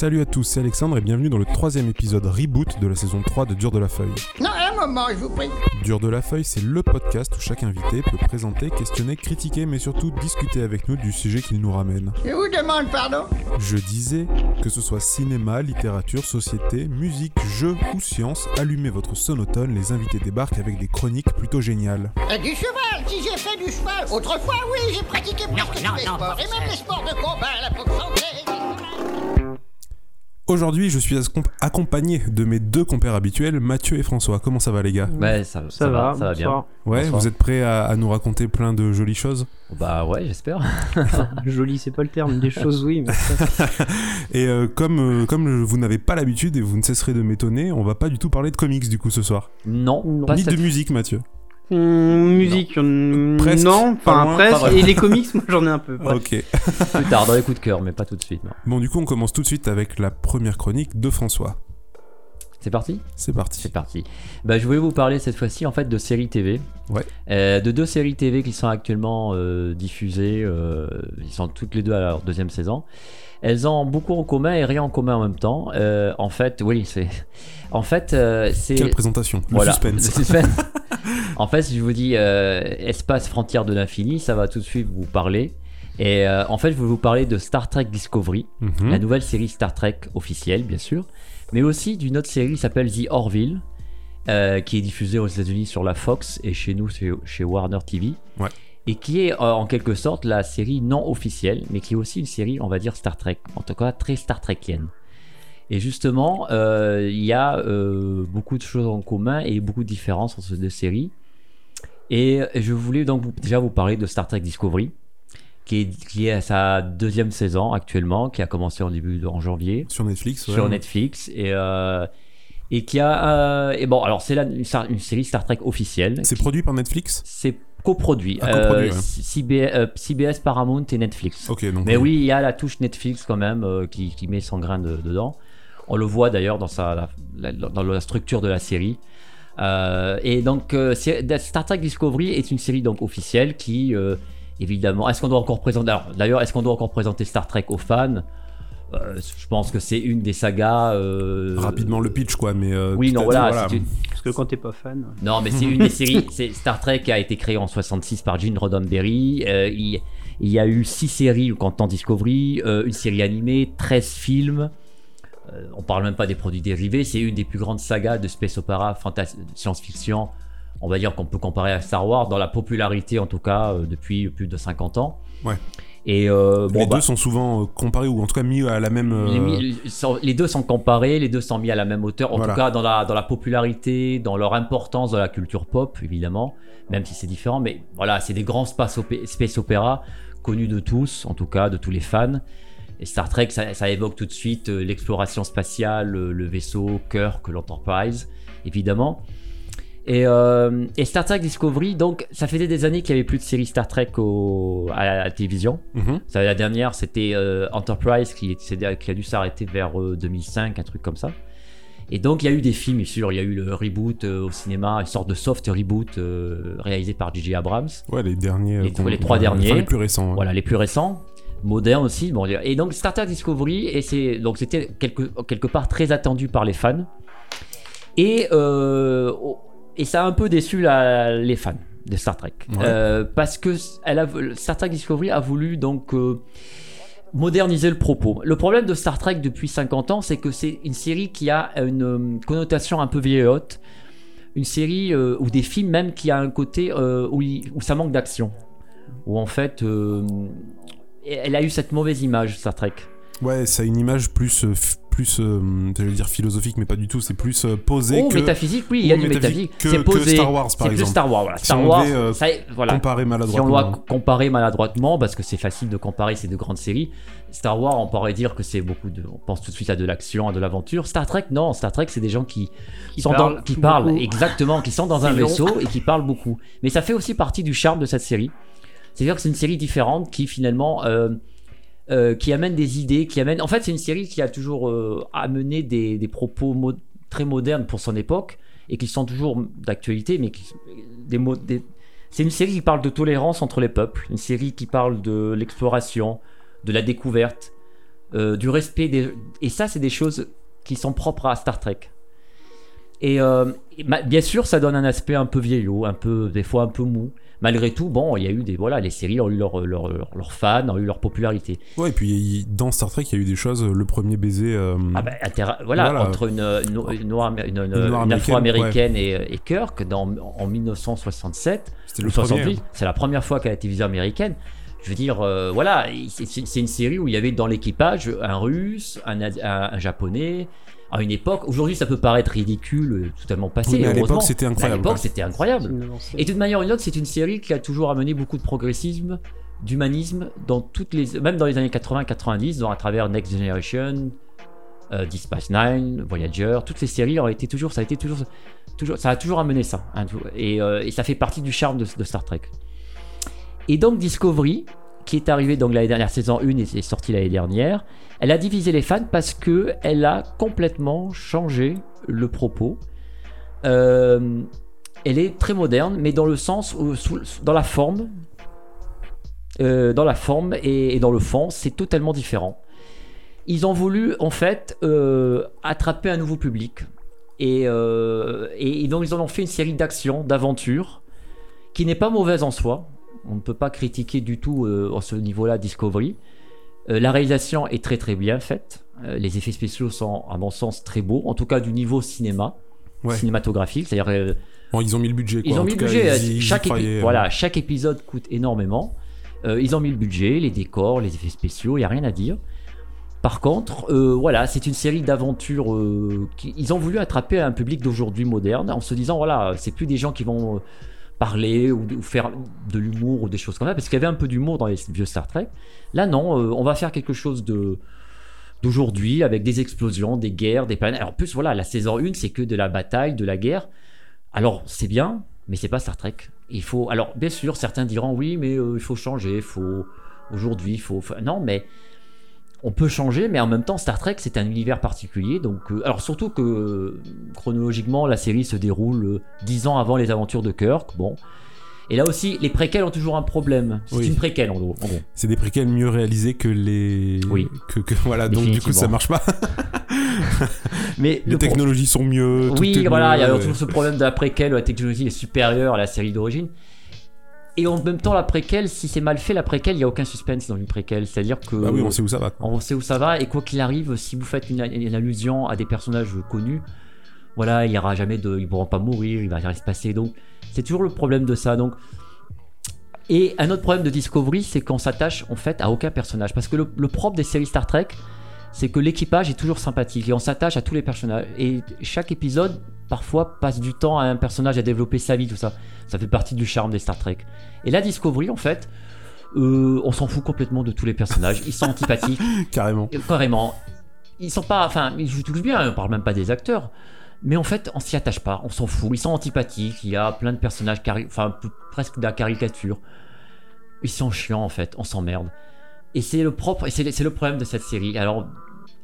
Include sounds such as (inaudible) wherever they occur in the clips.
Salut à tous, c'est Alexandre et bienvenue dans le troisième épisode reboot de la saison 3 de Dur de la Feuille. Non, un moment, je vous prie. Dur de la Feuille, c'est le podcast où chaque invité peut présenter, questionner, critiquer, mais surtout discuter avec nous du sujet qu'il nous ramène. Je vous demande pardon. Je disais, que ce soit cinéma, littérature, société, musique, jeux ou science, allumez votre sonotone, les invités débarquent avec des chroniques plutôt géniales. Euh, du cheval, si j'ai fait du cheval. Autrefois, oui, j'ai pratiqué presque non, tous les non, sports. Et même les sports de combat, la boxe anglaise. Aujourd'hui, je suis accom- accompagné de mes deux compères habituels, Mathieu et François. Comment ça va les gars? Ouais, ça, ça, Ça, va, ça va bien. bonsoir. Ouais, Bonsoir. vous êtes prêts à, à nous raconter plein de jolies choses? Bah ouais, j'espère. (laughs) Joli, c'est pas le terme. Des choses, oui. Mais ça- (laughs) Et euh, comme, euh, comme vous n'avez pas l'habitude et vous ne cesserez de m'étonner, on va pas du tout parler de comics du coup ce soir. Non, Non. pas Ni cette- de musique, Mathieu. Hum, musique, hum, Presque, non, pas enfin loin, presque. pas. Et les comics, moi j'en ai un peu. bref. Ok. (laughs) plus tard dans les coups de cœur, mais pas tout de suite. non. Bon, du coup, on commence tout de suite avec la première chronique de François. C'est parti? C'est parti. C'est parti. Bah, je voulais vous parler cette fois-ci en fait de séries TV. Ouais. Euh, de deux séries TV qui sont actuellement euh, diffusées. euh, ils sont toutes les deux à leur deuxième saison. Elles ont beaucoup en commun et rien en commun en même temps. Euh, en fait, oui, c'est. En fait, euh, c'est. Quelle présentation Le Voilà, suspense. le suspense. (laughs) en fait, si je vous dis euh, espace frontière de l'infini, ça va tout de suite vous parler. Et euh, en fait, je vais vous parler de Star Trek Discovery, Mhm. la nouvelle série Star Trek officielle, bien sûr, mais aussi d'une autre série qui s'appelle The Orville, euh, qui est diffusée aux États-Unis sur la Fox et chez nous chez, chez Warner TV. Ouais. Et qui est euh, en quelque sorte la série non officielle, mais qui est aussi une série, on va dire, Star Trek, en tout cas très Star Trekienne. Et justement, euh, il y a euh, beaucoup de choses en commun et beaucoup de différences entre ces deux séries. Et je voulais donc vous- déjà vous parler de Star Trek Discovery, qui est, qui est à sa deuxième saison actuellement, qui a commencé en début de- en janvier Sur Netflix. ouais. sur Netflix et euh, et qui a et bon alors c'est là une, série Star Trek officielle. C'est produit par Netflix? C'est coproduit. Ah, coproduit, ouais. CBS, CBS, Paramount et Netflix. Ok, donc. Mais oui, il y a la touche Netflix quand même qui, qui met son grain de- dedans. On le voit d'ailleurs dans, sa, la, la- dans la structure de la série. Euh, et donc, euh, Star Trek Discovery est une série donc officielle qui, euh, évidemment, est-ce qu'on doit encore présenter alors, D'ailleurs, est-ce qu'on doit encore présenter Star Trek aux fans? Euh, Je pense que c'est une des sagas. euh, Rapidement le pitch, quoi. Mais. euh, Oui, non, voilà. une- Parce que quand t'es pas fan. non, mais c'est une (laughs) des séries. C'est Star Trek a été créé en 66 par Gene Roddenberry. Euh, il, il y a eu 6 séries quand temps Discovery, euh, une série animée, 13 films. Euh, on parle même pas des produits dérivés. C'est une des plus grandes sagas de space opera, science-fiction. On va dire qu'on peut comparer à Star Wars dans la popularité, en tout cas, euh, depuis plus de 50 ans. Ouais. Et euh, bon, les bah, deux sont souvent comparés ou en tout cas mis à la même. euh, les, deux sont comparés, les deux sont mis à la même hauteur, en Voilà. tout cas dans la, dans la popularité, dans leur importance dans la culture pop, évidemment, même si c'est différent. Mais voilà, c'est des grands space, opé- space opéra connus de tous, en tout cas de tous les fans. Et Star Trek, ça, ça évoque tout de suite euh, l'exploration spatiale, le, le vaisseau, Kirk, l'Enterprise, évidemment. Et, euh, et Star Trek Discovery, donc ça faisait des années qu'il n'y avait plus de série Star Trek au- à la- à la télévision. mhm. Ça, la dernière, c'était euh, Enterprise qui, est- qui a dû s'arrêter vers euh, 2005, un truc comme ça. Et donc, il y a eu des films, sûr. Il y a eu le reboot euh, au cinéma, une sorte de soft reboot euh, réalisé par J.J. Abrams. Ouais, les derniers. euh, Les- les trois enfin, derniers. les plus récents. ouais. Voilà, les plus récents, modernes aussi. Bon, et donc, Star Trek Discovery, et c'est donc c'était quelque, quelque part très attendu par les fans. Et, euh, et ça a un peu déçu la- les fans de Star Trek. Ouais. Euh, parce que elle a, Star Trek Discovery a voulu donc euh, moderniser le propos. Le problème de Star Trek depuis 50 ans, c'est que c'est une série qui a une euh, connotation un peu vieillotte. Une série ou des films même qui a un côté où, il- où ça manque d'action. Où en fait, euh, elle a eu cette mauvaise image, Star Trek. Ouais, ça a une image plus, euh, plus, euh, j'allais dire philosophique, mais pas du tout. C'est plus euh, posé Oh, que métaphysique, oui, il y a du métaphysique métaphysique. que- C'est que posé. Star Wars, par exemple. Star Wars, voilà. Si Star on Wars, devait, euh, ça, voilà. comparé Si on maladroitement. doit comparer maladroitement, parce que c'est facile de comparer ces deux grandes séries, Star Wars, on pourrait dire que c'est beaucoup de. On pense tout de suite à de l'action, à de l'aventure. Star Trek, non. Star Trek, c'est des gens qui, Qui sont parlent dans, qui parlent, exactement, qui sont dans un vaisseau et qui parlent beaucoup. Mais ça fait aussi partie du charme de cette série. C'est-à-dire que c'est une série différente qui finalement. euh, euh, qui amène des idées, qui amène. En fait, c'est une série qui a toujours euh, amené des, propos très modernes pour son époque et qui sont toujours d'actualité, mais des mots, C'est une série qui parle de tolérance entre les peuples, une série qui parle de l'exploration, de la découverte, du respect des... Et ça, c'est des choses qui sont propres à Star Trek. Et bien sûr, ça donne un aspect un peu vieillot, un peu, des fois un peu mou. Malgré tout, bon, il y a eu des voilà, les séries ont eu leur, leur, leur- leurs fans, ont eu leur popularité. Ouais, et puis dans Star Trek, il y a eu des choses. Le premier baiser. euh, Ah inter- voilà, Voilà. entre une, noire- une- afro-américaine américaine, et, et Kirk dans, en 1967, C'était le premier. 68, c'est la première fois qu'à la télévision américaine. Je veux dire, euh, voilà, c'est- une série où il y avait dans l'équipage un russe, un- un japonais. À une époque, aujourd'hui ça peut paraître ridicule, euh, totalement passé. Oui, mais à l'époque, c'était incroyable, À l'époque, c'était incroyable. Et d'une manière ou d'une autre, c'est une série qui a toujours amené beaucoup de progressisme, d'humanisme, dans toutes les, même dans les années 80-90, dans- à travers Next Generation, euh, Deep Space Nine, Voyager, toutes les séries ont été toujours, ça a été toujours, toujours ça a toujours amené ça. hein, et, euh, et ça fait partie du charme de, de Star Trek. Et donc Discovery, qui est arrivé donc l'année dernière, saison 1 et est sortie l'année dernière, elle a divisé les fans parce que elle a complètement changé le propos. Euh, elle est très moderne, mais dans le sens, où, dans la forme, euh, dans la forme et, dans le fond, c'est totalement différent. Ils ont voulu en fait euh, attraper un nouveau public et, et donc ils en ont fait une série d'actions, d'aventures qui n'est pas mauvaise en soi. On ne peut pas critiquer du tout euh, à ce niveau-là Discovery. Euh, la réalisation est très très bien faite. Euh, les effets spéciaux sont à mon sens très beaux, en tout cas du niveau cinéma, Ouais. cinématographique, c'est-à-dire euh, Bon, ils ont mis le budget. Quoi. ils ont En mis le cas, budget. ils y- ils y chaque, épi- voilà, chaque épisode coûte énormément. Ils ont mis le budget, les décors, les effets spéciaux, il n'y a rien à dire. Par contre, euh, voilà, c'est une série d'aventures. euh, qui- ils ont voulu attraper un public d'aujourd'hui moderne en se disant voilà, c'est plus des gens qui vont parler ou, faire de l'humour ou des choses comme ça, parce qu'il y avait un peu d'humour dans les vieux Star Trek. Là, non, euh, on va faire quelque chose de d'aujourd'hui avec des explosions, des guerres, des planètes. Alors, plus, voilà, la saison 1, c'est que de la bataille, de la guerre. Alors, c'est bien, mais c'est pas Star Trek. Il faut. Alors, bien sûr, certains diront oui, mais euh, il faut changer, il faut. Aujourd'hui, il faut- Non, mais. On peut changer, mais en même temps, Star Trek, c'est un univers particulier. Donc, euh, alors surtout que euh, chronologiquement, la série se déroule euh, dix ans avant les aventures de Kirk. Bon, et là aussi, les préquels ont toujours un problème. C'est Oui. une préquelle en gros. C'est des préquels mieux réalisés que les. Oui. Que, que- voilà, donc du coup, ça marche pas. (laughs) Mais Les le pro- technologies sont mieux. Oui, voilà, il y a toujours ce problème de la préquelle, où la technologie est supérieure à la série d'origine. Et en même temps, la préquelle, si c'est mal fait, la préquelle, il n'y a aucun suspense dans une préquelle. C'est-à-dire que. Bah oui, on sait où ça va. quoi. on sait où ça va, et quoi qu'il arrive, si vous faites une, une allusion à des personnages connus, voilà, il n'y aura jamais de. Ils ne pourront pas mourir, il va rien se passer. Donc, c'est toujours le problème de ça. Donc. Et un autre problème de Discovery, c'est qu'on s'attache en fait à aucun personnage. Parce que le, le propre des séries Star Trek, c'est que l'équipage est toujours sympathique et on s'attache à tous les personnages. Et chaque épisode, parfois, passe du temps à un personnage à développer sa vie, tout ça. Ça fait partie du charme des Star Trek. Et la Discovery, en fait, euh, on s'en fout complètement de tous les personnages. Ils sont (laughs) antipathiques. Carrément. Et Carrément. Ils sont pas. Enfin, ils jouent tous bien, on parle même pas des acteurs. Mais en fait, on s'y attache pas, on s'en fout. Ils sont antipathiques, il y a plein de personnages, cari- enfin, presque de la caricature. Ils sont chiants, en fait, on s'emmerde. Et c'est le propre, et c'est le- problème de cette série. Alors,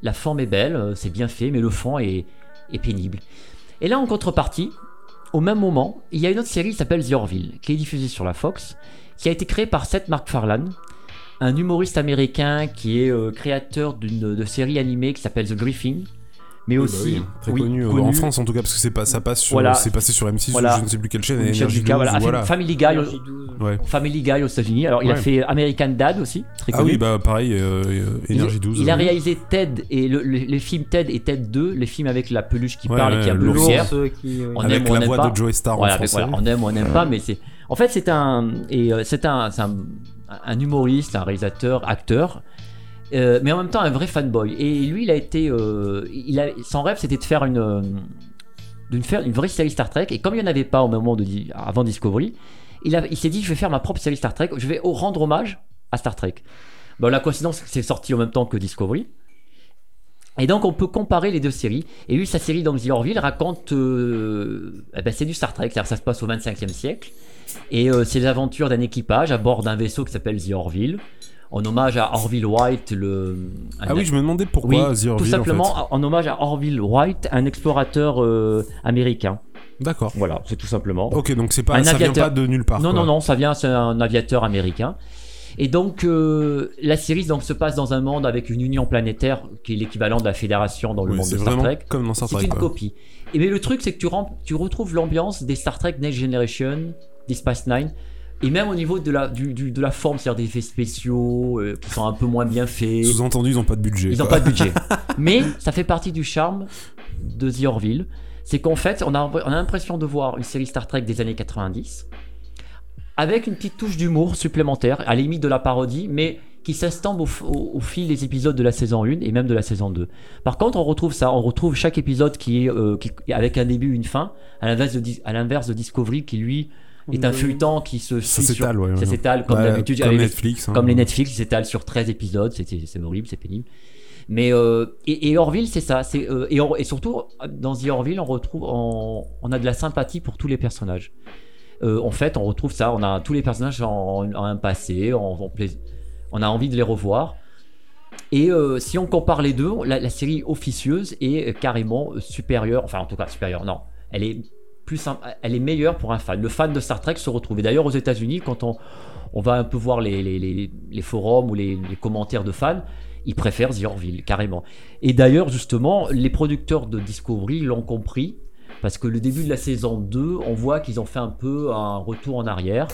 la forme est belle, euh, c'est bien fait, mais le fond est, est pénible. Et là, en contrepartie, au même moment, il y a une autre série qui s'appelle The Orville, qui est diffusée sur la Fox, qui a été créée par Seth MacFarlane, un humoriste américain qui est euh, créateur d'une série animée qui s'appelle The Griffin, mais bah aussi oui, très oui, connu, euh, en France en tout cas parce que c'est pas ça passe sur Voilà. c'est passé sur M6 Voilà. ou je ne sais plus quelle chaîne Michel Énergie Ducas, 12, voilà, ou voilà. Family Guy, Énergie 12. Ouais. Family Guy aux États-Unis. Alors, il a Ouais. fait American Dad aussi, très Ah connu. oui bah pareil euh, euh, Il- Énergie 12. Il, a oui. réalisé Ted et le, le- les films Ted et Ted 2, les films avec la peluche qui Ouais, parle et ouais, qui a l'ours. L'ours euh, oui. On avec aime on la n'aime voix pas. de Joey Star Voilà, en français. voilà, on aime ou on n'aime pas, mais c'est. En fait, c'est un et c'est un, c'est un, un humoriste, un réalisateur, acteur, euh, mais en même temps un vrai fanboy. Et lui, il a été, euh, son rêve, c'était de faire une, euh, d'une faire une vraie série Star Trek. Et comme il n'y en avait pas au moment de avant Discovery, il, s'est dit, je vais faire ma propre série Star Trek. Je vais rendre hommage à Star Trek. Bon, la coïncidence, c'est sorti en même temps que Discovery. Et donc on peut comparer les deux séries. Et lui, sa série dans The Orville raconte, euh, eh ben, c'est du Star Trek, c'est-à-dire ça se passe au 25e siècle. Et c'est les aventures d'un équipage à bord d'un vaisseau qui s'appelle The Orville, en hommage à Orville White, le. un- Ah oui je me demandais pourquoi oui, Orville tout en simplement fait. en hommage à Orville White, un explorateur euh, américain. D'accord. Voilà, c'est tout simplement. Ok donc c'est pas Un ça vient aviateur. pas de nulle part. non, quoi. non, non, ça vient, c'est un aviateur américain. Et donc, euh, la série donc, se passe dans un monde avec une union planétaire qui est l'équivalent de la fédération dans le Oui, monde c'est de Star Trek. comme dans Star C'est Trek. une quoi. copie. Et mais le truc, c'est que tu, tu retrouves l'ambiance des Star Trek Next Generation, des Space Nine, et même au niveau de la, du, du- de la forme, c'est-à-dire des effets spéciaux euh, qui sont un peu moins bien faits. Sous-entendu, ils ont pas de budget. Ils n'ont pas de budget. (laughs) Mais ça fait partie du charme de The Orville. C'est qu'en fait, on a, on a l'impression de voir une série Star Trek des années 90 avec une petite touche d'humour supplémentaire, à la limite de la parodie, mais qui s'estompe au, f- au- au fil des épisodes de la saison 1 et même de la saison 2. Par contre, on retrouve ça, on retrouve chaque épisode qui est euh, qui- avec un début, une fin, à l'inverse de, à l'inverse de Discovery qui lui est un feuilleton qui se Ça s'étale, ouais. ça ouais. s'étale comme Bah, d'habitude Comme Netflix. hein. comme les Netflix, ils s'étalent sur 13 épisodes, c'est- horrible, c'est pénible. Mais euh, et, et Orville, c'est ça. C'est euh, et, or- et surtout dans The Orville, on retrouve, on, on a de la sympathie pour tous les personnages. Euh, en fait, on retrouve ça. On a tous les personnages en, en un passé. On, on plais- on a envie de les revoir. Et euh, si on compare les deux, la, la série officieuse est carrément supérieure. Enfin, en tout cas, supérieure. Non, elle est elle est meilleure pour un fan. Le fan de Star Trek se retrouve. Et d'ailleurs, aux États-Unis, quand on, va un peu voir les, forums ou les, commentaires de fans, ils préfèrent The carrément. Et d'ailleurs, justement, les producteurs de Discovery l'ont compris, parce que le début de la saison 2, on voit qu'ils ont fait un peu un retour en arrière.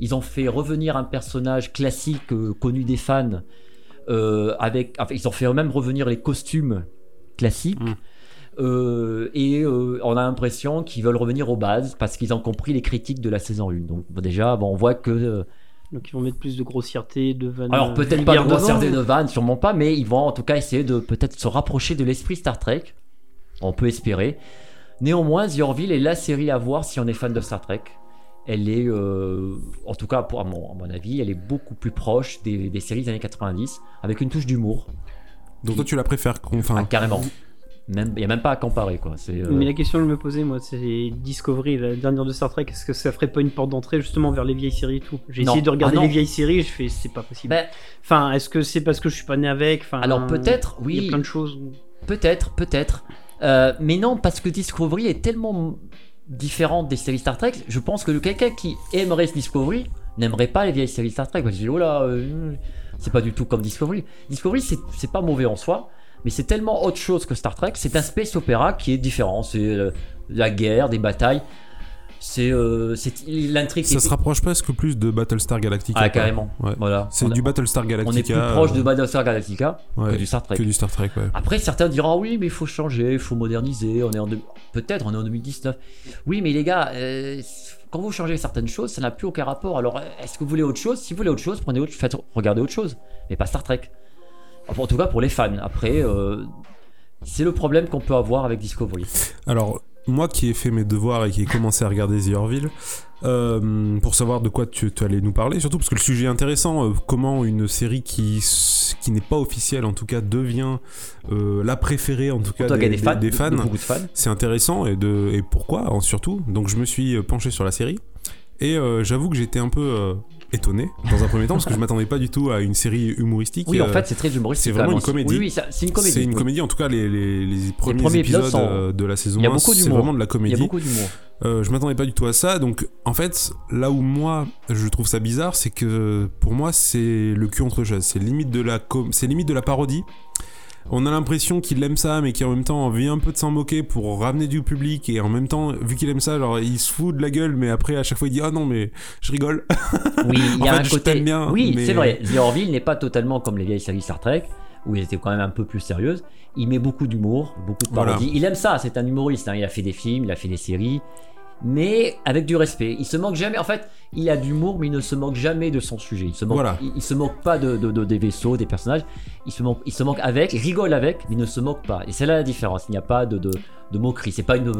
Ils ont fait revenir un personnage classique euh, connu des fans, euh, avec, enfin, ils ont fait même revenir les costumes classiques. Mm. Euh, et euh, on a l'impression qu'ils veulent revenir aux bases parce qu'ils ont compris les critiques de la saison 1. Donc bon, déjà, bon, on voit que euh, Donc ils vont mettre plus de grossièreté, de vannes. alors peut-être pas de grossièreté de vanne, sûrement pas, mais ils vont en tout cas essayer de peut-être se rapprocher de l'esprit Star Trek. On peut espérer. Néanmoins, The Orville est la série à voir si on est fan de Star Trek. Elle est, euh, en tout cas pour, à, mon, à mon avis, elle est beaucoup plus proche des, des séries des années 90, avec une touche d'humour. Donc toi, tu la préfères qu'on. Ah, Enfin, carrément. Même, il n'y a même pas à comparer. Quoi. Euh, Mais la question que je me posais, moi, c'est Discovery, la dernière de Star Trek, est-ce que ça ferait pas une porte d'entrée justement vers les vieilles séries et tout? J'ai essayé de regarder Ah, les vieilles séries, je fais c'est pas possible. ben, Enfin, est-ce que c'est parce que je suis pas né avec? Enfin, alors peut-être, Il y oui. a plein de choses. où- Peut-être, peut-être. Euh, mais non, parce que Discovery est tellement différente des séries Star Trek. Je pense que le- quelqu'un qui aimerait Discovery n'aimerait pas les vieilles séries Star Trek. Parce que oh là, euh, c'est pas du tout comme Discovery. Discovery, c'est pas mauvais en soi, mais c'est tellement autre chose que Star Trek. C'est un space opéra qui est différent. C'est euh, la guerre, des batailles. C'est euh, l'intrigue. ça se rapproche presque plus de Battlestar Galactica. Ah, carrément. Ouais. Voilà. C'est du Battlestar Galactica. On est plus proche de euh, Battlestar Galactica ouais, que du Star Trek. que du Star Trek, ouais. Après, certains diront oui, mais il faut changer, il faut moderniser. On est en peut-être on est en 2019. Oui, mais les gars, euh, quand vous changez certaines choses, ça n'a plus aucun rapport. Alors, est-ce que vous voulez autre chose? Si vous voulez autre chose, prenez autre, faites regardez autre chose, mais pas Star Trek. Enfin, en tout cas pour les fans. Après, euh, c'est le problème qu'on peut avoir avec Discovery. Alors, moi qui ai fait mes devoirs et qui ai commencé à regarder The Orville, euh, pour savoir de quoi tu, tu allais nous parler, surtout parce que le sujet est intéressant, euh, comment une série qui, qui n'est pas officielle en tout cas devient euh, la préférée en tout cas des, des fans, des de- fans. de beaucoup de fans. C'est intéressant et, de, et pourquoi hein, surtout. Donc je me suis penché sur la série et j'avoue que j'étais un peu étonné dans un premier temps parce que je m'attendais pas du tout à une série humoristique. Oui, en Euh, fait, c'est très humoristique. c'est vraiment une comédie. Oui, oui, c'est une comédie. c'est une comédie, en tout cas les, les, les premiers, premiers épisodes sont- euh, de la saison Il y a 1, beaucoup c'est vraiment de la Il y comédie. a beaucoup d'humour. Euh, je m'attendais pas du tout à ça. Donc, en fait, là où moi, je trouve ça bizarre, c'est que pour moi, c'est le cul entre chaises. C'est limite de la, com- c'est limite de la parodie. On a l'impression qu'il aime ça, mais qui en même temps vient un peu de s'en moquer pour ramener du public. Et en même temps, vu qu'il aime ça, genre, il se fout de la gueule, mais après, à chaque fois, il dit Ah non, mais je rigole. Oui, il y (laughs) a fait, un côté. bien, oui, mais- c'est vrai. The Orville n'est pas totalement comme les vieilles séries Star Trek, où il était quand même un peu plus sérieuse. Il met beaucoup d'humour, beaucoup de Voilà. parodie. Il aime ça, c'est un humoriste. hein. Il a fait des films, il a fait des séries, mais avec du respect. Il se moque jamais. En fait, il a de l'humour, mais il ne se moque jamais de son sujet. Il se moque, Voilà. il, il se moque pas de, de- de- des vaisseaux, des personnages. Il se moque, il se avec, il rigole avec, mais il ne se moque pas. Et c'est là la différence. Il n'y a pas de, de, de moquerie. C'est pas une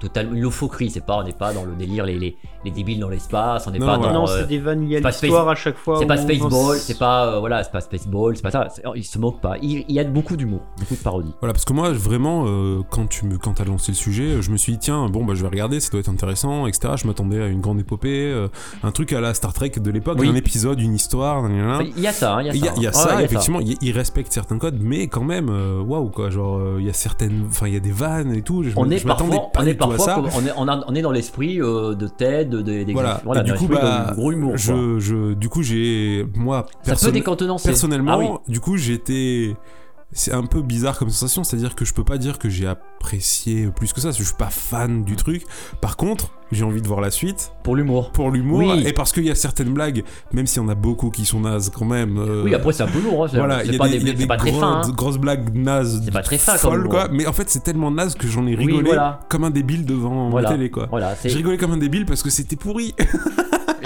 totale une loufoquerie. C'est pas, on n'est pas dans le délire les, les, les débiles dans l'espace. On n'est Non, pas dans. non, euh, c'est des vannes liées à l'histoire à chaque fois. c'est pas Spaceball, c'est pas euh, voilà, c'est pas Spaceball, c'est pas ça. C'est- Il se moque pas. Il, il y a beaucoup d'humour, beaucoup de parodie. Voilà, parce que moi, vraiment, euh, quand tu me, quand t'as lancé le sujet, je me suis dit, tiens, bon, bah, je vais regarder, ça doit être intéressant, etc. Je m'attendais à une grande épopée, euh, un truc à la Star Trek de l'époque, Oui. un épisode, une histoire, nanana. Enfin, Il y a ça, hein, il y a ça. Il y a, il y a ça, Ouais, il y effectivement, il, il respecte certains codes, mais quand même, waouh, quoi, genre, euh, il y a certaines, enfin, il y a des vannes et tout, je, On est parfois, pas on est parfois, ça. on, est, on, dans l'esprit euh, de Ted, de, de- des Voilà. voilà, du coup, l'esprit bah, de gros humour. je, je, du coup, j'ai, moi, Ça perso- peut décantenancer. personnellement, Ah oui. du coup, j'étais, c'est un peu bizarre comme sensation, c'est-à-dire que je peux pas dire que j'ai apprécié plus que ça, parce que je suis pas fan du truc. Par contre, j'ai envie de voir la suite Pour l'humour. pour l'humour Oui. et parce qu'il y a certaines blagues, même s'il y en a beaucoup qui sont nazes quand même. euh, Oui, après, c'est un peu lourd. hein, c'est voilà, il y a pas, des, des- il y a c'est des pas très grandes- fin. hein. grosses blagues nazes, C'est pas très fin comme folles, quoi. Mais en fait, c'est tellement naze que j'en ai Oui, rigolé voilà. comme un débile devant Voilà. la télé, quoi. J'ai rigolé comme un débile parce que c'était pourri. (laughs)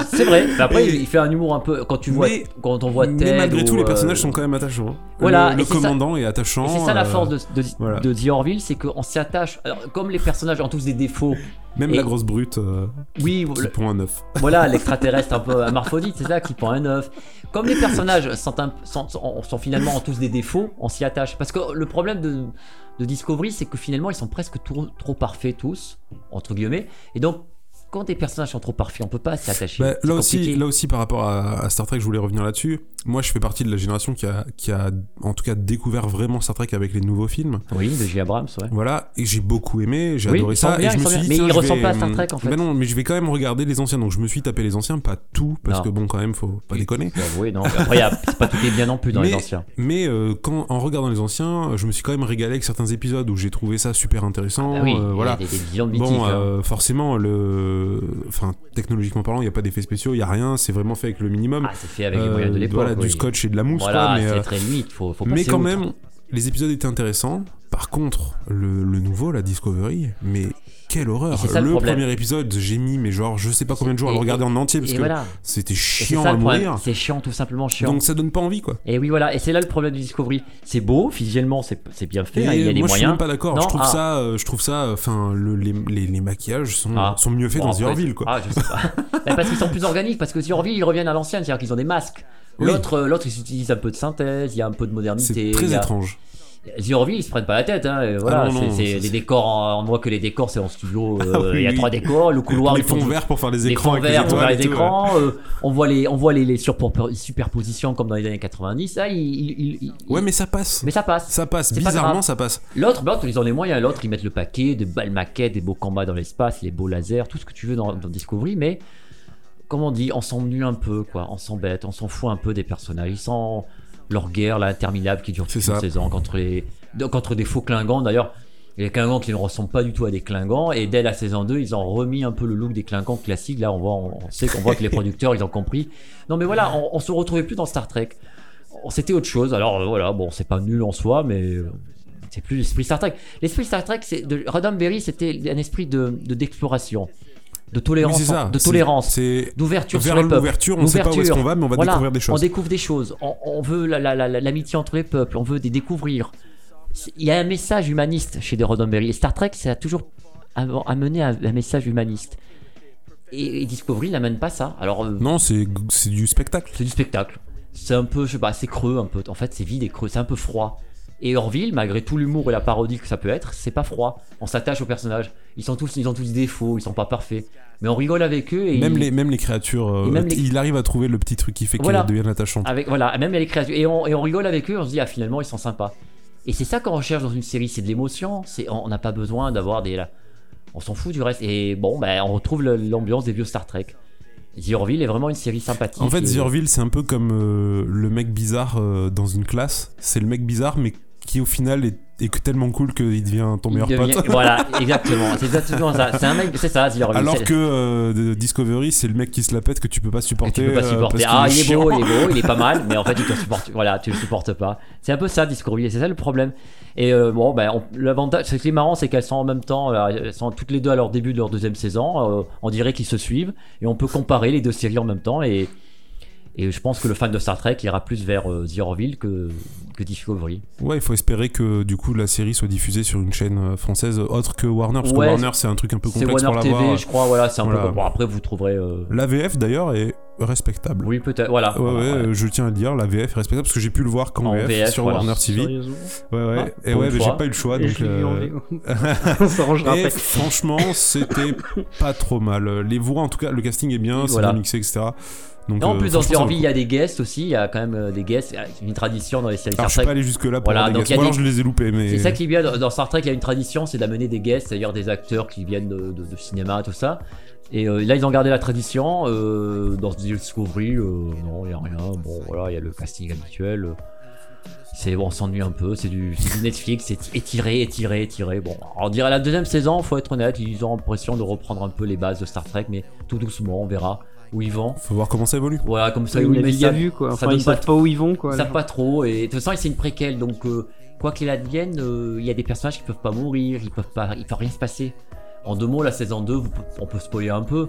c'est vrai. Mais après, Et- il fait un humour un peu. Quand tu vois, Mais- quand on voit Ted. Mais malgré tout, ou, les euh, personnages sont quand même attachants. Voilà, le, ça- commandant est attachant. Et c'est ça la euh, force de, de, voilà. de The Orville, c'est qu'on s'y attache. Alors, comme les personnages ont tous des défauts, Même et- la grosse brute euh, oui, qui le- pond un œuf. voilà, (laughs) l'extraterrestre un peu hermaphrodite, c'est ça, qui prend un œuf. Comme les personnages sont, un- sont, sont- sont finalement tous des défauts, on s'y attache. Parce que le problème de, de Discovery, c'est que finalement, ils sont presque trop, trop parfaits tous, entre guillemets. Et donc, quand des personnages sont trop parfaits, on peut pas s'y attacher. Bah, là, aussi, là aussi, par rapport à, à Star Trek, je voulais revenir là-dessus. Moi, je fais partie de la génération qui a, qui a, en tout cas, découvert vraiment Star Trek avec les nouveaux films. Oui, de J. Abrams, ouais. Voilà, et j'ai beaucoup aimé, j'ai Oui, adoré ça. bien, et je ils me sont suis bien. dit, Mais tiens, je ressemblent vais, pas à Star Trek, en fait. bah non, mais je vais quand même regarder les anciens. Donc je me suis tapé les anciens, pas tout, parce Non. que bon, quand même, faut pas déconner. Oui, non. Après, c'est pas tout est bien non plus dans les Mais- anciens. Mais euh, quand, en regardant les anciens, je me suis quand même régalé avec certains épisodes où j'ai trouvé ça super intéressant. Ah oui, euh, il voilà. des, des. Bon, hein. euh, forcément, le, enfin, technologiquement parlant, il n'y a pas d'effets spéciaux, il y a rien. C'est vraiment fait avec le minimum. Ah, c'est fait avec les Euh, moyens de l'époque. Voilà, oui. du scotch et de la mousse, Voilà, quoi. Mais, c'est euh, très limite, faut, faut mais quand outre. même, les épisodes étaient intéressants. Par contre, le, le nouveau, la Discovery, mais quelle horreur! Ça le premier épisode, j'ai mis, mais genre, je sais pas combien de jours à le regarder en entier parce que voilà. c'était chiant ça à mourir. C'est chiant, tout simplement chiant. Donc ça donne pas envie, quoi. Et oui, voilà. Et c'est là le problème du Discovery. C'est beau, visuellement, c'est bien fait. hein, il y a des moi, je suis moyens. même pas d'accord. Je trouve ah. ça, euh, je trouve ça, enfin, le- les, les, les maquillages sont, Ah. sont mieux faits Bon, dans The Orville, quoi. Ah, je sais pas. (laughs) Mais parce qu'ils sont plus organiques, parce que The Orville, ils reviennent à l'ancienne, c'est-à-dire qu'ils ont des masques. L'autre, euh, l'autre, ils utilisent un peu de synthèse, il y a un peu de modernité. C'est très a- étrange. The Orville, ils se prennent pas la tête. Hein, voilà, Ah non, non, c'est- des décors. On voit que les décors, c'est en studio. euh, Ah oui, il y a trois décors. Le couloir, les fonds verts pour faire les les écrans fonds avec verts, on voit étoiles les ouais. écrans, euh, on voit les, on voit les, les superpositions comme dans les années 90. Ça, il, il- il- il- Ouais, mais ça passe. mais ça passe. Ça passe. Bizarrement, ça passe. L'autre, l'autre, ils ont les moyens. L'autre, ils mettent le paquet, de belles maquettes, des beaux combats dans l'espace, les beaux lasers, tout ce que tu veux dans, dans Discovery. Mais comme on dit, on s'ennuie un peu, quoi. On s'embête, on s'en fout un peu des personnages. Ils sont leur guerre là interminable qui dure une ça. saison contre les, donc, contre des faux Klingons. D'ailleurs, les Klingons qui ne ressemblent pas du tout à des Klingons. Et dès la saison 2, ils ont remis un peu le look des Klingons classiques. Là, on voit, on sait qu'on voit que les (laughs) producteurs, ils ont compris. Non, mais voilà, on, on se retrouvait plus dans Star Trek. C'était autre chose. Alors euh, voilà, bon, c'est pas nul en soi, mais euh, c'est plus l'esprit Star Trek. L'esprit Star Trek, c'est de Roddenberry, c'était un esprit de de- d'exploration, de Oui, tolérance, ça. de tolérance, d'ouverture sur vers les peuples. l'ouverture, on sait pas où est-ce qu'on va, mais on va Voilà, découvrir des On choses. découvre des choses. On, on veut la- la- l'amitié entre les peuples. On veut des découvrir. Il y a un message humaniste chez des Roddenberry. Et Star Trek, ça a toujours am- amené un, un message humaniste. Et, et Discovery n'amène pas ça. Alors, euh, Non, c'est c'est du spectacle. c'est du spectacle. C'est un peu, je sais pas, c'est creux un peu. En fait, c'est vide et creux. C'est un peu froid. Et Orville, malgré tout l'humour et la parodie que ça peut être, c'est pas froid. On s'attache aux personnages. Ils sont tous, ils ont tous des défauts. Ils sont pas parfaits. Mais on rigole avec eux. Et Même ils- les, même les créatures, euh, Et même les- il arrive à trouver le petit truc qui fait Voilà. qu'elles deviennent attachantes. Avec, voilà, même les créatures. Et on, et on rigole avec eux, on se dit, ah finalement, ils sont sympas. Et c'est ça qu'on recherche dans une série, c'est de l'émotion. C'est, on n'a pas besoin d'avoir des. là, on s'en fout du reste. Et bon, ben, on retrouve l'ambiance des vieux Star Trek. The Orville est vraiment une série sympathique. En fait, The Orville, c'est un peu comme euh, le mec bizarre euh, dans une classe. C'est le mec bizarre, mais qui au final est, tellement cool qu'il devient ton il meilleur devient- pote. Voilà, (laughs) exactement. C'est exactement ça. C'est un mec, c'est ça, The. Alors que euh, Discovery, c'est le mec qui se la pète que tu peux pas supporter. tu peux pas euh, supporter. ah, il est beau, il est beau, il est pas (laughs) mal, mais en fait, tu te supportes. Voilà, tu le supportes pas. C'est un peu ça, Discovery, et c'est ça le problème. Et euh, bon, ben, l'avantage, ce qui est marrant, c'est qu'elles sont en même temps, elles sont toutes les deux à leur début de leur deuxième saison. on dirait qu'ils se suivent, et on peut comparer les deux séries en même temps. Et, et je pense que le fan de Star Trek ira plus vers euh, The Orville que, que Discovery. Ouais, il faut espérer que du coup la série soit diffusée sur une chaîne euh, française autre que Warner, parce Ouais, que Warner c'est un truc un peu C'est complexe Warner pour l'avoir. TV, je crois. Voilà, c'est un Voilà. peu. Bon, après, vous trouverez. euh, L'AVF d'ailleurs est respectable. Oui, peut-être. Voilà. Ouais, ouais, Voilà, je tiens à le dire, la VF est respectable parce que j'ai pu le voir qu'en En VF, VF, sur voilà. Warner TV. Sérieusement. Ouais, ouais. Ah, et ouais, mais j'ai pas eu le choix. Et Donc, je euh, (laughs) Et franchement, c'était (laughs) pas trop mal. Les voix, en tout cas, le casting est bien, c'est Voilà. bien mixé, etc. Donc, Non, en euh, plus, dans Zero le il y a des guests aussi. Il y a quand même euh, des guests. Une tradition dans les séries Alors, je Star suis pas Trek. allé jusque-là pour Voilà, des donc alors des- je les ai loupés, mais. C'est ça qui est bien dans dans Star Trek. Il y a une tradition, c'est d'amener des guests, c'est-à-dire des acteurs qui viennent de, de- de cinéma, tout ça. Et euh, là, ils ont gardé la tradition. euh, dans Discovery, euh, non, il n'y a rien. Bon, voilà, il y a le casting habituel. C'est bon, on s'ennuie un peu. C'est du, Netflix, c'est étiré, étiré, étiré. Bon, on dirait la deuxième saison, faut être honnête, ils ont l'impression de reprendre un peu les bases de Star Trek, mais tout doucement, on verra où ils vont. Faut voir comment ça évolue. Voilà, comme ça, Ils oui, mais ça- à vue, quoi. ça Enfin, donne ils pas savent pas où ils vont, quoi. ils savent pas trop et de toute façon c'est une préquelle donc euh, quoi qu'il advienne euh, il y a des personnages qui peuvent pas mourir ils peuvent pas il peut rien se passer en deux mots la saison 2 vous- on peut spoiler un peu.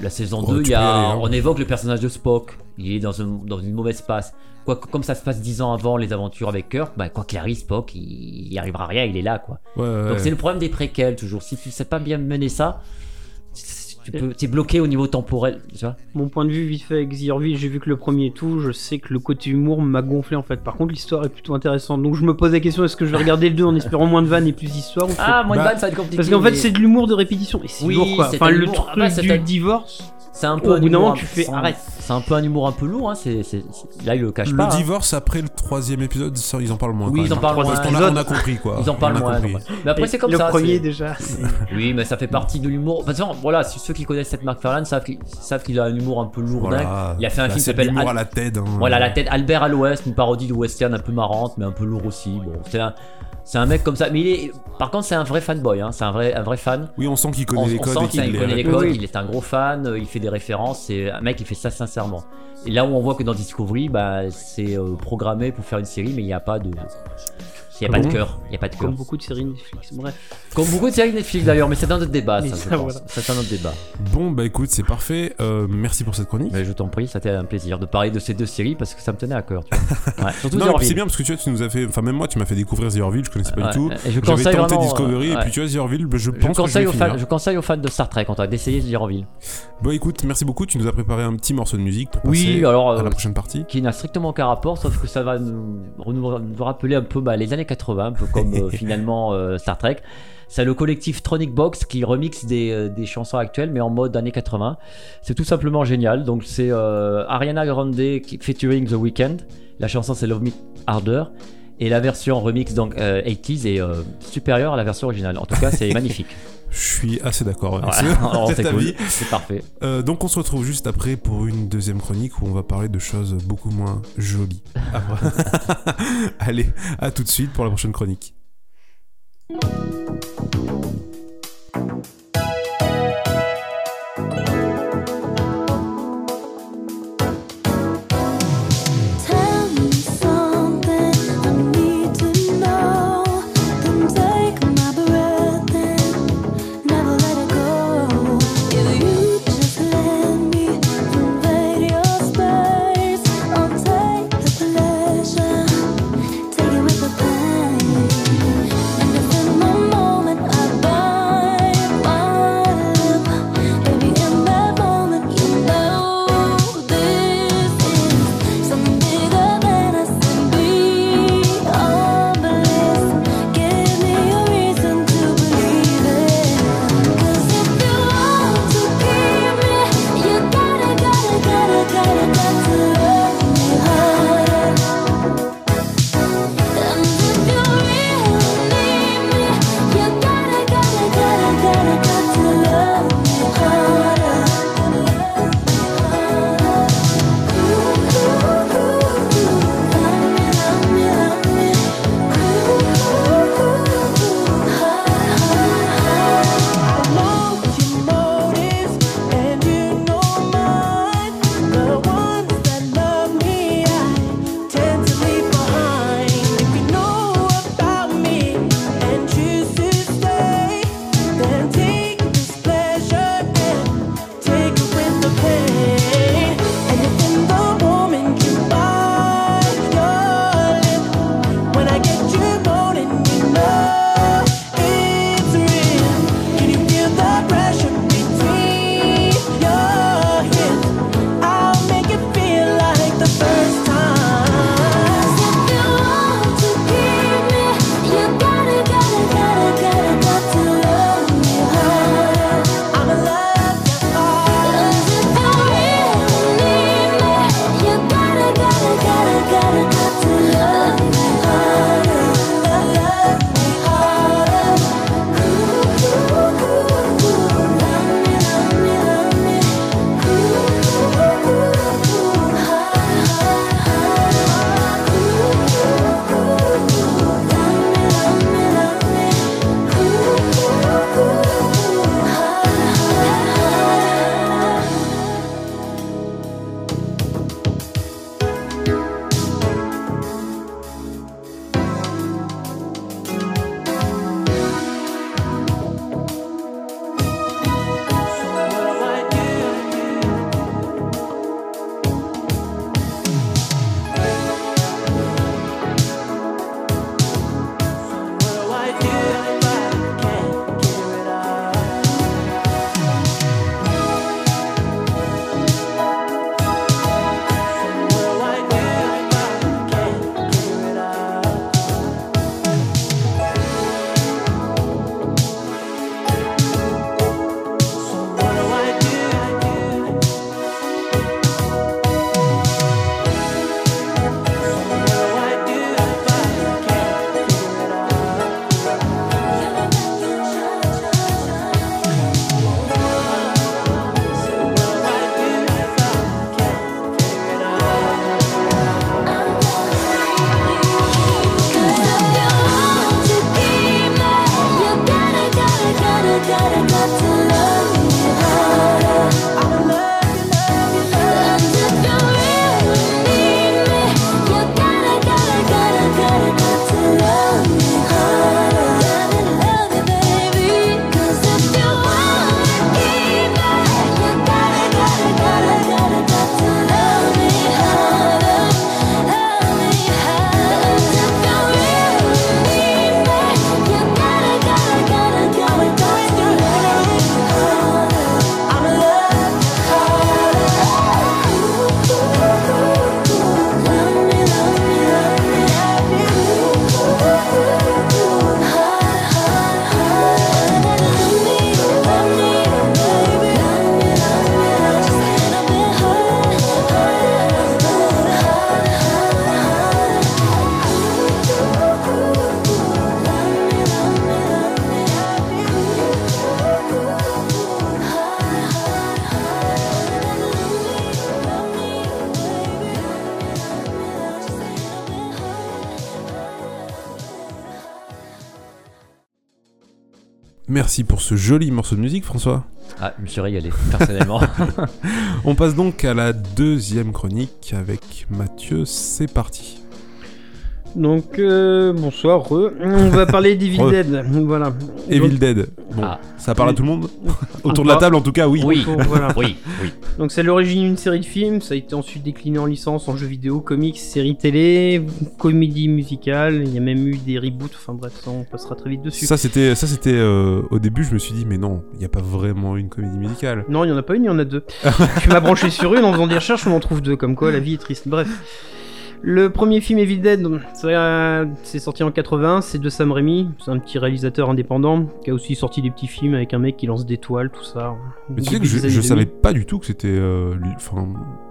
La saison Oh, 2 tu il y a, aller, hein. on évoque le personnage de Spock. Il est dans, un, dans une mauvaise passe. Quoi, comme ça se passe dix ans avant les aventures avec Kirk bah, quoi qu'il arrive Spock il, il arrivera rien il est là quoi. Ouais, ouais, donc ouais. c'est le problème des préquels toujours. Si tu sais pas bien mener ça tu peux t'es bloqué au niveau temporel tu vois Mon point de vue, vite fait, avec The Orville, j'ai vu que le premier et tout, je sais que le côté humour m'a gonflé en fait. Par contre, l'histoire est plutôt intéressante. Donc je me pose la question est-ce que je vais regarder le 2 en espérant moins de vannes et plus d'histoire ah moins de Bah, vannes ça va être compliqué Parce qu'en fait, c'est de l'humour de répétition. Et c'est Oui, lourd quoi. c'est Enfin, le truc Ah bah, du divorce. C'est un peu un humour tu fais arrête. C'est un peu un humour un peu lourd, hein. c'est, c'est- là ils le cachent Le pas. hein. divorce après le troisième épisode, ça, ils en parlent moins. Oui, ils en parlent Parce moins. qu'on a, on a compris quoi. Ils en parlent moins. Mais après, c'est comme le ça. premier c'est- déjà. Oui, mais ça fait partie de l'humour. De toute façon, voilà, ceux qui connaissent cette McFarlane savent qu'il, savent qu'il a un humour un peu lourd. Il a fait un film qui s'appelle à la tête. hein. Voilà, la tête Albert à l'Ouest, une parodie de western un peu marrante, mais un peu lourd aussi. Bon, c'est un, c'est un mec comme ça. Mais il est, par contre, c'est un vrai fanboy. Hein. C'est un vrai, un vrai fan. Oui, on sent qu'il On, connaît les on codes sent et qu'il connaît les codes, Oui. il est un gros fan, il fait des références, c'est un mec qui fait ça sincèrement. Et là où on voit que dans Discovery, bah, c'est euh, programmé pour faire une série, mais il n'y a pas de. Il n'y a Ah pas de cœur. Il n'y a pas de cœur. Comme beaucoup de séries Netflix. Bref. Comme beaucoup de séries Netflix d'ailleurs, mais c'est un autre débat, ça, je ça, pense. voilà. Ça, c'est un autre débat. Bon, bah écoute, c'est parfait. Euh, merci pour cette chronique. Mais je t'en prie, ça a été un plaisir de parler de ces deux séries parce que ça me tenait à cœur. Tu vois. (laughs) Ouais, surtout Non, c'est bien parce que tu vois, tu nous as fait. Enfin, même moi, tu m'as fait découvrir The Orville, je connaissais pas Ouais, du tout. Et je J'avais conseille tenté vraiment, Discovery, euh, et ouais. puis tu vois, The Orville, bah, je pense je que je conseille, vais aux fans, finir. je conseille aux fans de Star Trek en tout cas, d'essayer The Orville. Bon, écoute, merci beaucoup. Tu nous as préparé un petit morceau de musique pour Oui, passer alors à euh, la prochaine partie. qui n'a strictement aucun rapport, sauf que ça va nous, nous- nous rappeler un peu bah, les années 80, un peu comme euh, (laughs) finalement euh, Star Trek. C'est le collectif Tronic Box qui remixe des, euh, des chansons actuelles, mais en mode années 80. C'est tout simplement génial. Donc c'est Ariana Grande qui, featuring The Weeknd. La chanson c'est Love Me Harder. Et la version remix donc euh, 80s est supérieure à la version originale. En tout cas, c'est (laughs) magnifique. Je suis assez d'accord avec Ouais, (laughs) (laughs) c'est cool. parfait. Euh, donc on se retrouve juste après pour une deuxième chronique où on va parler de choses beaucoup moins jolies. Après- (laughs) Allez, à tout de suite pour la prochaine chronique. Merci pour ce joli morceau de musique, François. Ah, je me suis régalé, personnellement. (laughs) On passe donc à la deuxième chronique avec Mathieu. C'est parti. Donc, euh, bonsoir, re. On va parler d'Evil. Dead. Voilà. Evil Dead. Bon, Ah. ça parle à tout le monde (laughs) Autour de la table, en tout cas, oui. Oui. Donc, voilà. oui, oui. Donc, c'est à l'origine d'une série de films. Ça a été ensuite décliné en licence, en jeux vidéo, comics, série télé, comédie musicale. Il y a même eu des reboots. Enfin, bref, ça, on passera très vite dessus. Ça, c'était, ça, c'était euh, au début, je me suis dit, mais non, il n'y a pas vraiment une comédie musicale. Non, il y en a pas une, il y en a deux. (laughs) tu m'as branché sur une en faisant des recherches, on en trouve deux. Comme quoi, la vie est triste. Bref. Le premier film Evil Dead, c'est euh, c'est sorti en 80, c'est de Sam Raimi, c'est un petit réalisateur indépendant qui a aussi sorti des petits films avec un mec qui lance des toiles, tout ça. Mais tu sais que je, je savais pas du tout que c'était. euh, lui- Enfin,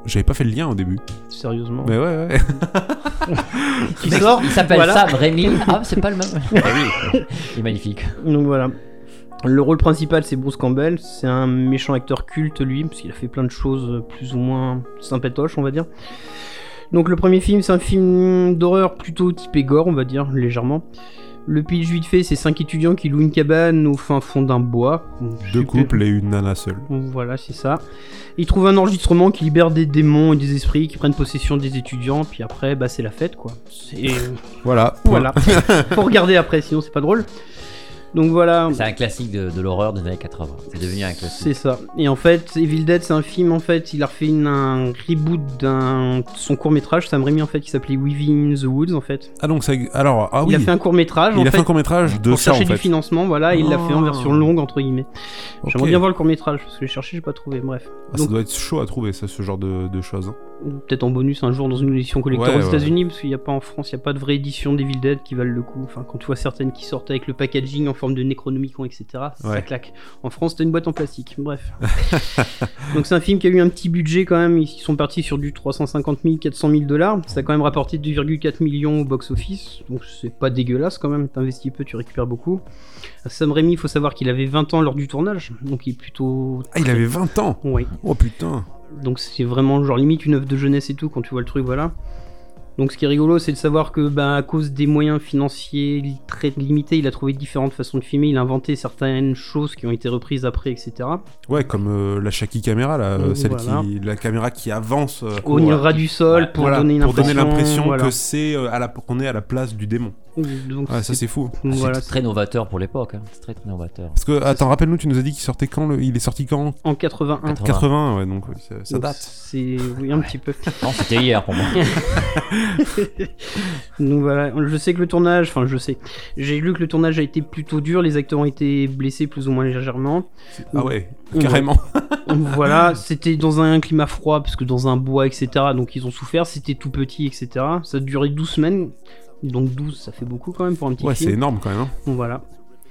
j'avais pas fait le lien au début. Sérieusement. Mais ouais, ouais. (laughs) Qui sort Il s'appelle voilà. Sam Rémi. Ah, c'est pas le même. (laughs) Ah oui. Il est magnifique. Donc voilà. Le rôle principal, c'est Bruce Campbell. C'est un méchant acteur culte, lui, parce qu'il a fait plein de choses plus ou moins sympatoches, on va dire. Donc le premier film, c'est un film d'horreur plutôt typé gore, on va dire, légèrement. Le pitch vite fait, c'est cinq étudiants qui louent une cabane au fin fond d'un bois. Deux couples et une nana seule. Voilà, c'est ça. Ils trouvent un enregistrement qui libère des démons et des esprits qui prennent possession des étudiants, puis après, bah c'est la fête, quoi. C'est... Voilà. voilà. (laughs) Faut regarder après, sinon c'est pas drôle. Donc voilà. C'est un classique de, de l'horreur des années 80. C'est devenu un C'est classique. ça. Et en fait, Evil Dead, c'est un film. En fait, il a refait une- un reboot d'un son court métrage. Sam Raimi en fait, qui s'appelait Within the Woods en fait. Ah, donc ça. Alors, ah oui. Il a fait un court métrage. Il en a fait fait, un court-métrage de pour ça, en chercher du fait. financement. Voilà, il l'a fait en Ah. version longue entre guillemets. J'aimerais bien voir le court métrage parce que j'ai cherché, j'ai pas trouvé. Bref. Ah, ça doit être chaud à trouver, ça, ce genre de, de choses. hein. peut-être en bonus un jour dans une édition collector Ouais, aux ouais, États-Unis parce qu'il n'y a pas en France, il n'y a pas de vraie édition d'Evil Dead qui valent le coup. Enfin, quand tu vois certaines qui sortent avec le packaging en forme de Necronomicon, etc. Ça claque. En France, t'as une boîte en plastique. Bref. (laughs) Donc c'est un film qui a eu un petit budget quand même. Ils sont partis sur du 350 000, 400 000 dollars. Ça a quand même rapporté 2,4 millions au box-office. Donc c'est pas dégueulasse quand même. T'investis peu, tu récupères beaucoup. Sam Raimi, il faut savoir qu'il avait 20 ans lors du tournage. Donc il est plutôt. Ah, il avait 20 ans Oui. Oh putain Donc c'est vraiment genre limite une œuvre de jeunesse et tout quand tu vois le truc, voilà. Donc ce qui est rigolo, c'est de savoir que bah, à cause des moyens financiers très limités, il a trouvé différentes façons de filmer, il a inventé certaines choses qui ont été reprises après, etc. Ouais, comme euh, la Shaki caméra, là, euh, celle voilà. qui, la caméra qui avance euh, Au ras du sol pour voilà, donner une pour donner impression. l'impression voilà. que c'est euh, à la, qu'on est à la place du démon. Donc, Ouais, ça c'est fou. donc, voilà, C'est très novateur pour l'époque. hein. C'est très très novateur. Parce que attends, rappelle-nous, tu nous as dit qu'il sortait quand le... Il est sorti quand? En 81. 80. 80, ouais, donc ça, ça Donc, date. C'est oui un petit peu. Non, c'était hier pour moi. (laughs) (laughs) Donc voilà, je sais que le tournage, enfin je sais, j'ai lu que le tournage a été plutôt dur, les acteurs ont été blessés plus ou moins légèrement. Ah ouais, Ouais. carrément. (laughs) voilà, (laughs) c'était dans un climat froid, parce que dans un bois, etc. Donc ils ont souffert, c'était tout petit, etc. Ça a duré 12 semaines. Donc 12, ça fait beaucoup quand même pour un petit Ouais, c'est film. énorme quand même. hein. Donc voilà.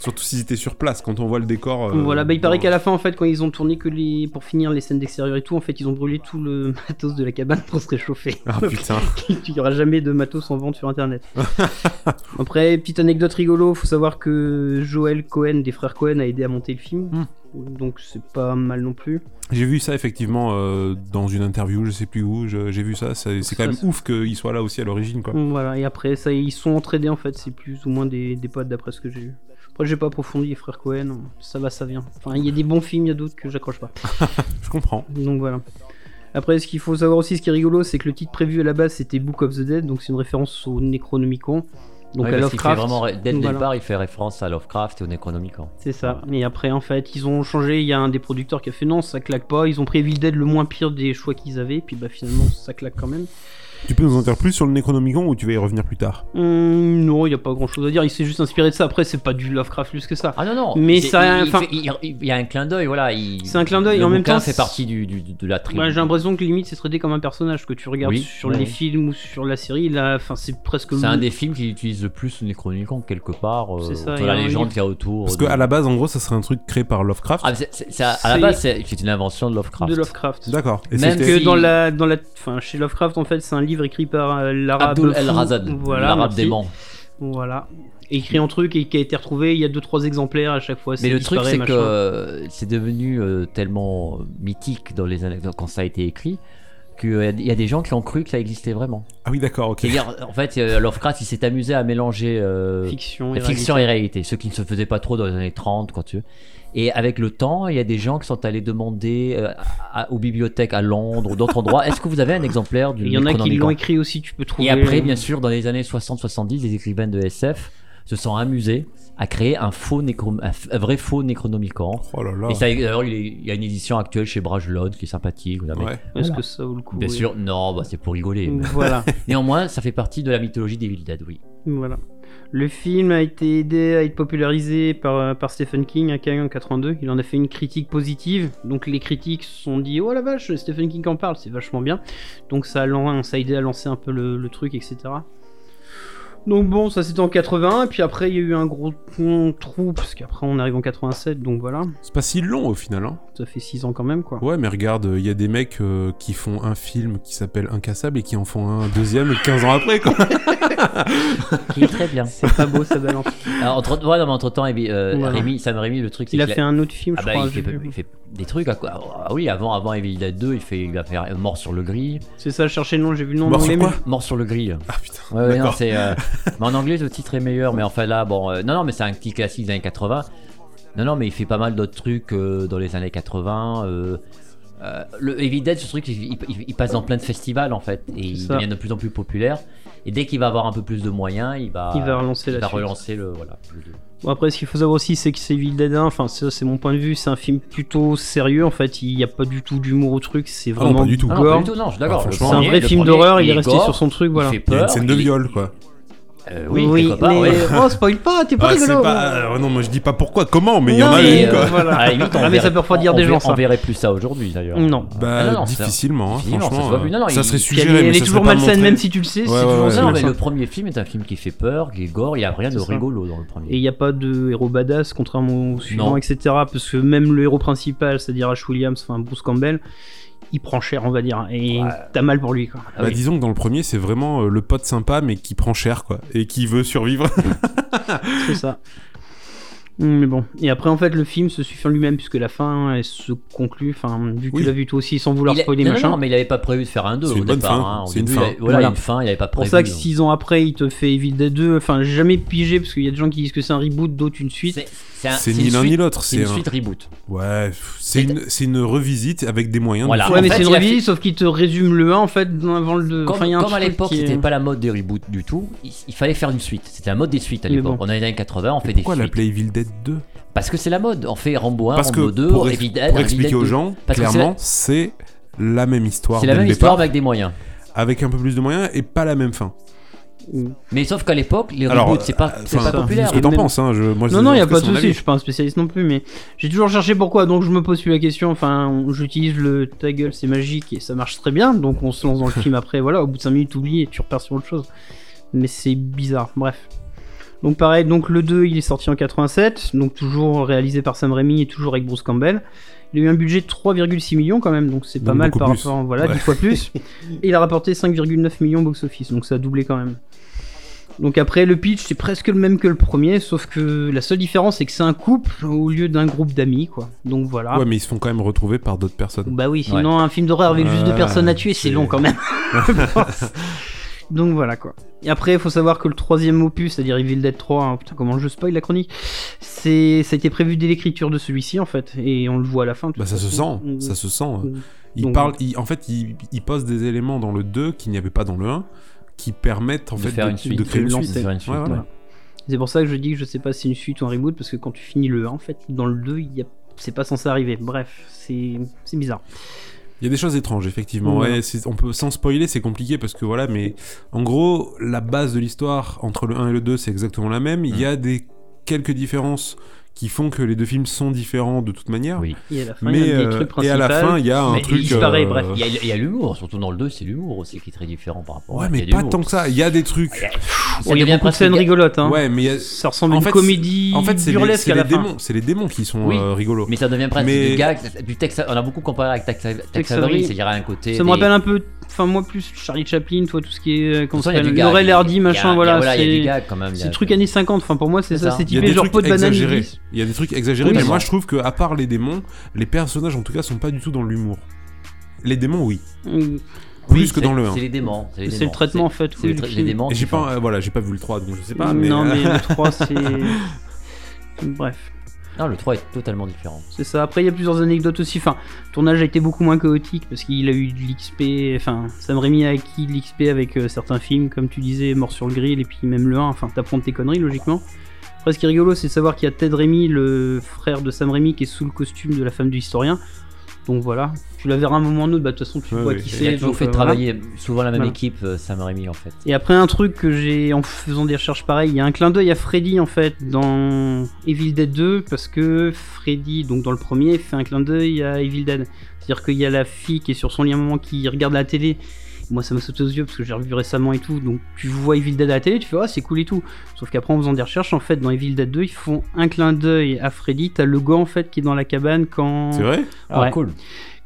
Surtout s'ils étaient sur place, quand on voit le décor. euh, voilà, bah, il paraît dans- qu'à la fin, en fait, quand ils ont tourné que les. pour finir les scènes d'extérieur et tout, en fait, ils ont brûlé tout le (laughs) matos de la cabane pour se réchauffer. Ah putain. (laughs) Il n'y aura jamais de matos en vente sur internet. (laughs) Après, petite anecdote rigolo, faut savoir que Joel Cohen, des frères Cohen, a aidé à monter le film. Donc c'est pas mal non plus. J'ai vu ça effectivement euh, dans une interview, je sais plus où, j'ai vu ça. C'est quand Ça, même ouf qu'il soit là aussi à l'origine, quoi. Voilà, et après, ça, ils sont entraînés en fait, c'est plus ou moins des, des potes d'après ce que j'ai vu. Après, j'ai pas approfondi les frères Cohen, ça va, ça vient. Enfin, il y a des bons films, il y a d'autres que j'accroche pas. (laughs) Je comprends. Donc voilà. Après, ce qu'il faut savoir aussi, ce qui est rigolo, c'est que le titre prévu à la base c'était Book of the Dead, donc c'est une référence au Necronomicon. Donc Ouais, à parce qu'il fait Lovecraft. vraiment, dès le Voilà. départ, il fait référence à Lovecraft et au Necronomicon. C'est ça. Et après, en fait, ils ont changé. Il y a un des producteurs qui a fait non, ça claque pas. Ils ont pris Evil Dead le moins pire des choix qu'ils avaient. Puis bah finalement, ça claque quand même. Tu peux nous en dire plus sur le Necronomicon ou tu vas y revenir plus tard? Hum, non, il y a pas grand chose à dire. Il s'est juste inspiré de ça. Après, c'est pas du Lovecraft plus que ça. Ah non, non. Mais ça- il, il enfin- fait- il- il y a un clin d'œil, voilà. il- C'est un clin d'œil, en même temps, fait c'est- partie du, du- de la tribu. Ouais, j'ai l'impression que limite c'est traité comme un personnage que tu regardes Oui, sur ouais, les films ou sur la série. Là, enfin, c'est presque. C'est un des films qui utilise le plus le Necronomicon quelque part. euh, C'est ça, la légende qu'il y a autour. Parce de- qu'à la base, en gros, ça serait un truc créé par Lovecraft. Ah, à, à la base, c'est c'est une invention de Lovecraft. de Lovecraft. D'accord. Même Que dans la, dans la, enfin, chez Lovecraft, en fait, c'est un livre écrit par euh, l'arabe. Abdul fou. El Razad, Voilà, l'arabe dément. Voilà. Écrit en truc et qui a été retrouvé. Il y a deux trois exemplaires à chaque fois. Mais c'est le truc, c'est que euh, c'est devenu euh, tellement mythique dans les années quand ça a été écrit qu'il y a des gens qui ont cru que ça existait vraiment. Ah oui, d'accord, ok. C'est-à-dire, en fait, Lovecraft, il s'est amusé à mélanger euh, Fiction et fiction réalité. et réalité, ce qui ne se faisait pas trop dans les années 30, quand tu veux. Et avec le temps, il y a des gens qui sont allés demander euh, à- aux bibliothèques à Londres ou d'autres endroits est-ce que vous avez un exemplaire du Il y en a qui l'ont écrit aussi, tu peux trouver. Et après, bien sûr, dans les années 60-70, les écrivains de SF se sont amusés à créer un, faux nécro- un f- un vrai faux Necronomicon. Oh là là. Et ça, d'ailleurs, il, est- il y a une édition actuelle chez Brajlon qui est sympathique. Ouais. Est-ce que ça vaut le coup Bien oui. sûr, non, bah, c'est pour rigoler. Voilà. (laughs) Néanmoins, ça fait partie de la mythologie d'Evil Dead, oui. Voilà. Le film a été aidé à être popularisé par, euh, par Stephen King Cannes en 82. Il en a fait une critique positive. Donc les critiques se sont dit Oh la vache, Stephen King en parle, c'est vachement bien. Donc ça a, aidé à lancer un peu le truc, etc. Donc bon, ça c'était en 81. Et puis après, il y a eu un gros pont- trou, parce qu'après on arrive en 87. Donc voilà, C'est pas si long au final, hein. ça fait 6 ans quand même, quoi. Ouais, mais regarde, il y a des mecs euh, qui font un film qui s'appelle Incassable et qui en font un deuxième 15 ans après, quoi. (laughs) Qui est très bien. C'est pas beau, ça balance. Alors, entre, ouais, non, mais entre temps, Voilà. Rémi, Sam Raimi, le truc, c'est Il a qu'il fait un autre film, Ah je bah, crois. il, fait, il fait des trucs. À quoi Ah oui, avant, avant Evil Dead 2, il, fait, il va faire Mort sur le grill. C'est ça, je cherchais le nom, j'ai vu le nom Mort en sur quoi mais- Mort sur le grill. Ah putain. Ouais, ouais, non, c'est. euh, (laughs) mais en anglais, le titre est meilleur, mais enfin là, bon. euh, non, non, mais c'est un petit classique des années 80. Non, non, mais il fait pas mal d'autres trucs euh, dans les années 80. euh, euh, le Evil Dead, ce truc, il, il- il passe dans plein de festivals en fait, et il ça. devient de plus en plus populaire. Et dès qu'il va avoir un peu plus de moyens, il va, Il va relancer il la va suite. relancer le voilà. le deux. Bon, après, ce qu'il faut savoir aussi, c'est que c'est Evil Dead 1, enfin, ça, c'est mon point de vue, c'est un film plutôt sérieux, en fait, il n'y a pas du tout d'humour au truc, c'est Ah non, vraiment pas du tout. Ah non, pas du tout, non, je suis d'accord. Ah, c'est un vrai film d'horreur, il est resté gore, sur son truc, voilà. Il fait Il y a une peur. scène de viol, quoi. Euh, oui, part, mais... ouais. Oh, spoil pas, t'es pas Ah, c'est rigolo pas... euh, non, moi je dis pas pourquoi, comment, mais il y en Non, a mais, une, euh, quoi. voilà. À la limite, on Ah, mais verrait- ça peut refroidir on- des on gens, ver- ça. On verrait plus ça aujourd'hui, d'ailleurs. Non. Bah, Ah, non, non, ça- difficilement, hein, ça franchement. plus. Non, non, ça il- serait suggéré, elle, est- mais elle est ça toujours malsaine, même si tu le sais, c'est Ouais, toujours ouais, ça. Mais ça. le premier film est un film qui fait peur, qui est gore, il n'y a rien de ça. rigolo dans le premier. Et il n'y a pas de héros badass, contrairement au suivant, etc. Parce que même le héros principal, c'est-à-dire Ash Williams, enfin Bruce Campbell, il prend cher, on va dire. Et Ouais. t'as mal pour lui, quoi. Ah Bah, oui. disons que dans le premier, c'est vraiment euh, le pote sympa, mais qui prend cher, quoi, et qui veut survivre. (laughs) C'est ça. Mm, Mais bon. Et après, en fait, le film se suffit en lui-même, puisque la fin, elle se conclut. Enfin, vu que Oui. tu l'as vu toi aussi, sans vouloir a- spoiler, non, machin. non, mais il n'avait pas prévu de faire un 2 C'est au une bonne départ. fin, hein. C'est une fin. il a- Voilà, Voilà. une fin, il n'avait pas pour prévu. ça que six ans après, il te fait Evil Dead 2. Enfin, j'ai jamais pigé, parce qu'il y a des gens qui disent que c'est un reboot, d'autres une suite. C'est un- ni une l'un ni suite- l'autre. C'est une un... suite reboot. Ouais, c'est une, c'est une revisite avec des moyens. Voilà. de Ouais, mais c'est une revisite, sauf qu'il te résume le 1 en fait avant le 2. Comme, enfin, il y a un comme à truc l'époque, c'était pas la mode des reboots du tout, il, fallait faire une suite. C'était la mode des suites à l'époque. On est dans les années 80, on fait des Pourquoi suites. l'appeler Evil Dead 2 Parce que c'est la mode. On fait Rambo 1, Parce que Rambo 2, pour, ex- Evil Dead, pour expliquer aux 2. gens, Parce clairement, c'est la même histoire. C'est la même histoire départ, mais avec des moyens. avec un peu plus de moyens et pas la même fin. Mais sauf qu'à l'époque, les reboots, c'est pas, euh, c'est pas populaire. Ce que t'en Même- penses, hein, je, moi, je- Non, non, il en y a pas de souci, je suis pas un spécialiste non plus, mais j'ai toujours cherché pourquoi, donc je me pose plus la question. Enfin, j'utilise le ta gueule, c'est magique et ça marche très bien, donc on se lance dans le (laughs) film après, voilà, au bout de 5 minutes, t'oublies et tu repars sur autre chose. Mais c'est bizarre, bref. Donc pareil, donc le 2 il est sorti en 87, donc toujours réalisé par Sam Raimi et toujours avec Bruce Campbell. Il a eu un budget de 3,6 millions quand même, donc c'est pas Donc mal par plus. rapport, voilà, Ouais. 10 fois plus. (laughs) et il a rapporté 5,9 millions box-office, donc ça a doublé quand même. Donc après le pitch c'est presque le même que le premier, sauf que la seule différence c'est que c'est un couple au lieu d'un groupe d'amis quoi. Donc voilà. Ouais, mais ils se font quand même retrouver par d'autres personnes. Bah oui, sinon un film d'horreur avec juste deux personnes à tuer c'est c'est- long quand même. (laughs) (laughs) Donc voilà quoi. Et après il faut savoir que le troisième opus, c'est-à-dire Evil Dead 3, hein, putain comment je spoil la chronique, c'est ça a été prévu dès l'écriture de celui-ci en fait, et on le voit à la fin. Bah, ça se sent, ça se sent. Mm. Il Donc- parle, il- en fait, il, il pose des éléments dans le 2 qu'il n'y avait pas dans le 1 qui permettent en De fait faire de, une suite, de créer une suite. De faire une suite, Ouais, voilà. ouais. C'est pour ça que je dis que je sais pas si c'est une suite ou un reboot, parce que quand tu finis le 1, en fait, dans le 2, il y a... c'est pas censé arriver. Bref, c'est c'est bizarre. Il y a des choses étranges, effectivement. Ouais, on peut, sans spoiler, c'est compliqué parce que voilà, mais en gros, la base de l'histoire entre le 1 et le 2, c'est exactement la même. Il y a des quelques différences qui font que les deux films sont différents de toute manière. Oui. Et à la fin, il Mais y a un des euh, et à la fin, il y a un mais truc. il disparaît, euh, bref. Il y a, l'humour, surtout dans le 2, c'est l'humour aussi qui est très différent par rapport Ouais, à. mais pas tant que ça. Il y a des trucs. Ça y a devient beaucoup de presque scènes ga- rigolotes. Hein. Ouais, mais a- Ça ressemble à en une fait, comédie En fait, c'est les, burlesque c'est à la les fin. démons, c'est les démons qui sont Oui. euh, rigolos. Mais ça devient presque Mais- du gag, du Tex, on a beaucoup comparé avec Tex, Avery, c'est-à-dire un côté. Ça me des- rappelle un peu, enfin moi plus Charlie Chaplin, toi tout ce qui est, euh, comment ça il y a du s'appelle, gag, Laurel Hardy, machin, voilà. c'est quand même. y c'est truc années 50, enfin pour moi c'est C'est ça, c'est Il y a typé des genre trucs pot de banane. Il y a des trucs exagérés, mais moi je trouve que à part les démons, les personnages en tout cas sont pas du tout dans l'humour. Les démons, oui. Plus que dans le 1. C'est les démons. C'est le traitement, en fait, C'est oui, les, démons. Et j'ai pas, euh, voilà, j'ai pas vu le 3, donc je sais pas. Mais, non, euh, mais le 3, (laughs) c'est. Bref. Le 3 est totalement différent. C'est ça. Après, il y a plusieurs anecdotes aussi. Enfin, le tournage a été beaucoup moins chaotique parce qu'il a eu de l'XP. Enfin, Sam Raimi a acquis de l'XP avec euh, certains films, comme tu disais, Mort sur le grill, et puis même le 1. Enfin, t'apprends tes conneries, logiquement. Après, ce qui est rigolo, c'est de savoir qu'il y a Ted Raimi, le frère de Sam Raimi, qui est sous le costume de la femme du historien. Donc voilà. Tu la verras un moment ou un autre. Bah, de toute façon, tu Ouais, vois qui Il a c'est. toujours donc, fait euh, voilà. travailler souvent la même Voilà. équipe, euh, Sam Raimi en fait. Et après un truc que j'ai en faisant des recherches pareilles, il y a un clin d'œil à Freddy en fait dans Evil Dead 2 parce que Freddy donc dans le premier fait un clin d'œil à Evil Dead. C'est-à-dire qu'il y a la fille qui est sur son lit à un moment qui regarde la télé. Moi ça m'a sauté aux yeux parce que j'ai revu récemment et tout. Donc tu vois Evil Dead à la télé, tu fais ah c'est cool et tout. Sauf qu'après en faisant des recherches en fait dans Evil Dead 2 ils font un clin d'œil à Freddy. T'as le gars en fait qui est dans la cabane quand C'est vrai? Ah, Ouais. cool.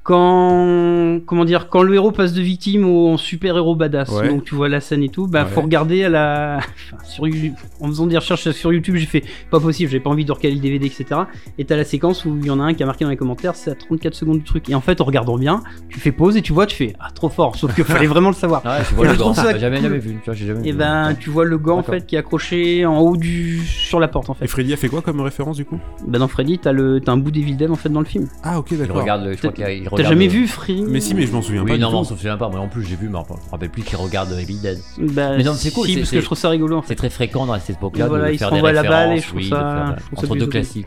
Quand comment dire quand le héros passe de victime au super héros badass Ouais. donc tu vois la scène et tout bah Ouais. faut regarder à la (laughs) enfin, sur You- en faisant des recherches sur YouTube j'ai fait pas possible j'ai pas envie de recaler le DVD etc et t'as la séquence où il y en a un qui a marqué dans les commentaires c'est à 34 secondes du truc et en fait en regardant bien tu fais pause et tu vois tu fais ah trop fort sauf qu'il fallait (laughs) vraiment le savoir Ah, je vois Et le gant. ça jamais, vu. Tu vois, jamais et vu. ben tu vois le gant en fait qui est accroché en haut du sur la porte en Et fait Freddy a fait quoi comme référence du coup? Bah dans Freddy t'as le t'as un bout d'Evil Dead en fait dans le film Ah, ok, Il d'accord. regarde, le- je crois qu'il il regarde. T'as jamais vu Freddy Mais si, mais je m'en souviens Oui, pas. non, non, tout. je me souviens pas. Moi non plus, j'ai vu, mais je me rappelle plus qu'il regarde Evil Dead. bah, Mais non, c'est cool, si, c'est- parce que c'est- je trouve ça rigolo en fait C'est très fréquent dans cette époque-là voilà, de il se faire des la balle et je trouve oui, ça- faire- entre deux classiques.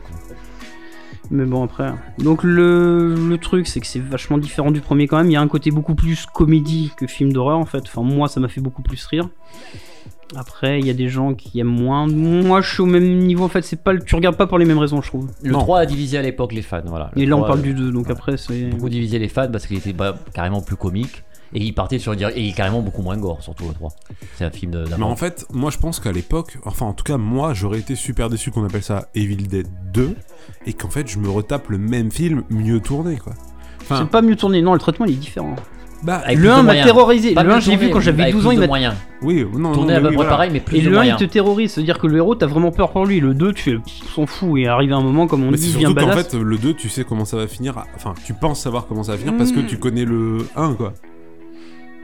Mais bon, après. Donc, le, le truc, c'est que c'est vachement différent du premier quand même. Il y a un côté beaucoup plus comédie que film d'horreur en fait. Enfin, moi, ça m'a fait beaucoup plus rire. Après, il y a des gens qui aiment moins. Moi, je suis au même niveau en fait. C'est pas, le- tu regardes pas pour les mêmes raisons, je trouve. Le Non. 3 a divisé à l'époque les fans, voilà. Le Et là, on 3, parle euh, du 2, donc voilà. après, c'est. Beaucoup divisé les fans parce qu'il était bah, carrément plus comique. Et il partait sur dire et il est carrément beaucoup moins gore, surtout le 3. C'est un film de- Mais en fait, moi je pense qu'à l'époque, enfin en tout cas moi j'aurais été super déçu qu'on appelle ça Evil Dead 2 et qu'en fait je me retape le même film mieux tourné quoi. Enfin, C'est pas mieux tourné, non, le traitement il est différent. Bah Avec le plus de 1 m'a terrorisé. Pas Le 1, mieux j'ai vu quand j'avais avec 12 ans, il m'a. oui, non, Tourné non, à peu près voilà. pareil, mais plus Et de le 1 il te terrorise, c'est-à-dire que le héros t'as vraiment peur pour lui. Le 2 tu s'en fout et arrive un moment comme on Mais dit bien surtout qu'en badass. fait le 2 tu sais comment ça va finir, enfin tu penses savoir comment ça va finir parce que Mm. tu connais le 1 quoi.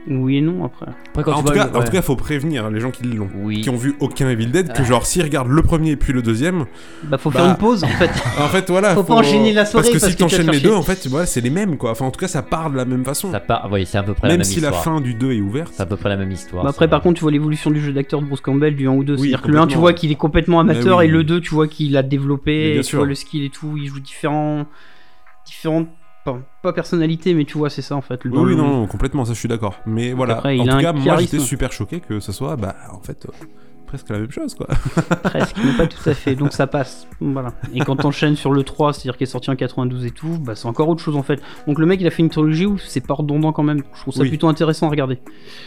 Oui et non après. Après, quand en, tu tout vois cas, le- en ouais. tout cas faut prévenir les gens qui l'ont. Oui. Qui ont vu aucun Evil Dead, que Ah. genre s'ils regardent le premier puis le deuxième, Bah faut Bah, faire une pause en fait. (laughs) en fait voilà. Faut pas enchaîner la soirée Parce que parce si t'enchaînes les deux, en fait, voilà, c'est les mêmes quoi. Enfin en tout cas ça part de la même façon. Ça part, oui, c'est à peu près la Même même si la fin du 2 est ouverte. C'est à peu près la même histoire. Bah après, par contre, tu vois l'évolution du jeu d'acteur de Bruce Campbell du 1 ou 2. Oui, C'est-à-dire que le 1, tu vois qu'il est complètement amateur, Mais oui. et le 2, tu vois qu'il a développé, bien et tu sûr. vois le skill et tout. Il joue différents. différentes. Pas, pas personnalités, mais tu vois, c'est ça en fait. Oui, non, non, complètement, ça je suis d'accord. Mais voilà, après, en il tout cas, moi j'étais super choqué que ce soit, bah, en fait, euh, presque la même chose, quoi. (laughs) Presque, mais pas tout à fait. Donc ça passe. Voilà. Et quand t'enchaînes sur le 3, c'est-à-dire qu'il est sorti en 92 et tout, bah c'est encore autre chose en fait. Donc le mec, il a fait une trilogie où c'est pas redondant quand même. Je trouve ça Oui. plutôt intéressant à regarder.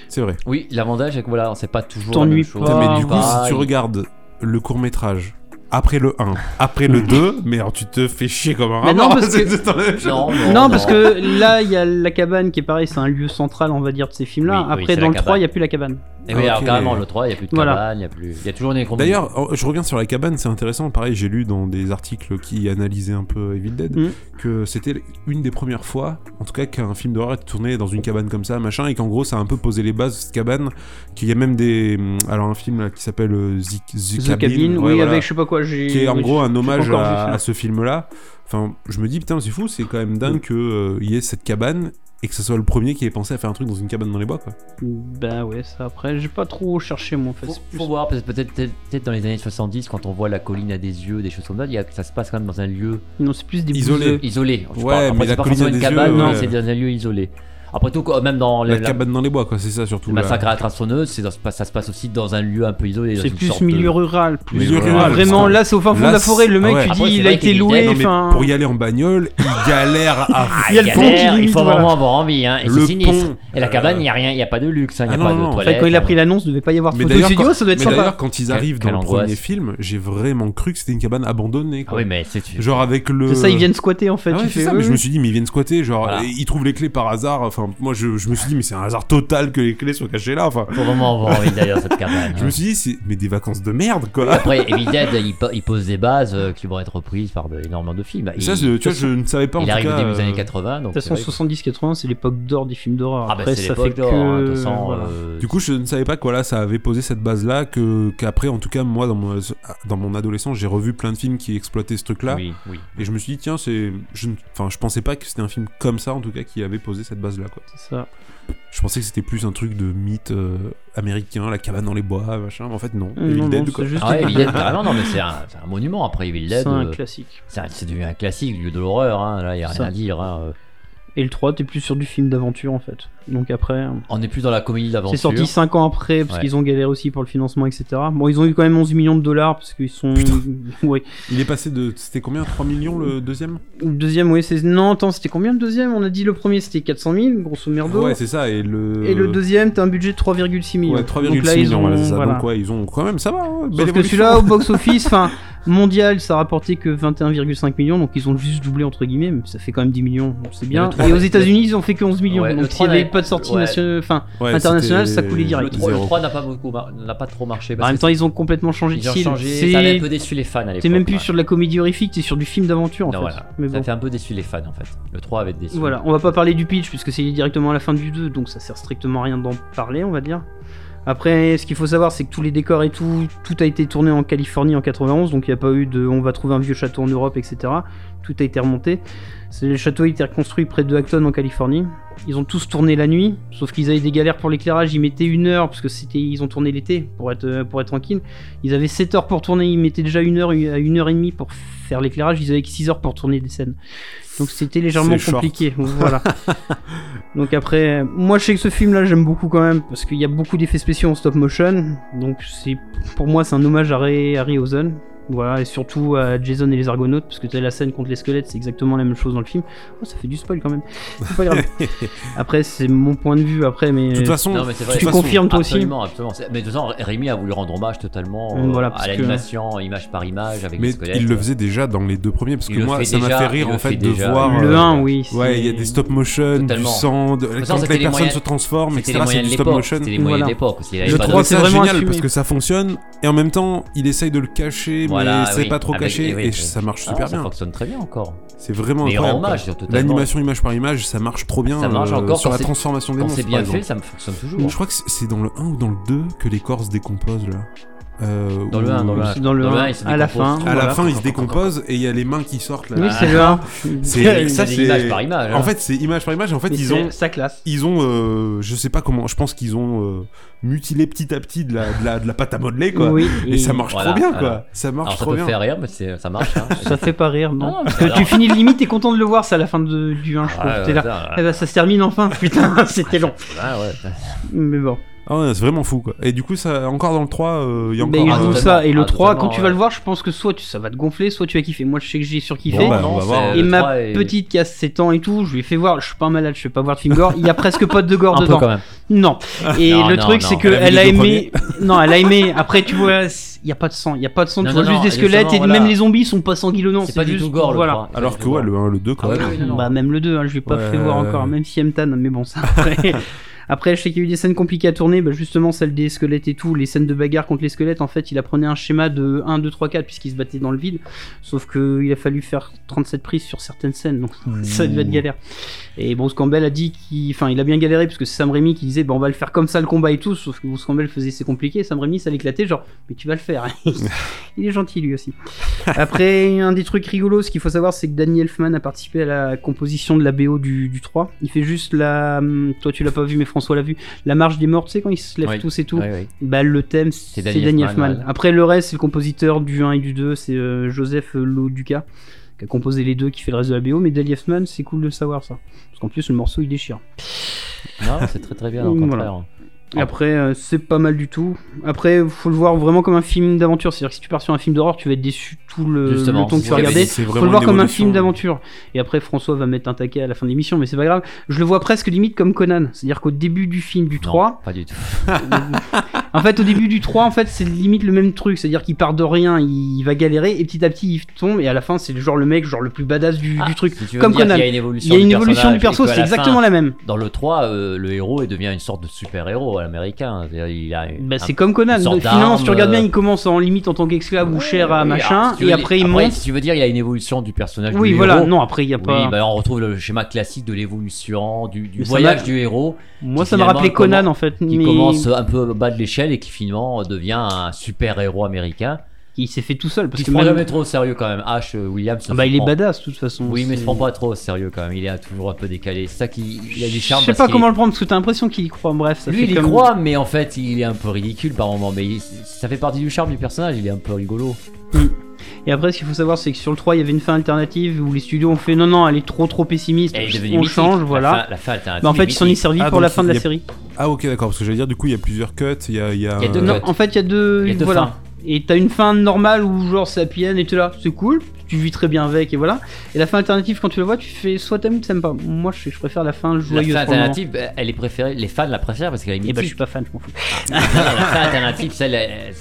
C'est vrai. Oui, l'avantage c'est que voilà, c'est pas toujours. T'ennuies pas. mais du coup, si tu regardes le court métrage après le 1, après le 2, mais alors tu te fais chier comme un non, rat. parce (laughs) que-. Non, non, Non, parce que là, il y a la cabane qui est pareil, c'est un lieu central, on va dire, de ces films-là. Oui, Après, dans le 3, cabane. il n'y a plus la cabane. Et oui, alors Ok. carrément, le 3, il n'y a plus de Voilà. cabane, il y a plus. Il y a toujours des. D'ailleurs, oh, je reviens sur la cabane, c'est intéressant. Pareil, j'ai lu dans des articles qui analysaient un peu Evil Dead Mhm. que c'était une des premières fois, en tout cas, qu'un film d'horreur était tourné dans une cabane comme ça, machin, et qu'en gros, ça a un peu posé les bases de cette cabane. Qu'il y a même des. hum, Alors, un film là, qui s'appelle The, The The Cabin, Cabin, ouais, oui, voilà, avec je sais pas quoi, j'ai. qui est en gros un hommage pas à, ce film-là. Enfin, je me dis, putain, c'est fou, c'est quand même dingue qu'il y ait cette cabane et que ce soit le premier qui ait pensé à faire un truc dans une cabane dans les bois, quoi. Bah ouais, ça après, j'ai pas trop cherché moi en fait. Faut, c'est plus- faut voir, parce que peut-être dans les années 70, quand on voit la colline à des yeux, des choses comme ça, il y a, ça se passe quand même dans un lieu Non, c'est plus des Isolé. isolé. Ouais, parle- après, mais c'est la pas colline une des yeux, cabane, non, ouais. c'est dans un lieu isolé. Après tout, quoi, même dans La, les, la- cabane dans les bois, quoi, c'est ça surtout. le là. massacre à la tronçonneuse, c'est dans- ça se passe aussi dans un lieu un peu isolé. C'est plus milieu de- rural. Plus Milieu rural, Vraiment, là c'est au fin fond là, de la forêt. Le mec, ah ouais. tu dis, il a été loué. Non, mais Enfin, pour y aller en bagnole, il (laughs) galère à Ah, Il y a le galère, pont qui il faut voilà. vraiment avoir envie, hein. Et Le c'est sinistre. pont, Et la cabane, il euh, n'y a rien, il n'y a pas de luxe, hein, il n'y ah a non, pas de toilette. fait, quand il a hein. pris l'annonce, il devait pas y avoir de Mais photo d'ailleurs, studio, quand, ça doit être mais sympa. d'ailleurs, quand ils arrivent dans le premier film, j'ai vraiment cru que c'était une cabane abandonnée. Ah oui, mais c'est. Genre avec le. C'est ça, ils viennent squatter en fait. Ah c'est ça, mais je me suis dit, mais ils viennent squatter, genre, ils trouvent les clés par hasard, enfin, moi, je, je me suis dit, mais c'est un hasard total que les clés soient cachées là. Enfin, Faut vraiment avoir envie d'aller dans cette (laughs) cabane. je me suis dit, c'est mais des vacances de merde, quoi. Après, Evil Dead, il, po- il pose des bases euh, qui vont être reprises par de- énormément de films. Et ça, Il- tu vois, je ne savais pas en il tout arrive cas. au début des euh, années 80. De Donc toute façon, c'est vrai que- 70-80, c'est l'époque d'or des films d'horreur. Ah, bah, Après, c'est ça fait l'époque que. d'or. hein, de toute façon, voilà. euh, Du coup, je ne savais pas que voilà, ça avait posé cette base-là, que qu'après, en tout cas, moi, dans mon, dans mon adolescence, j'ai revu plein de films qui exploitaient ce truc-là. Oui, oui. Et je me suis dit, tiens, c'est. Je, ne- enfin, je pensais pas que c'était un film comme ça, en tout cas, qui avait posé cette base-là, quoi. C'est ça. Je pensais que c'était plus un truc de mythe euh, américain, la cabane dans les bois, machin. Mais en fait, non. Euh, Evil non, Dead, non, quoi. c'est juste Ah ouais, Evil Dead, carrément, non, mais c'est un, c'est un monument après Evil Dead. c'est un euh, classique. C'est un- c'est devenu un classique, lieu de l'horreur. Hein. Là, il n'y a rien Ça. à dire. hein. Euh, Et le 3, t'es plus sur du film d'aventure en fait. Donc après, On est plus dans la comédie d'aventure. c'est sorti 5 ans après parce Ouais. qu'ils ont galéré aussi pour le financement, etc. Bon, ils ont eu quand même 11 millions de dollars parce qu'ils sont. (laughs) ouais. Il est passé de. C'était combien 3 millions le deuxième? Le deuxième, oui, c'est. Non, attends, c'était combien le deuxième? On a dit le premier c'était 400 000, grosso merdo. Ouais, c'est ça. Et le. Et le deuxième, t'as un budget de 3,6 millions. Ouais, Donc 3,6 là, ils millions, ont- voilà, c'est ça. voilà. Donc, ouais, ils ont quand même, ça va. hein, Sauf que celui-là, au box-office, enfin, (laughs) mondial, ça a rapporté que 21,5 millions, donc ils ont juste doublé entre guillemets, mais ça fait quand même 10 millions, donc c'est bien. le Et aux le- États-Unis, ils ont fait que 11 millions, Ouais, le donc s'il n'y avait pas de sortie ouais. nationale, enfin, Ouais, international, c'était- ça coulait Le direct. 3, Zéro. n'a pas beaucoup, mar- n'a pas trop marché. en parce même que temps, ils ont complètement changé de style. changé. Ça avait un peu déçu les fans à l'époque. c'est même plus ouais. sur de la comédie horrifique, c'est sur du film d'aventure en Non, fait. voilà. Mais Ça fait un peu déçu les fans en fait. Le 3 avait déçu. Voilà, on va pas parler du pitch puisque c'est directement à la fin du 2, donc ça sert strictement à rien d'en parler, on va dire. Après, ce qu'il faut savoir, c'est que tous les décors et tout, tout a été tourné en Californie en 91, donc il n'y a pas eu de on va trouver un vieux château en Europe, etc. Tout a été remonté. Le château a été reconstruit près de Acton en Californie. Ils ont tous tourné la nuit, sauf qu'ils avaient des galères pour l'éclairage. Ils mettaient une heure, parce que c'était, ils ont tourné l'été pour être, pour être tranquille. Ils avaient 7 heures pour tourner, ils mettaient déjà une heure à une heure et demie pour faire l'éclairage. Ils avaient que 6 heures pour tourner des scènes. Donc c'était légèrement short. compliqué. Voilà. (laughs) Donc après, moi je sais que ce film là j'aime beaucoup quand même parce qu'il y a beaucoup d'effets spéciaux en stop motion. Donc c'est pour moi c'est un hommage à Ray Harryhausen. Voilà, et surtout à Jason et les Argonautes, parce que tu as la scène contre les squelettes, c'est exactement la même chose dans le film. Oh, ça fait du spoil quand même. C'est pas grave. (laughs) après, c'est mon point de vue, après, mais. De toute façon, Non, mais vrai. tu façon, confirmes toi aussi Absolument, absolument. C'est- Mais de toute façon, Rémi a voulu rendre hommage totalement euh, Mm, voilà, à que- l'animation, image par image, avec Mais les squelettes. il le faisait déjà dans les deux premiers, parce que le moi, ça m'a fait rire le en fait fait de déjà. voir. le euh, 1, oui. Ouais, il y a des stop motion, Totalement. du sang, de- façon, quand les personnes moyens- se transforment, etc. C'est du stop motion. C'était les moyens de- trouve trouvais c'est ça vraiment génial parce que ça fonctionne et en même temps il essaye de le cacher Voilà, mais c'est oui, pas trop avec- caché oui, et ça marche Ah, super ça bien. fonctionne très bien encore. C'est vraiment Mais incroyable. L'animation image par image, ça marche trop bien. Ça marche euh, encore sur la transformation des monstres. c'est bien fait, ça me fonctionne toujours. Je crois que c'est dans le 1 ou dans le 2 que les corps se décomposent là. Euh, Dans le où- 1, dans le 1. C'est dans le Dans le 1, un, il se à la décompose. fin. À la fin, ils se décomposent et il y a les mains qui sortent là. Oui, Ah. c'est le (laughs) 1. C'est- ça, C'est image par image. En hein. fait, c'est image par image. En fait, ils c'est ont, sa classe. ils ont, euh, je sais pas comment. Je pense qu'ils ont euh, mutilé petit à petit de la, de la, de la pâte à modeler quoi. Oui, Et ça marche Voilà, trop bien voilà. quoi. Ça marche Alors ça trop peut bien. faire rire, mais ça marche. hein. (laughs) Ça fait pas rire, non. Parce que alors- tu finis le limite, t'es content de le voir, c'est à la fin de- du 1, je trouve. Ouais, T'es là. ouais, ça, Eh ben, ça se termine enfin, (laughs) putain, c'était long. ouais, ouais. Mais bon. Ah ouais, c'est vraiment fou quoi. Et du coup, ça, encore dans le 3, euh, il y a Mais encore. ils jouent ça, et le Ah, 3, quand totalement, tu vas le voir, je pense que soit tu, ça va te gonfler, soit tu vas kiffer. Moi, je sais que j'ai surkiffé. Bon, bah, voir. et ma 3 est- petite qui a 7 ans et tout, je lui ai fait voir, je suis pas un malade, je fais pas voir de film gore, il y a presque pas de gore Un peu dedans. quand même. Non. Et Non, le non, truc, c'est que Elle a aimé. Non, elle a aimé. Après, tu vois, il y a pas de sang, il y a pas de sang, Non, tu non, vois juste non, des squelettes et voilà. même les zombies sont pas sanguinolents. C'est pas du juste- tout gore Voilà. 3. Alors que ouais, le 1, le 2 quand Ah même. oui. Bah même le 2, hein, je l'ai pas Ouais. fait voir encore, même si Mtan, mais bon ça après. (laughs) Après, je sais qu'il y a eu des scènes compliquées à tourner, bah justement celle des squelettes et tout, les scènes de bagarre contre les squelettes, en fait, il apprenait un schéma de 1, 2, 3, 4 puisqu'il se battait dans le vide, sauf que il a fallu faire 37 prises sur certaines scènes, donc (laughs) ça devait être galère. Et Bruce Campbell a dit qu'il, enfin, il a bien galéré parce que c'est Sam Raimi qui disait, bah on va le faire comme ça le combat et tout, sauf que Bruce Campbell faisait c'est compliqué, Sam Raimi ça l'éclatait, genre, mais tu vas le faire. (laughs) il est gentil lui aussi. Après, un des trucs rigolos, ce qu'il faut savoir, c'est que Danny Elfman a participé à la composition de la BO du, du 3. Il fait juste la. hum, Toi, tu l'as pas vu, mais François l'a vu. La marche des morts, tu sais, quand ils se lèvent Oui. tous et tout. Ouais. Bah, le thème, c'est Danny Danny, Elfman. Après, le reste, c'est le compositeur du 1 et du 2, c'est euh, Joseph Loduca, qui a composé les deux, qui fait le reste de la BO. Mais Danny Elfman, c'est cool de le savoir, ça. Parce qu'en plus, le morceau, il déchire. Non, c'est très très bien, au (laughs) contraire. Après, euh, c'est pas mal du tout. Après, faut le voir vraiment comme un film d'aventure. C'est-à-dire que si tu pars sur un film d'horreur, tu vas être déçu tout le, temps que tu vas c'est- regarder. Faut le voir comme un film d'aventure. Et après, François va mettre un taquet à la fin de l'émission, mais c'est pas grave. Je le vois presque limite comme Conan. C'est-à-dire qu'au début du film du Non, 3, Pas du tout. (laughs) en fait, au début du 3, en fait, c'est limite le même truc. C'est-à-dire qu'il part de rien, il va galérer, et petit à petit, il tombe, et à la fin, c'est le genre le mec, genre le plus badass du, Ah, du truc. si Comme Conan. qu'il y a une Il évolution, y a une du évolution du personnage perso, c'est exactement fin, la même. Dans le 3, euh, le héros devient une sorte de super-héros à l'américain. A une- Bah, c'est comme Conan. Finalement, si tu regardes bien, euh, il commence en limite en tant qu'esclave ou cher à Oui, machin, si tu et veux, après il après, monte. Si tu veux dire, il y a une évolution du personnage Oui, du voilà. héros. Non, après, il y a pas. Oui, bah, on retrouve le schéma classique de l'évolution, du, voyage du héros, Moi, ça m'a rappelé Conan commence- en fait. qui mais commence un peu bas de l'échelle et qui finalement devient un super-héros américain. Il s'est fait tout seul. Parce que se prend même- jamais trop au sérieux quand même. H. euh, Williams. Ah bah, il est prend- badass de toute façon. Oui, mais il se prend pas trop au sérieux quand même. Il est toujours un peu décalé. C'est ça qui. Il a du charme. Je sais pas comment le prendre parce que t'as l'impression qu'il y croit. Bref, ça Lui, fait il y comme- croit, mais en fait, il est un peu ridicule par moment. Mais il- ça fait partie du charme du personnage. Il est un peu rigolo. Et après, ce qu'il faut savoir, c'est que sur le 3, il y avait une fin alternative où les studios ont fait non, non, elle est trop trop pessimiste. Et il on mythique. change, La voilà. fin- La fin alternative. Mais en fait, ils s'en y mythique. servi Ah, pour la fin de il la a- série. Ah ok d'accord parce que j'allais dire du coup il y a plusieurs cuts, il y a, il y a, Il y a deux Non, cuts. en fait, il y a deux. Il y a deux voilà. fins. Et t'as une fin normale où genre c'est happy end et t'es là, c'est cool, tu vis très bien avec et voilà. Et la fin alternative, quand tu la vois, tu fais soit t'aimes ou t'aimes pas. Moi, je, je préfère la fin La joyeuse. fin le moment. alternative, elle est préférée. Les fans la préfèrent parce qu'elle est Eh ben, je mythique. suis pas fan, je m'en fous. Non, la fin alternative, celle,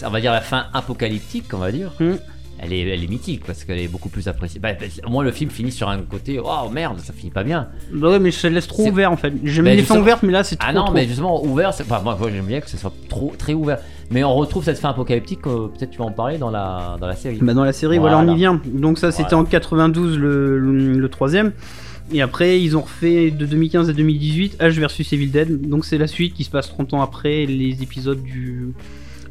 on va dire la fin apocalyptique, on va dire. Hmm. Elle est, elle est mythique parce qu'elle est beaucoup plus appréciée. Bah, bah, au moins, le film finit sur un côté, waouh merde, ça finit pas bien. Bah ouais, mais je laisse trop ouvert en fait. J'aime Bah, les fins ouvertes, mais là c'est trop. Ah non, trop. mais justement, ouvert, c'est- enfin, moi, j'aime bien que ce soit trop, très ouvert. Mais on retrouve cette fin apocalyptique, euh, peut-être tu vas en parler dans la, dans la série. Bah dans la série, voilà, Voilà. on y vient. Donc ça, c'était Voilà. en 92 le, le, le troisième. Et après, ils ont refait de 2015 à 2018 H versus Evil Dead. Donc c'est la suite qui se passe 30 ans après les épisodes du,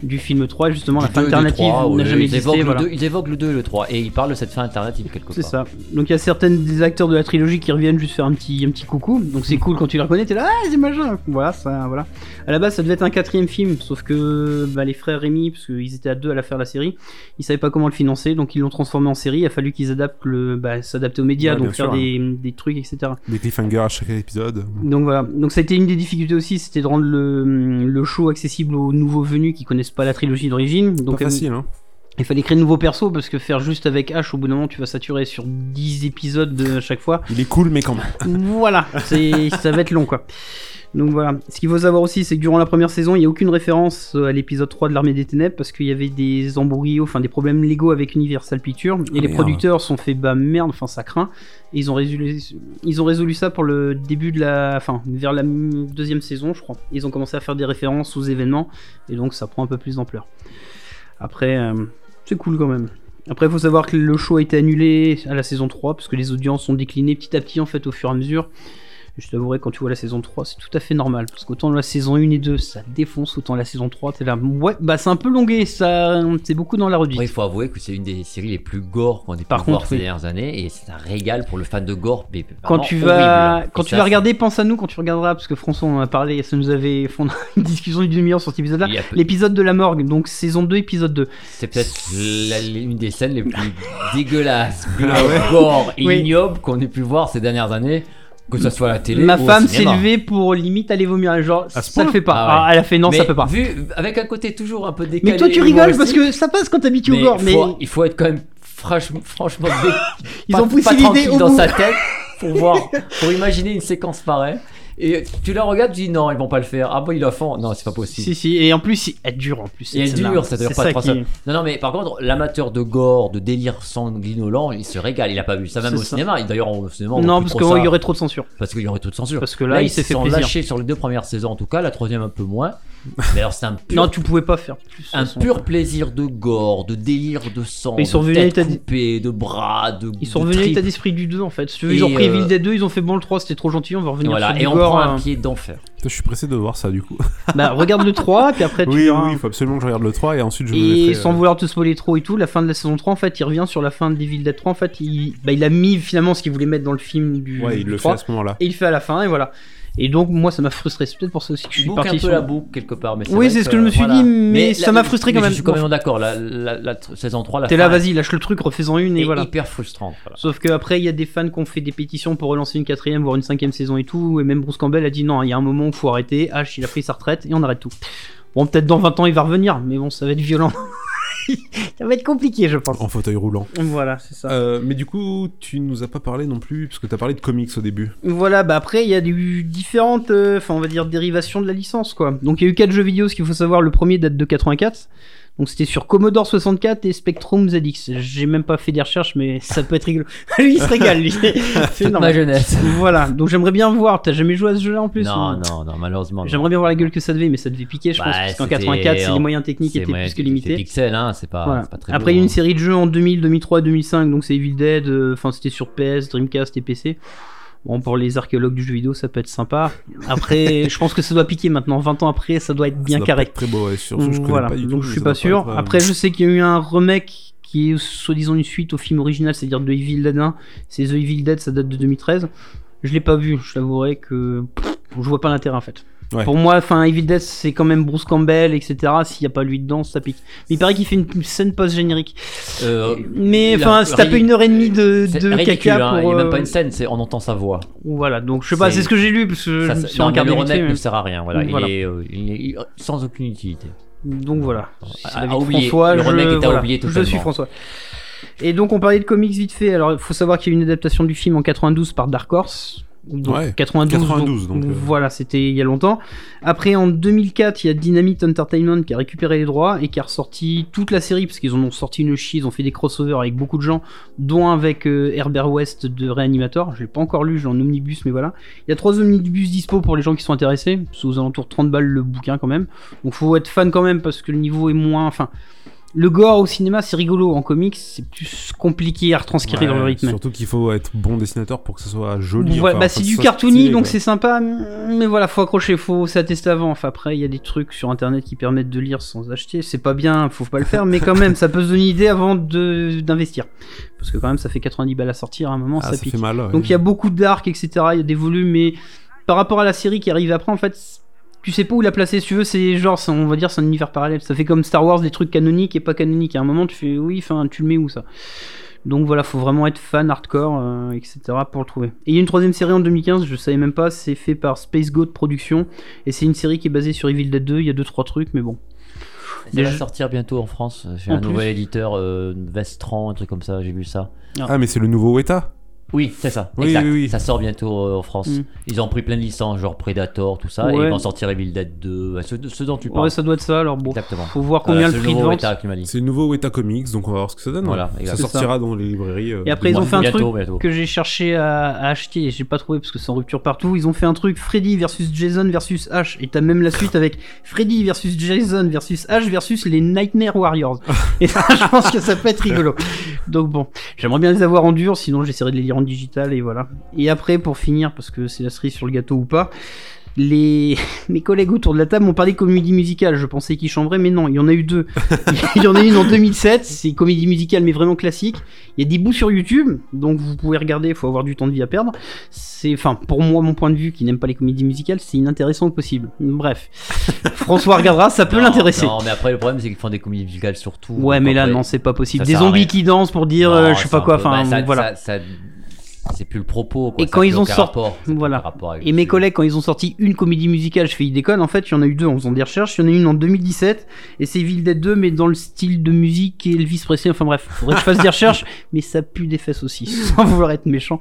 du film 3. Justement, la fin alternative n'a jamais ils, existé. évoquent voilà. le deux, ils évoquent le 2 et le 3 et ils parlent de cette fin alternative quelque part. C'est ça. Donc il y a certaines des acteurs de la trilogie qui reviennent juste faire un petit, un petit coucou. Donc c'est cool quand tu les reconnais, t'es là, ah c'est machin. Voilà, ça, voilà. À la base, ça devait être un quatrième film, sauf que bah, les frères Rémi, parce qu'ils étaient à deux à la faire la série, ils savaient pas comment le financer, donc ils l'ont transformé en série. Il a fallu qu'ils adaptent le, bah, s'adapter aux médias, Ouais, donc faire sûr, des, des trucs, etc. des cliffhangers à chaque épisode. Donc voilà. Donc ça a été une des difficultés aussi, c'était de rendre le, le show accessible aux nouveaux venus qui connaissent pas la trilogie d'origine. Donc Pas facile hein. il fallait créer de nouveaux persos parce que faire juste avec H au bout d'un moment tu vas saturer sur 10 épisodes de chaque fois. Il est cool mais quand même. voilà, c'est ça va être long quoi. Donc voilà, ce qu'il faut savoir aussi, c'est que durant la première saison, il n'y a aucune référence euh, à l'épisode 3 de l'Armée des Ténèbres parce qu'il y avait des embrouilles, enfin des problèmes légaux avec Universal Pictures et les merde. producteurs sont fait bah merde, enfin ça craint. Et ils ont résolu, ils ont résolu ça pour le début de la, enfin vers la deuxième saison, je crois. Ils ont commencé à faire des références aux événements et donc ça prend un peu plus d'ampleur. Après, euh, c'est cool quand même. Après, il faut savoir que le show a été annulé à la saison 3 parce que les audiences ont décliné petit à petit en fait au fur et à mesure. Je t'avouerai, quand tu vois la saison 3, c'est tout à fait normal. Parce qu'autant la saison 1 et 2, ça défonce, autant la saison 3, t'es là. Ouais, bah c'est un peu longué, ça, c'est beaucoup dans la redite. Il faut avouer que c'est une des séries les plus gore qu'on ait pu Par voir contre, ces oui. dernières années et c'est un régal pour le fan de gore. mais Quand tu vas, horrible. quand Et tu ça, vas regarder, pense à nous quand tu regarderas, parce que François en a parlé, ça nous avait fait (laughs) une discussion d'une demi-heure sur cet épisode-là. peu- L'épisode de la morgue, donc saison 2, épisode 2. C'est peut-être la- une des scènes les plus (laughs) dégueulasses, Ah gore et Oui. ignobles qu'on ait pu voir ces dernières années, que ce soit à la télé Ma ou femme s'est levée pour limite aller vomir, genre, ça le fait pas. Ah ouais. Ah, elle a fait non, Mais ça peut pas. Vu avec un côté toujours un peu décalé. Mais toi tu rigoles parce que ça passe quand t'habitues au gore, mais faut- il faut être quand même franchement, (laughs) franchement ils pas, ont poussé l'idée dans bout. sa tête pour voir, (laughs) pour imaginer une séquence pareille. Et tu la regardes, tu dis non, ils vont pas le faire. Ah bon, ils le font. Non, c'est pas possible. Si, si, et en plus, elle dure en plus. Et elle dure, ça dure pas trois qui- heures. Non, non, mais par contre, l'amateur de gore, de délire sanguinolent, il se régale. Il a pas vu ça même au ça. cinéma. D'ailleurs, au cinéma, on Non, parce trop qu'il y aurait trop de censure. parce qu'il y aurait toute censure. Parce que là, il ils s'est se fait plaisir. sur les deux premières saisons en tout cas, la troisième un peu moins. Mais alors, c'est un pur, Non, tu pouvais pas faire plus. un façon. pur plaisir de gore, de délire de sang, Ils sont de tête coupée, de bras, de Ils sont revenus à l'état d'esprit du 2 en fait. Si tu veux, ils ont pris euh, Evil Dead 2, ils ont fait bon le 3, c'était trop gentil, on va revenir Voilà, sur et du on gore, prend euh. un pied d'enfer. Je suis pressé de voir ça du coup. Bah, regarde le 3, puis après tu oui, verras. oui, il faut absolument que je regarde le 3 et ensuite je me Et mettrai, sans euh, vouloir te spoiler trop et tout, la fin de la saison 3, en fait, il revient sur la fin de Evil Dead 3. En fait, il, bah, il a mis finalement ce qu'il voulait mettre dans le film du, Ouais, il du le fait 3, à ce moment-là. et il le fait à la fin, et voilà. Et donc, moi, ça m'a frustré. C'est peut-être pour ça aussi que je suis boucle un parti peu sur. la boucle quelque part. Mais Oui, c'est ce que je me suis dit, mais ça m'a frustré quand même. Je suis quand même d'accord. La, la, la saison 3, la T'es là, vas-y, lâche le truc, refais-en une, et est voilà. hyper frustrante. voilà. Sauf qu'après, il y a des fans qui ont fait des pétitions pour relancer une quatrième, voire une cinquième saison et tout. Et même Bruce Campbell a dit non, il y a un moment où il faut arrêter. H, il a pris sa retraite et on arrête tout. Bon, peut-être dans 20 ans, il va revenir, mais bon, ça va être violent. (laughs) ça va être compliqué, je pense. En fauteuil roulant. Voilà, c'est ça. Euh, mais du coup, tu nous as pas parlé non plus, parce que t'as parlé de comics au début. Voilà, bah après, il y a eu différentes, euh, enfin, on va dire, dérivations de la licence, quoi. Donc, il y a eu quatre jeux vidéo, ce qu'il faut savoir. Le premier date de 84. Donc, c'était sur Commodore 64 et Spectrum ZX. J'ai même pas fait des recherches, mais ça peut être rigolo. (laughs) lui, il se régale, lui. (laughs) C'est ma jeunesse. Voilà, donc j'aimerais bien voir. T'as jamais joué à ce jeu-là en plus Non, non, non, malheureusement. J'aimerais bien voir la gueule que ça devait, mais ça devait piquer, je Bah, pense, parce qu'en c'était- 84, c'est les moyens techniques étaient moyen- plus que limités. pixel, hein, c'est pas, Voilà. c'est pas très Après, il y a une série de jeux en 2000, 2003, 2005, donc c'est Evil Dead, euh, enfin c'était sur PS, Dreamcast et PC. Bon, pour les archéologues du jeu vidéo, ça peut être sympa. Après, (laughs) je pense que ça doit piquer maintenant. 20 ans après, ça doit être bien Ça carré. Très beau, ouais, surtout je voilà, pas du tout, donc je suis pas sûr. être, euh, Après, je sais qu'il y a eu un remake qui est soi-disant une suite au film original, c'est-à-dire de Evil Dead 1. C'est The Evil Dead, ça date de 2013. Je l'ai pas vu, je t'avouerai que pff, je vois pas l'intérêt en fait. Ouais. Pour moi, enfin, Evil Dead, c'est quand même Bruce Campbell, etc. S'il y a pas lui dedans, ça pique. Mais il paraît qu'il fait une scène post-générique. Euh, Mais enfin, se taper une heure et demie de, de ridicule, caca hein, pour. Il n'y a même euh, pas une scène, c'est on entend sa voix. Voilà, donc je sais pas, C'est- ce que j'ai lu parce que Ça, je me suis non, mais le ne sert à rien. Voilà, Voilà. Il, est, euh, il est- il- sans aucune utilité. Donc voilà. À- à la vie de oublier. François, Le je, est à voilà, oublier je suis François. Et donc on parlait de comics vite fait. Alors il faut savoir qu'il y a eu une adaptation du film en 92 par Dark Horse. Donc, Ouais, 92, 92, donc, euh. voilà, c'était il y a longtemps. Après en 2004, il y a Dynamite Entertainment qui a récupéré les droits et qui a ressorti toute la série parce qu'ils en ont sorti une chie, ils ont fait des crossovers avec beaucoup de gens, dont avec euh, Herbert West de Reanimator. Je l'ai pas encore lu, je l'ai en omnibus, mais voilà. Il y a trois omnibus dispo pour les gens qui sont intéressés. C'est aux alentours de 30 balles le bouquin quand même. Donc faut être fan quand même parce que le niveau est moins. Enfin, le gore au cinéma c'est rigolo, en comics c'est plus compliqué à retranscrire ouais, dans le rythme. Surtout qu'il faut être bon dessinateur pour que ce soit joli. Ouais, enfin, bah c'est du cartoony stylé, donc c'est sympa, mais voilà, faut accrocher, faut s'attester avant. Enfin après, il y a des trucs sur internet qui permettent de lire sans acheter. C'est pas bien, faut pas le faire, mais quand même, ça peut se donner une idée avant de d'investir. Parce que quand même, ça fait 90 balles à sortir à un moment, Ah, ça ça pique. fait mal. ouais. Donc il y a beaucoup d'arcs, etc. Il y a des volumes, mais par rapport à la série qui arrive après, en fait, tu sais pas où la placer. Si tu veux, c'est genre, on va dire, c'est un univers parallèle. Ça fait comme Star Wars, des trucs canoniques et pas canoniques. À un moment, tu fais, oui, enfin, tu le mets où ça? Donc voilà, faut vraiment être fan hardcore, euh, etc. pour le trouver. Et il y a une troisième série en 2015, je savais même pas, c'est fait par Space Goat Productions. Et c'est une série qui est basée sur Evil Dead 2. Il y a deux trois trucs, mais bon. Ça va sortir bientôt en France. J'ai un plus. nouvel éditeur, euh, Vestran, un truc comme ça, j'ai vu ça. Ah, mais c'est le nouveau Weta Oui, c'est ça. Oui, exact. oui, oui. Ça sort bientôt euh, en France. Mm. Ils ont pris plein de licences, genre Predator, tout ça, et ils vont sortir Evil Dead 2, ouais, ce, ce dont tu parles. Ouais, ça doit être ça. Alors bon, Exactement. faut voir combien c'est le prix de vente. C'est le nouveau Weta Comics, donc on va voir ce que ça donne. Voilà, ça exact. sortira dans les librairies. euh, Et après, ils ont fait un bientôt, truc bientôt. que j'ai cherché à, à acheter et j'ai pas trouvé parce que c'est en rupture partout. Ils ont fait un truc Freddy versus Jason versus H et t'as même la suite avec Freddy versus Jason versus H versus les Nightmare Warriors. (laughs) et ça, je pense que ça peut être rigolo. Donc bon, j'aimerais bien les avoir en dur, sinon j'essaierai de les lire en digital et voilà. Et après, pour finir, parce que c'est la cerise sur le gâteau ou pas. Les... (laughs) Mes collègues autour de la table m'ont parlé de comédie musicale. Je pensais qu'ils chamberaient, mais non, il y en a eu deux. (laughs) il y en a une en 2007, c'est comédie musicale, mais vraiment classique. Il y a des bouts sur YouTube, donc vous pouvez regarder, il faut avoir du temps de vie à perdre. C'est, enfin, pour moi, mon point de vue, qui n'aime pas les comédies musicales, c'est inintéressant au possible. Bref. (laughs) François regardera, ça peut l'intéresser. Non, mais après, le problème, c'est qu'ils font des comédies musicales surtout. Ouais, mais là, non, c'est pas possible. ça Des zombies rien. qui dansent pour dire, Non, euh, je sais pas quoi, enfin, bah, voilà. ça- ça- C'est plus le propos. Quoi. Et quand ils ont sorti- voilà. rapport Et mes sujet. collègues, quand ils ont sorti une comédie musicale, je fais, ils déconnent. En fait, il y en a eu deux en faisant des recherches. Il y en a une en 2017, et c'est Evil Dead 2, mais dans le style de musique et Elvis Presley. Enfin bref, faudrait que je fasse des (laughs) recherches, mais ça pue des fesses aussi, (laughs) sans vouloir être méchant.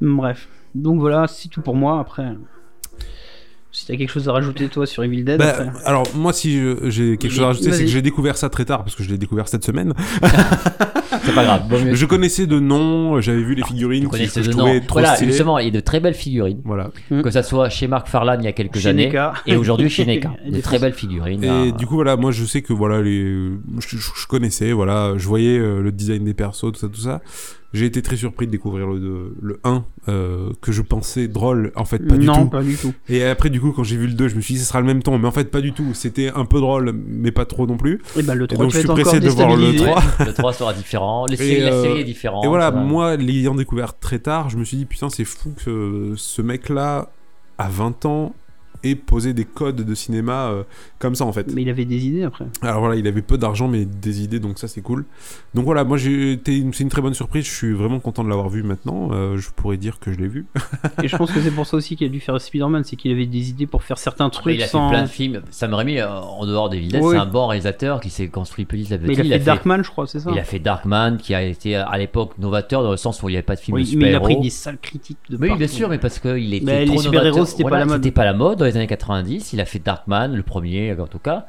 Bref. Donc voilà, c'est tout pour moi. Après, si t'as quelque chose à rajouter, toi, sur Evil Dead, Bah, après. alors moi si j'ai quelque chose à rajouter c'est que j'ai découvert ça très tard parce que je l'ai découvert cette semaine. (laughs) C'est pas grave. Mieux- Je connaissais de nom, j'avais vu les figurines Tu qui, je trouvais trop Voilà, stylées. justement, il y a de très belles figurines. Voilà. Mm. Que ça soit chez Marc Farlan il y a quelques Chez années Neka. et aujourd'hui chez Neka. (laughs) Et De des très belles figurines. Et hein. du coup voilà, moi je sais que voilà les, je, je- je connaissais, voilà, je voyais euh, le design des persos, tout ça, tout ça. J'ai été très surpris de découvrir le, le 1 euh, que je pensais drôle, en fait pas du non, tout. pas du tout. Et après du coup quand j'ai vu le 2, je me suis dit ce sera le même ton, mais en fait pas du tout. C'était un peu drôle, mais pas trop non plus. Et bah, le Et 3 donc tu je vas suis être encore pressé de voir le déstabilisé. 3. (laughs) Le 3 sera différent. Et, la euh, série est différente. Et voilà, va. moi, l'ayant découvert très tard, je me suis dit, putain, c'est fou que ce mec-là, à 20 ans, et poser des codes de cinéma euh, comme ça en fait. Mais il avait des idées après. Alors voilà, il avait peu d'argent mais des idées, donc ça c'est cool. Donc voilà, moi j'ai c'est une très bonne surprise. Je suis vraiment content de l'avoir vu maintenant. Euh, je pourrais dire que je l'ai vu. Et je pense que c'est pour ça aussi qu'il a dû faire Spider-Man, c'est qu'il avait des idées pour faire certains Après, trucs il a fait sans. plein de films. Sam Raimi, euh, en dehors des Villette, Oui. c'est un bon réalisateur qui s'est construit petit à petit. Mais il a fait Darkman, je crois, c'est ça Il a fait Darkman, qui a été à l'époque novateur dans le sens où il n'y avait pas de film Oui, de mais il a pris super-héros. des sales critiques de Oui, partout. bien sûr, mais parce qu'il était Mais trop les super-héros, c'était pas Voilà, la mode. C'était pas la mode les années 90. Il a fait Darkman, le premier en tout cas.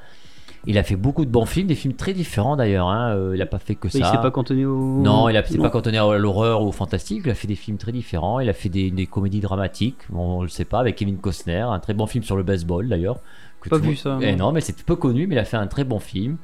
Il a fait beaucoup de bons films, des films très différents d'ailleurs. hein. Euh, il a pas fait que Mais il ça. s'est pas cantonné au. Non, il s'est pas cantonné à l'horreur ou au fantastique. Il a fait des films très différents. Il a fait des, des comédies dramatiques. On le sait pas avec Kevin Costner, un très bon film sur le baseball d'ailleurs. Pas vu ça, Eh non. non, mais c'est peu connu, mais il a fait un très bon film.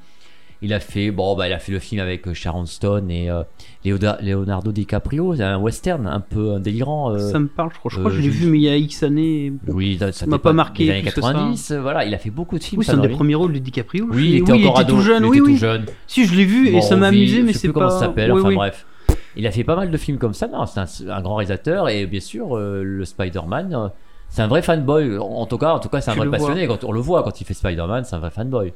Il a fait bon, bah, il a fait le film avec euh, Sharon Stone et euh, Leonardo DiCaprio. C'est un western un peu euh, délirant. euh, Ça me parle, je crois. Je crois euh, que je l'ai vu, mais il y a X années. Oui, ça, m'a pas marqué des années plus que ça. 90. euh, Voilà, il a fait beaucoup de films. Oui, c'est un des premiers rôles de DiCaprio. Oui, il était oui, encore ado. tout jeune, il oui, était oui. tout jeune. Si, je l'ai vu et ça m'a amusé, mais c'est pas. comment ça s'appelle. Enfin bref, il a fait pas mal de films comme ça. Non, c'est un, un grand réalisateur et bien sûr le Spider-Man. c'est un vrai fanboy. En tout cas, en tout cas, c'est un Tu vrai vois. passionné. Quand on le voit quand il fait Spider-Man, c'est un vrai fanboy.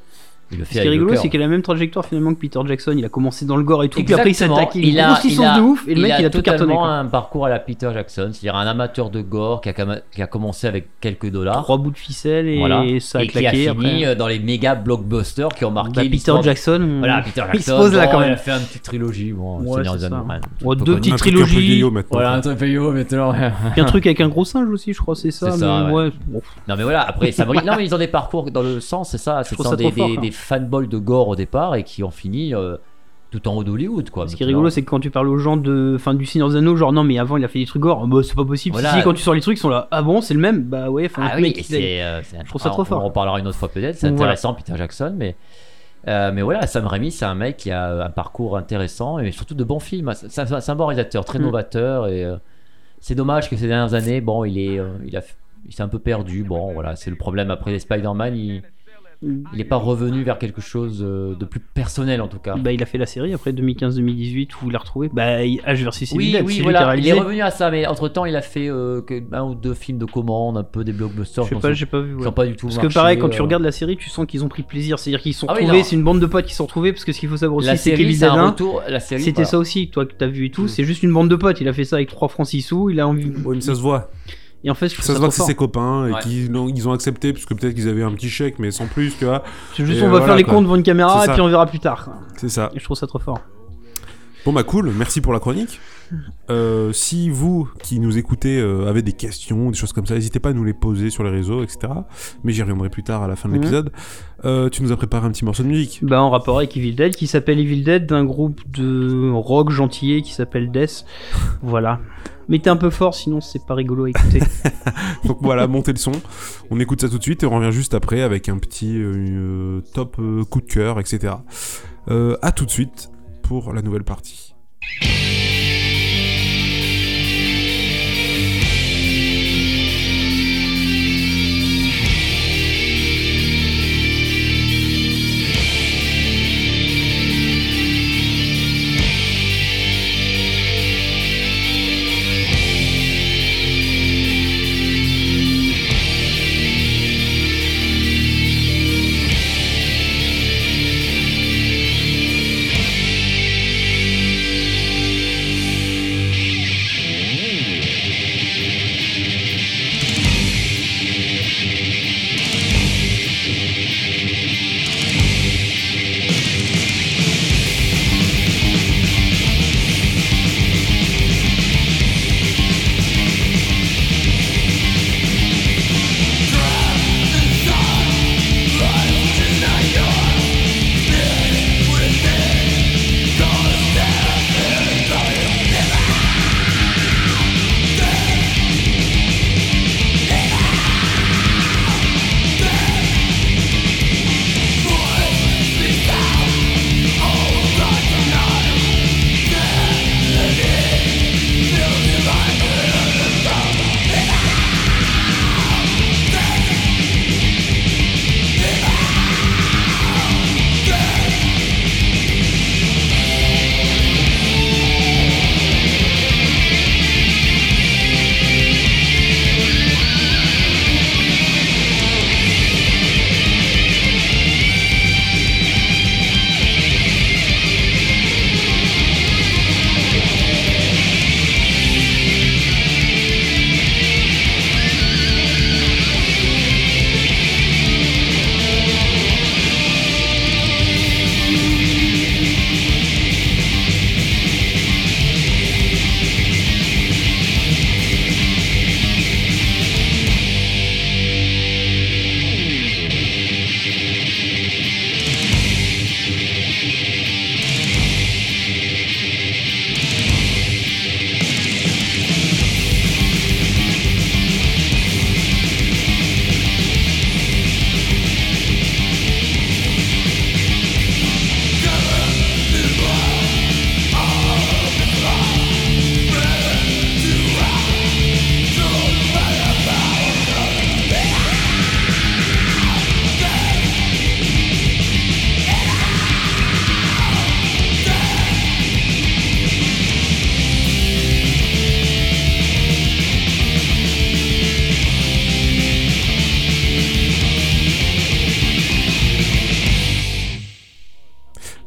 Il le fait Ce qui est rigolo, c'est qu'il a la même trajectoire finalement que Peter Jackson. Il a commencé dans le gore et tout, puis après il s'est Exactement. attaqué une grosse licence de ouf, et le mec il a tout cartonné. quoi. un parcours à la Peter Jackson, c'est-à-dire un amateur de gore qui a, qui a commencé avec quelques dollars. Trois bouts de ficelle et Voilà. ça a et qui a claqué fini après. euh, dans les méga blockbusters qui ont marqué Bah, Peter Jackson, on- Voilà, Peter il Jackson. se pose là quand Il a même. fait une petite trilogie. Bon, Ouais, Seigneur c'est des. Anneaux, ouais, deux petites trilogies. Voilà, un truc vieillot maintenant. un truc avec un gros singe aussi, je crois, c'est ça. Non mais voilà, après ça brille. Non mais ils ont des parcours dans le sens, c'est ça, c'est des, fanboys de gore au départ et qui ont fini euh, tout en haut d'Hollywood quoi. Ce qui est rigolo, c'est que quand tu parles aux gens de, enfin, du Seigneur des Anneaux, genre non, mais avant il a fait des trucs gore, bah c'est pas possible. Voilà. Si, si, quand tu sors les trucs, ils sont là, ah bon, c'est le même? Bah ouais, enfin, Ah oui, c'est, euh, Je trouve ça trop fort. On en reparlera une autre fois peut-être, c'est Voilà. intéressant Peter Jackson, mais euh, mais voilà, Sam Raimi, c'est un mec qui a un parcours intéressant et surtout de bons films. C'est, un bon réalisateur, très Mm. novateur et euh, c'est dommage que ces dernières années, bon, il est, euh, il a, il s'est un peu perdu. Bon, voilà, c'est le problème après les Spider-Man, il, il est pas revenu vers quelque chose euh, de plus personnel en tout cas. Bah, il a fait la série après 2015-2018 où il l'a retrouvé. Bah, il- H versus Evil Oui, Dead, oui, c'est lui qui a voilà, il réalisé. est revenu à ça, mais entre temps, il a fait euh, un ou deux films de commande, un peu des blockbusters. Je sais pas, j'ai pas vu. ouais. pas du tout Parce que pareil, quand tu euh, regardes la série, tu sens qu'ils ont pris plaisir. C'est-à-dire qu'ils se sont Ah retrouvés, c'est une bande de potes qui se sont retrouvés. Parce que ce qu'il faut savoir aussi, c'est série, qu'Evil c'est Dead un 1, retour. La série, c'était voilà. ça aussi, toi que t'as vu et tout. Mm. C'est juste une bande de potes. Il a fait ça avec 3 francs 6 sous. Il a envie. Oui, mais ça se voit. Et en fait, je trouve Ça ça, se voit que c'est ses copains et Ouais. qu'ils l'ont- ils ont accepté parce que peut-être qu'ils avaient un petit chèque, mais sans plus, tu vois. C'est juste, Et on va voilà, faire les quoi. cons devant une caméra et puis on verra plus tard. C'est ça. Et je trouve ça trop fort. Bon bah cool, merci pour la chronique. Euh, si vous qui nous écoutez euh, avez des questions, des choses comme ça, n'hésitez pas à nous les poser sur les réseaux, etc. Mais j'y reviendrai plus tard à la fin de Mhm. l'épisode. Euh, tu nous as préparé un petit morceau de musique. Bah, en rapport avec Evil Dead, qui s'appelle Evil Dead, d'un groupe de rock gentillet qui s'appelle Death. Voilà. Mettez un peu fort, sinon c'est pas rigolo à écouter. (laughs) Donc voilà, montez le son. On écoute ça tout de suite et on revient juste après avec un petit euh, euh, top euh, coup de cœur, etc. À tout de suite pour la nouvelle partie.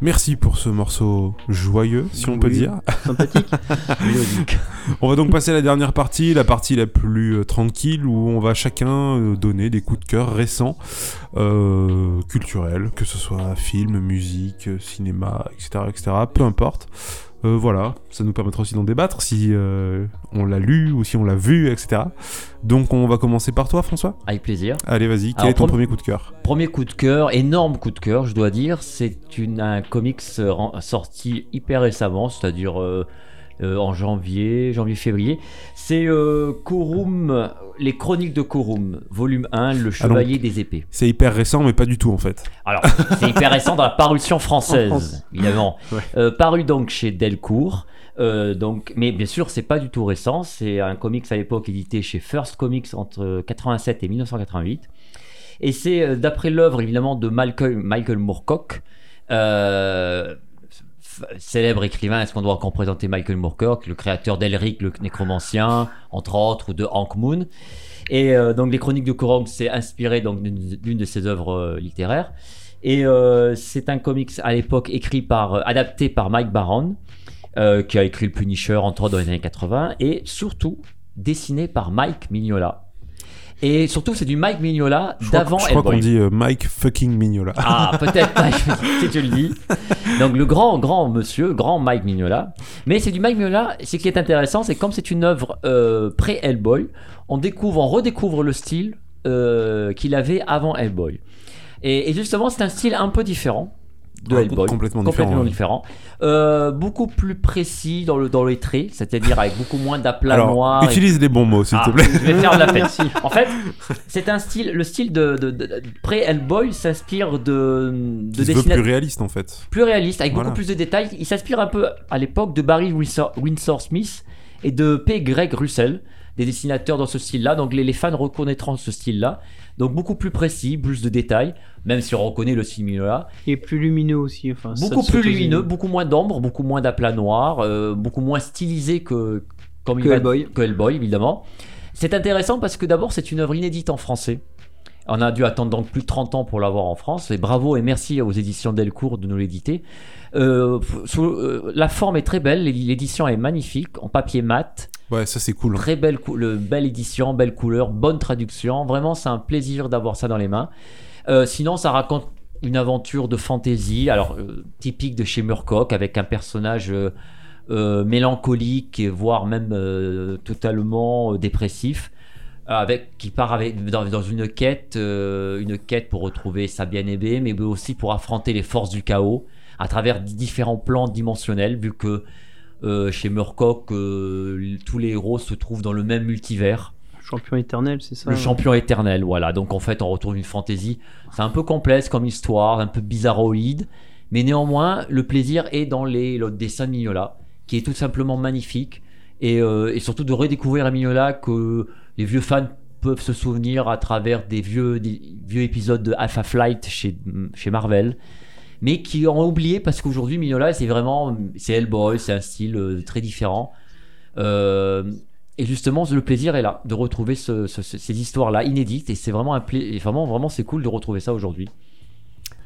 Merci pour ce morceau joyeux, si on peut dire. Sympathique. (laughs) On va donc passer à la dernière partie, la partie la plus euh, tranquille, où on va chacun euh, donner des coups de cœur récents, euh, culturels, que ce soit film, musique, cinéma, etc., etc., peu importe. Euh, voilà, ça nous permettra aussi d'en débattre si euh, on l'a lu ou si on l'a vu, etc. Donc on va commencer par toi, François. Avec plaisir. Allez, vas-y, quel Alors, est ton premier coup de cœur? Premier coup de cœur, énorme coup de cœur, je dois dire. C'est une, un comics euh, sorti hyper récemment, c'est-à-dire euh, euh, en janvier, janvier-février. C'est euh, Korum, les Chroniques de Korum, volume 1, Le Chevalier des Épées. C'est hyper récent, mais pas du tout en fait. Alors, c'est hyper récent dans la parution française, France. évidemment. (laughs) Ouais. Euh, paru donc chez Delcourt. Euh, donc, mais bien sûr, c'est pas du tout récent. C'est un comics à l'époque édité chez First Comics entre 87 et 1988. Et c'est d'après l'œuvre évidemment de Michael, Michael Moorcock, euh, célèbre écrivain. Est-ce qu'on doit encore présenter Michael Moorcock, le créateur d'Elric le nécromancien, entre autres, ou de Hank Moon. Et euh, donc les Chroniques de Korong, c'est inspiré d'une de ses œuvres euh, littéraires. Et euh, c'est un comics à l'époque écrit par, adapté par Mike Baron, qui a écrit le Punisher entre autres dans les années 80, et surtout dessiné par Mike Mignola. Et surtout, c'est du Mike Mignola d'avant je crois qu'on dit euh, Mike fucking Mignola. Ah, peut-être, (laughs) Mike, si tu le dis. Donc, le grand, grand monsieur, grand Mike Mignola. Mais c'est du Mike Mignola. Ce qui est intéressant, c'est que comme c'est une œuvre euh, pré-Hellboy, on découvre, on redécouvre le style euh, qu'il avait avant Hellboy. Et, et justement, c'est un style un peu différent de Ah, Hellboy. complètement Complètement différent. Euh, beaucoup plus précis dans, le, dans les traits, c'est-à-dire avec beaucoup moins d'aplats noirs. et- utilise les bons mots, s'il Ah, te plaît. Je vais faire de la. (laughs) Merci. En fait, c'est un style, le style de, de, de- pré-Hellboy s'inspire de, de dessinateurs plus réaliste en fait. plus réalistes, avec Voilà. beaucoup plus de détails. Il s'inspire un peu à l'époque de Barry Windsor, Windsor Smith et de P. Greg Russell, des dessinateurs dans ce style-là. Donc les, les fans reconnaîtront ce style-là. Donc beaucoup plus précis, plus de détails, même si on reconnaît le Mignola. Et plus lumineux aussi. Enfin, Beaucoup plus lumineux, beaucoup moins d'ombre, beaucoup moins d'aplats noirs, euh, beaucoup moins stylisé que, comme il Que va- Hellboy. que Hellboy, évidemment. C'est intéressant parce que d'abord, c'est une œuvre inédite en français. On a dû attendre donc plus de 30 ans pour l'avoir en France. Et bravo et merci aux éditions Delcourt de nous l'éditer. Euh, euh, la forme est très belle, l'édition est magnifique, en papier mat. Ouais, ça c'est cool. Très belle, édition, belle couleur, bonne traduction. Vraiment, c'est un plaisir d'avoir ça dans les mains. Euh, sinon, ça raconte une aventure de fantasy, alors euh, typique de chez Murcock, avec un personnage euh, euh, mélancolique, voire même totalement dépressif, avec qui part avec, dans, dans une quête, une quête pour retrouver sa bien-aimée, mais aussi pour affronter les forces du chaos à travers différents plans dimensionnels, vu que euh, chez Murcock, euh, tous les héros se trouvent dans le même multivers. Champion éternel, c'est ça Le champion éternel, voilà. Donc en fait, on retrouve une fantaisie. C'est un peu complexe comme histoire, un peu bizarroïde. Mais néanmoins, le plaisir est dans les, le dessin de Mignola, qui est tout simplement magnifique. Et, euh, et surtout de redécouvrir un Mignola que les vieux fans peuvent se souvenir à travers des vieux, des vieux épisodes de Alpha Flight chez, chez Marvel. Mais qui ont oublié parce qu'aujourd'hui, Mignola, c'est vraiment. C'est Hellboy, c'est un style euh, très différent. Euh, et justement, le plaisir est là de retrouver ce- ce- ce- ces histoires-là inédites. Et c'est vraiment un pla- et vraiment, vraiment, c'est cool de retrouver ça aujourd'hui.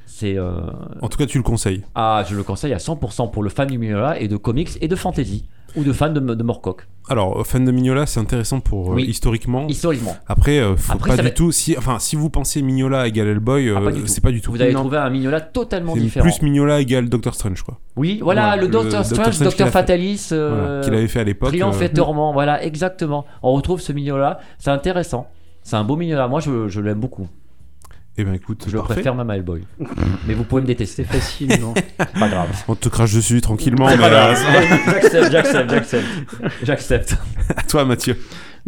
C'est euh, En tout cas, tu le conseilles. ah, je le conseille à 100% pour le fan du Mignola et de comics et de fantasy ou de fans de, de Morcock. Alors, fan de Mignola, c'est intéressant pour euh, Oui. historiquement. Historiquement, Après, euh, faut Après, pas du va- tout. Si, enfin, si vous pensez Mignola égale Hellboy, Ah, euh, pas du tout. c'est pas du tout. vous allez Non. trouver un Mignola totalement différent. plus Mignola égale Doctor Strange, quoi. Oui, voilà, Ouais, le Doctor Strange, Strange Doctor fait. Fatalis, euh, Voilà, Qu'il avait fait à l'époque. Triomphe euh, et Tourment, voilà, exactement. On retrouve ce Mignola, c'est intéressant. C'est un beau Mignola, moi je, je l'aime beaucoup. Eh ben écoute, Je parfait. préfère même à Hellboy. (laughs) Mais vous pouvez me détester, C'est facile, non c'est pas grave. On te crache dessus tranquillement, mais grave. euh, J'accepte, j'accepte, j'accepte. J'accepte. (laughs) à toi, Mathieu.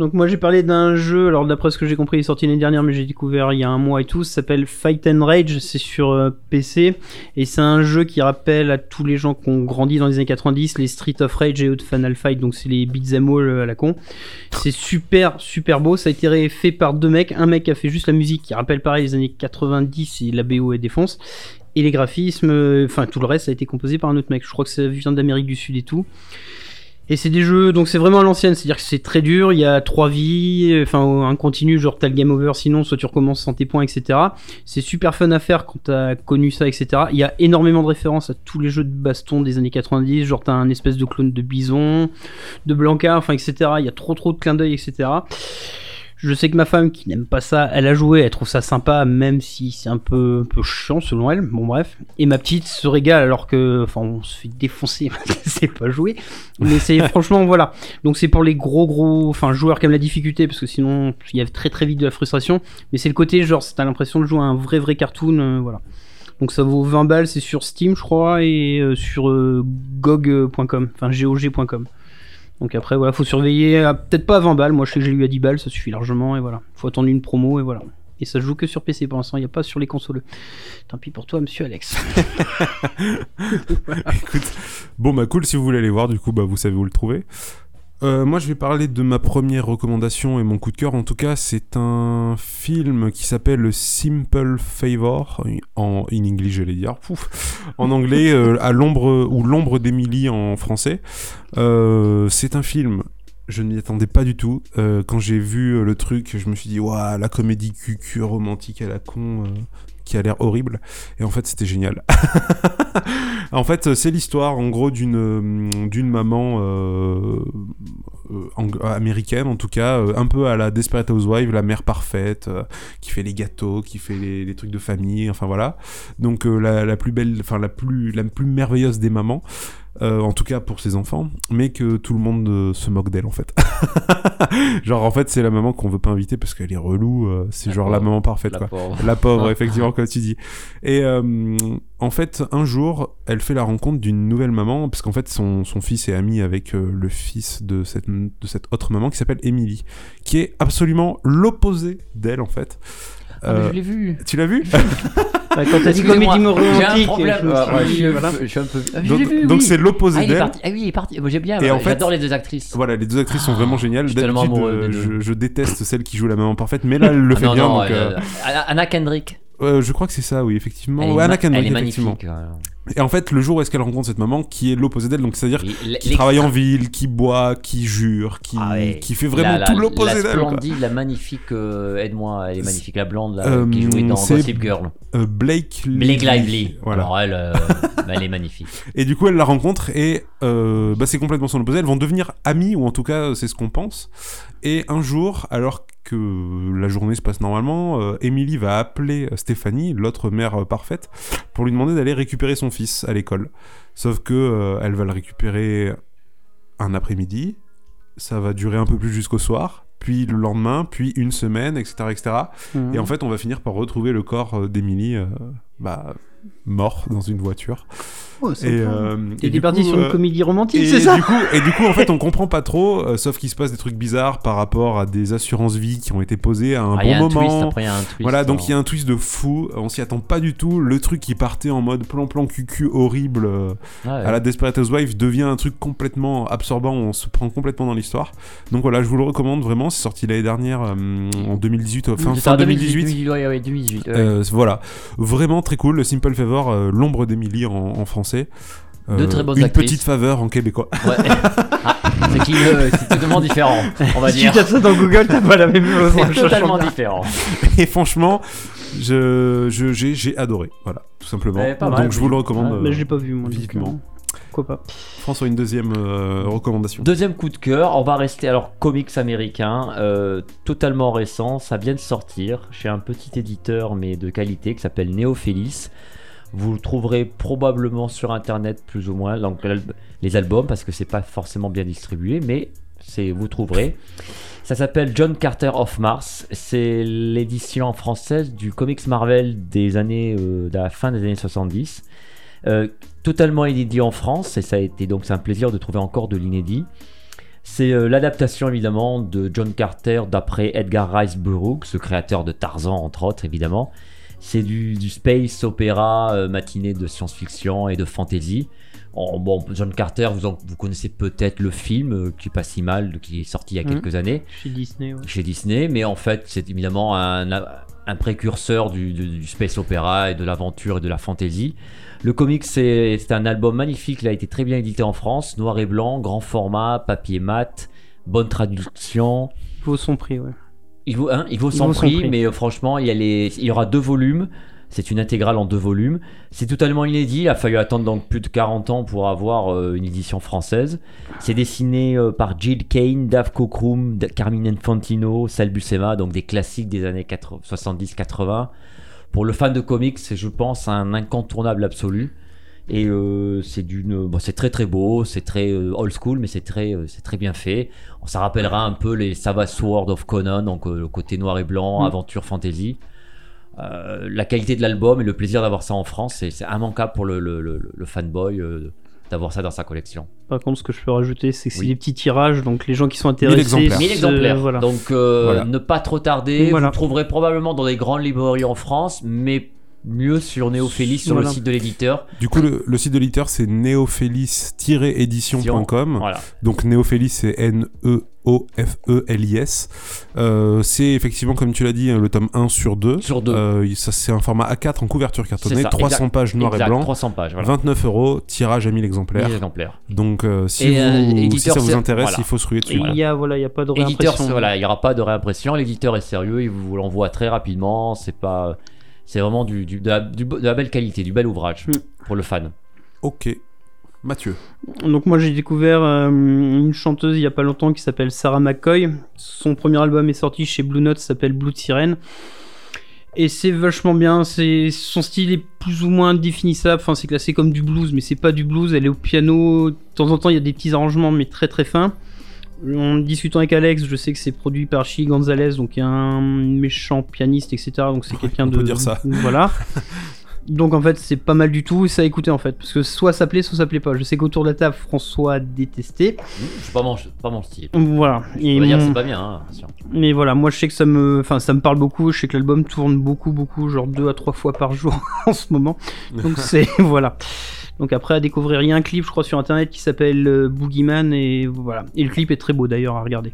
Donc moi j'ai parlé d'un jeu, alors d'après ce que j'ai compris il est sorti l'année dernière mais j'ai découvert il y a un mois et tout, ça s'appelle Fight and Rage, c'est sur euh, PC et c'est un jeu qui rappelle à tous les gens qui ont grandi dans les années 90 les Street of Rage et autres Final Fight, donc c'est les beat'em all euh, à la con. C'est super super beau, ça a été fait par deux mecs, un mec a fait juste la musique qui rappelle pareil les années 90 et la BO est défonce. Et les graphismes, euh, enfin tout le reste ça a été composé par un autre mec, je crois que ça vient d'Amérique du Sud et tout. Et c'est des jeux, donc c'est vraiment à l'ancienne, c'est-à-dire que c'est très dur, il y a trois vies, enfin un continu, genre t'as le game over sinon, soit tu recommences sans tes points, etc. C'est super fun à faire quand t'as connu ça, etc. Il y a énormément de références à tous les jeux de baston des années 90, genre t'as un espèce de clone de bison, de Blanca, enfin etc. Il y a trop trop de clins d'œil, etc. Je sais que ma femme qui n'aime pas ça, elle a joué, elle trouve ça sympa, même si c'est un peu, un peu chiant selon elle. Bon bref. Et ma petite se régale alors que, enfin, on se fait défoncer, (laughs) c'est pas joué. Mais c'est (laughs) franchement voilà. Donc c'est pour les gros gros, enfin joueurs qui aiment la difficulté parce que sinon il y a très très vite de la frustration. Mais c'est le côté genre, t'as l'impression de jouer à un vrai vrai cartoon, euh, voilà. Donc ça vaut 20 balles, c'est sur Steam je crois et euh, sur euh, gog.com, enfin gog.com. Donc après, voilà, faut surveiller, à- peut-être pas à 20 balles, moi je sais que j'ai eu à 10 balles, ça suffit largement, et voilà. Faut attendre une promo, et voilà. Et ça se joue que sur PC pour l'instant, il n'y a pas sur les consoles. Tant pis pour toi, monsieur Alex. (laughs) Écoute, bon bah cool, si vous voulez aller voir, du coup, bah vous savez où le trouver. Euh, moi, je vais parler de ma première recommandation et mon coup de cœur. En tout cas, c'est un film qui s'appelle Simple Favor en in English, j'allais dire. Pouf. En anglais, (laughs) euh, à l'ombre ou l'ombre d'Emily en français. Euh, c'est un film. Je ne m'y attendais pas du tout. Quand j'ai vu le truc, je me suis dit, waouh, la comédie cucu romantique à la con, qui a l'air horrible. Et en fait, c'était génial. (laughs) en fait, c'est l'histoire, en gros, d'une euh, d'une maman euh, euh, américaine, en tout cas, un peu à la Desperate Housewife, la mère parfaite, qui fait les gâteaux, qui fait les, trucs de famille, enfin voilà. Donc la, la plus belle, enfin la plus la plus merveilleuse des mamans. Euh, en tout cas pour ses enfants, mais que tout le monde euh, se moque d'elle en fait. (laughs) genre en fait c'est la maman qu'on veut pas inviter parce qu'elle est relou, euh, c'est genre la maman parfaite La quoi. pauvre. La pauvre, (laughs) effectivement, comme tu dis. Et euh, en fait, un jour, elle fait la rencontre d'une nouvelle maman, parce qu'en fait, son, son fils est ami avec euh, le fils de cette, de cette autre maman qui s'appelle Emily, qui est absolument l'opposé d'elle, en fait. Ah, mais Euh, je l'ai vu. tu l'as vu (laughs) Quand t'as dit comédie romantique, problème. je suis voilà. je suis un peu. Ah, Donc c'est l'opposé Ah, d'elle. Ah oui, il est parti. Moi, J'aime bien. Et en ouais, fait- J'adore les deux actrices. Voilà, les deux actrices sont vraiment géniales. je suis tellement D'habitude, amoureux euh, des je, deux. je déteste celle qui joue la maman parfaite, mais là, elle le Ah fait non, bien. non, donc, elle- euh, Anna Kendrick. euh, je crois que c'est ça, oui, effectivement. Elle Ouais, Anna Kendrick, Elle est effectivement. magnifique. voilà. Et en fait, le jour où est-ce qu'elle rencontre cette maman, qui est l'opposé d'elle, donc c'est-à-dire qui travaille en ville, qui boit, qui jure, qui, Ah ouais. qui fait vraiment La- la- tout l'opposé La d'elle. quoi. splendide, la magnifique, euh, aide-moi, elle est magnifique, la blonde là, Euh, qui jouait dans Gossip Girl. Euh, Blake Blake Lively. Voilà. Alors elle, euh, elle est magnifique. (laughs) Et du coup, elle la rencontre et euh, bah, c'est complètement son opposé. Elles vont devenir amies, ou en tout cas, c'est ce qu'on pense. Et un jour, alors que la journée se passe normalement, euh, Emily va appeler Stéphanie, l'autre mère parfaite, pour lui demander d'aller récupérer son fils à l'école. Sauf que euh, elle va le récupérer un après-midi. Ça va durer un peu plus jusqu'au soir. Puis le lendemain, puis une semaine, etc., etc. Mhm. Et en fait, on va finir par retrouver le corps euh, d'Emily, euh, bah, mort dans une voiture. Oh. Et, euh, et T'es du parti coup, sur une euh, comédie romantique, et c'est ça du coup, et du coup, en fait, on comprend pas trop, euh, sauf qu'il se passe des trucs bizarres par rapport à des assurances vie qui ont été posées à un Ah, il y a bon un moment. twist, après il y a un twist. Voilà, donc il y a hein. un twist de fou, on s'y attend pas du tout. Le truc qui partait en mode plan-plan cucu horrible euh, Ah ouais. à la Desperate Housewife devient un truc complètement absorbant, on se prend complètement dans l'histoire. Donc voilà, je vous le recommande vraiment, c'est sorti l'année dernière, euh, en 2018, euh, fin, C'est fin en 2018. 2018, ouais, ouais, 2018. ouais. Euh, voilà, vraiment très cool. Le Simple Favor, euh, l'ombre d'Emily en, en français. Euh, Deux très bonnes Une actrices. petite faveur en québécois. Ouais. Ah, c'est qui euh, c'est totalement différent, on va Si dire. tu tapes ça dans Google, t'as pas la même chose. C'est totalement différent. Et franchement, je, je- j'ai, j'ai adoré. Voilà, tout simplement. Donc je vous le recommande. Euh, Mais je l'ai pas vu, moi. donc, vivement. euh, Pourquoi pas François, une deuxième euh, recommandation. Deuxième coup de cœur, on va rester alors comics américain, euh, totalement récent, ça vient de sortir chez un petit éditeur mais de qualité qui s'appelle Néophélis. Vous le trouverez probablement sur internet plus ou moins, donc les albums parce que c'est pas forcément bien distribué, mais c'est vous trouverez. Ça s'appelle John Carter of Mars. C'est l'édition française du comics Marvel des années euh, de la fin des années 70. Euh, totalement inédit en France et ça a été donc c'est un plaisir de trouver encore de l'inédit. C'est euh, l'adaptation évidemment de John Carter d'après Edgar Rice Burroughs, le créateur de Tarzan entre autres évidemment. C'est du, du space opéra euh, matinée de science-fiction et de fantasy. En- bon, John Carter, vous, en- vous connaissez peut-être le film euh, qui est pas si mal, qui est sorti il y a Mhm. quelques années Chez Disney, ouais. chez Disney, mais en fait, c'est évidemment un, précurseur du, du- du space opéra et de l'aventure et de la fantasy. Le comic, c'est un album magnifique, il a été très bien édité en France, noir et blanc, grand format, papier mat, bonne traduction. Il vaut son prix, ouais. Il vaut, hein, il vaut Il son prix, mais euh, franchement, il y, a les- il y aura deux volumes. C'est une intégrale en deux volumes. C'est totalement inédit. Il a fallu attendre donc plus de 40 ans pour avoir euh, une édition française. C'est dessiné euh, par Jill Kane, Dave Cockrum, Carmine Infantino, Sal Buscema, donc des classiques des années 80 70-80. Pour le fan de comics, c'est, je pense, un incontournable absolu. Et euh, c'est d'une, bon, c'est très très beau, c'est très euh, old school, mais c'est très, euh, c'est très bien fait. Ça rappellera un peu les Savage Sword of Conan, donc euh, le côté noir et blanc, Mm. aventure fantasy. Euh, la qualité de l'album et le plaisir d'avoir ça en France, c'est, immanquable pour le, le, le- le fanboy euh, d'avoir ça dans sa collection. Par contre, ce que je peux rajouter, c'est que c'est Oui. des petits tirages, donc les gens qui sont intéressés. exemplaires. 1000 se- exemplaires. Voilà. Donc euh, Voilà. ne pas trop tarder. Voilà. Vous trouverez probablement dans des grandes librairies en France, mais mieux sur Néophélis, sur Voilà. le site de l'éditeur. Du coup, le, le site de l'éditeur, c'est néophélis-édition.com. Voilà. Donc Néophélis, c'est E N-E-O-F-E-L-I-S. Euh, c'est effectivement, comme tu l'as dit, hein, le tome 1 sur 2. Sur deux. Euh, ça, c'est un format A4 en couverture cartonnée, C'est ça, 300 exact. pages noir Exact, et blanc. 300 pages. Voilà. 29 euros, tirage à 1000 exemplaires. 1000 exemplaires. Donc, euh, si, euh, vous- si ça vous intéresse, voilà. il faut se ruer dessus. Il y a, voilà, il y a pas de réimpression. voilà, il n'y aura pas de réimpression. L'éditeur est sérieux, il vous l'envoie très rapidement. C'est pas, c'est vraiment du, du- de, la, du- de la belle qualité, du bel ouvrage Mm. pour le fan. Ok. Mathieu. Donc moi j'ai découvert euh, une chanteuse il y a pas longtemps qui s'appelle Sarah McCoy. Son premier album est sorti chez Blue Note, s'appelle Blue Siren. Et c'est vachement bien, c'est son style est plus ou moins définissable, enfin c'est classé comme du blues mais c'est pas du blues, elle est au piano, de temps en temps il y a des petits arrangements mais très très fins. En discutant avec Alex, je sais que c'est produit par Chi Gonzalez, donc il y a un méchant pianiste, etc. Donc c'est quelqu'un on de. peut dire ça. (laughs) Voilà. Donc en fait c'est pas mal du tout et ça à écouter en fait parce que soit ça plaît soit ça plaît pas. Je sais qu'autour de la table François a détesté. C'est pas mon, pas mon style. Voilà. Et On va dire que mon- c'est pas bien. hein. Mais voilà, moi je sais que ça me, enfin ça me parle beaucoup. Je sais que l'album tourne beaucoup beaucoup, genre deux à trois fois par jour (laughs) en ce moment. Donc (laughs) c'est voilà. Donc après à découvrir, il y a un clip je crois sur internet qui s'appelle euh, Boogeyman et voilà. Et le clip est très beau d'ailleurs à regarder.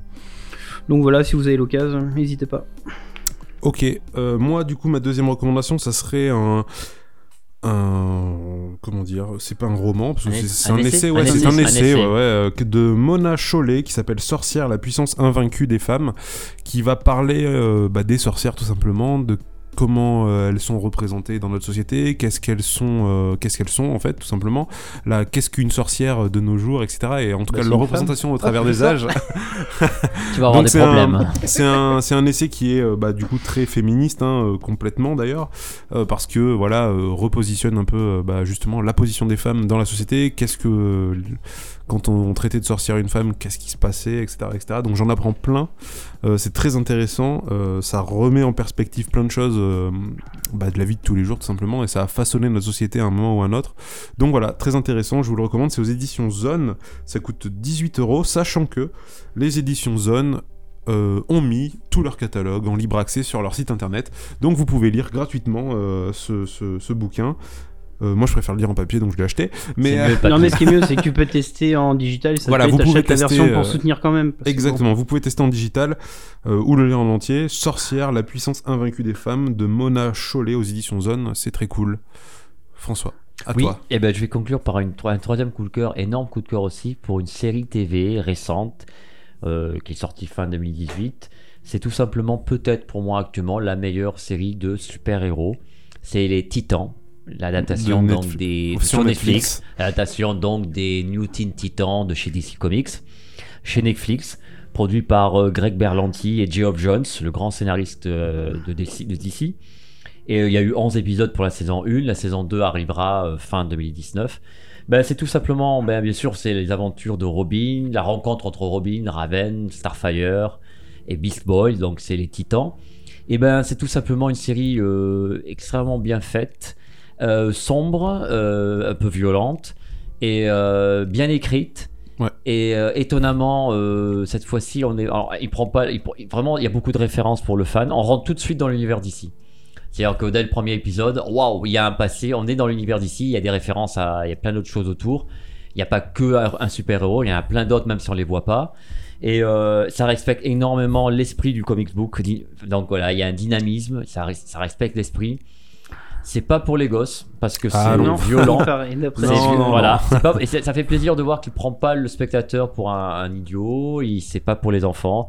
Donc voilà, si vous avez l'occasion, n'hésitez pas. Ok, euh, moi du coup ma deuxième recommandation ça serait un un comment dire c'est pas un roman parce que c'est un, un essai ouais c'est un essai essai. ouais, ouais, euh, de Mona Chollet qui s'appelle Sorcière la puissance invaincue des femmes qui va parler euh, bah, des sorcières tout simplement de comment euh, elles sont représentées dans notre société qu'est-ce qu'elles sont euh, qu'est-ce qu'elles sont en fait tout simplement là qu'est-ce qu'une sorcière de nos jours etc et en tout Bah, cas leur representation au travers c'est des âges (laughs) Tu vas (laughs) avoir donc des c'est un- problèmes. (laughs) C'est un, c'est un essai qui est euh, bah, du coup très féministe, hein, complètement d'ailleurs, parce que voilà repositionne un peu bah, justement la position des femmes dans la société. Qu'est-ce que quand on, traitait de sorcière une femme, qu'est-ce qui se passait, etc., etc. Donc j'en apprends plein. Euh, c'est très intéressant. euh, ça remet en perspective plein de choses euh, bah, de la vie de tous les jours tout simplement, et ça a façonné notre société à un moment ou à un autre. Donc voilà, très intéressant. Je vous le recommande. C'est aux éditions Zone. Ça coûte 18 euros, sachant que les éditions Zone ont mis tout leur catalogue en libre accès sur leur site internet. Donc vous pouvez lire gratuitement ce bouquin. Euh, moi je préfère le lire en papier donc je l'ai acheté. Mais euh. Non mais ce qui est mieux, c'est que tu peux tester en digital. Et ça Voilà, vous pouvez la tester, version pour euh, soutenir quand même. parce que exactement, vous pouvez tester en digital euh, ou le lire en entier. Sorcière, la puissance invaincue des femmes de Mona Chollet aux éditions Zone. C'est très cool. François, à oui, toi. et ben je vais conclure par une, tro- un troisième coup de cœur, énorme coup de cœur aussi, pour une série TV récente euh, qui est sortie fin 2018. C'est tout simplement peut-être pour moi actuellement la meilleure série de super-héros. C'est les Titans, l'adaptation De donc des Sur Netflix. Netflix, l'adaptation donc des New Teen Titans de chez DC Comics, chez Netflix, produit par euh, Greg Berlanti et Geoff Jones, le grand scénariste euh, de DC. de DC. Et euh, il y a eu 11 épisodes pour la saison 1, la saison 2 arrivera fin 2019. Ben, c'est tout simplement, ben, bien sûr, c'est les aventures de Robin, la rencontre entre Robin, Raven, Starfire et Beast Boy, donc c'est les titans. Et ben c'est tout simplement une série euh, extrêmement bien faite, euh, sombre, euh, un peu violente et euh, bien écrite. Ouais. Et étonnamment, cette fois-ci, on est, alors, il prend pas, il vraiment, il y a beaucoup de références pour le fan. On rentre tout de suite dans l'univers d'ici. C'est-à-dire que dès le premier épisode, waouh, il y a un passé, on est dans l'univers d'ici, il y a des références à, il y a plein d'autres choses autour. Il n'y a pas que un, super-héros, il y en a plein d'autres même si on les voit pas. Et euh, ça respecte énormément l'esprit du comics book. Donc voilà, il y a un dynamisme, ça respecte l'esprit. C'est pas pour les gosses, parce que Ah c'est violent. (laughs) Non, voilà, pas- et ça fait plaisir de voir qu'il prend pas le spectateur pour un, un idiot, il c'est pas pour les enfants.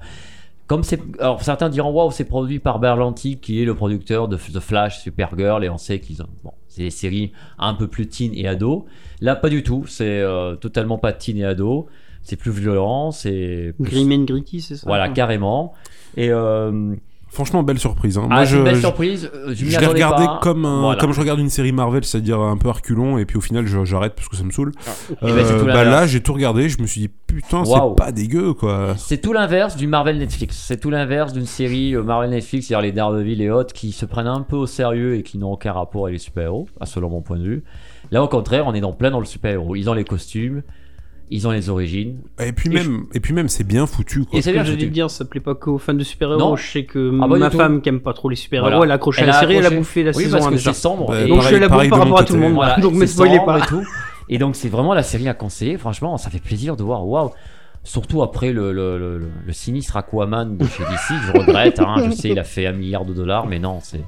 Comme c'est, alors certains diront waouh, c'est produit par Berlanti qui est le producteur de The Flash, Supergirl, et on sait qu'ils ont, bon, c'est des séries un peu plus teen et ado. Là, pas du tout, c'est euh, totalement pas teen et ado. C'est plus violent, c'est plus- Grim and Gritty, c'est ça? Voilà carrément. Et euh, Franchement, belle surprise. hein. ah, Moi, je, une belle surprise. euh, Je, m'y je l'ai regardé pas. comme, un- Voilà. comme je regarde une série Marvel, c'est-à-dire un peu reculon, et puis au final, j'arrête parce que ça me saoule. Eh ben, Euh, tout bah là, j'ai tout regardé, je me suis dit, putain, c'est pas dégueu, quoi. C'est tout l'inverse du Marvel Netflix. C'est tout l'inverse d'une série euh, Marvel Netflix, c'est-à-dire les Daredevil et autres, qui se prennent un peu au sérieux et qui n'ont aucun rapport avec les super-héros, à selon mon point de vue. Là, au contraire, on est dans plein dans le super-héros. Ils ont les costumes, ils ont les origines. Et puis Et même, et puis même, c'est bien foutu, quoi. Et c'est Ce bien foutu. te dire, ça plaît pas qu'aux fans de super-héros. Non. Je sais que Ah, ma femme qui aime pas trop les super-héros, Voilà. elle a accroché Elle la série, elle a bouffé la Oui, saison parce 1 que déjà. c'est sombre. Bah, et Donc je la bouffe pareil par rapport à tout le monde. Voilà, donc me spoilez pas. Et, tout. Et donc c'est vraiment la série à conseiller. Franchement, ça fait plaisir de voir. Waouh. Surtout après le, le, le, le- le sinistre Aquaman de chez DC, je regrette. hein. je sais, il a fait un milliard de dollars, mais non, c'est.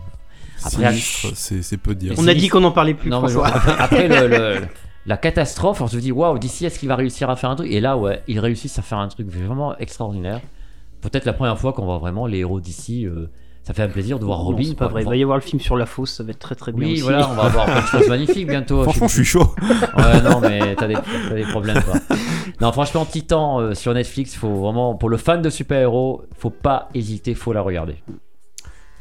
Après, Sinistre, c'est c'est peu dire. On a dit qu'on en parlait plus, Non, après, après le, le- la catastrophe, on se dit waouh, d'ici est-ce qu'il va réussir à faire un truc? Et là, ouais, ils réussissent à faire un truc vraiment extraordinaire. Peut-être la première fois qu'on voit vraiment les héros d'ici. euh, ça fait un plaisir de voir Robin. pas vrai. Il va y avoir le film sur la fosse, ça va être très très bien. Oui, aussi. voilà, on va avoir plein de choses magnifiques (laughs) bientôt. Franchement, je suis chaud. Ouais, non, mais t'as des, t'as des problèmes, quoi. (laughs) Non, franchement, Titan euh, sur Netflix, faut vraiment, pour le fan de super-héros, faut pas hésiter, faut la regarder.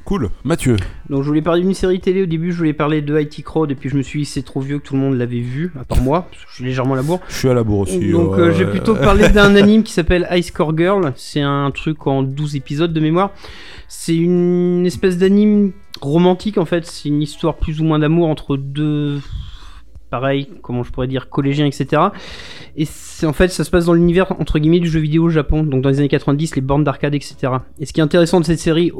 Cool. Mathieu. Donc je voulais parler d'une série télé. Au début, je voulais parler de IT Crowd, et puis je me suis dit c'est trop vieux que tout le monde l'avait vu, à part moi, parce que je suis légèrement à la bourre. Je suis à la bourre aussi. Donc euh, j'ai plutôt (laughs) parlé d'un anime qui s'appelle Ice Core Girl. C'est un truc en 12 épisodes de mémoire. C'est une espèce d'anime romantique en fait. C'est une histoire plus ou moins d'amour entre deux pareil, comment je pourrais dire, collégiens, etc. Et c'est en fait, ça se passe dans l'univers entre guillemets du jeu vidéo au Japon, donc dans les années 90, les bornes d'arcade, etc. Et ce qui est intéressant de cette série,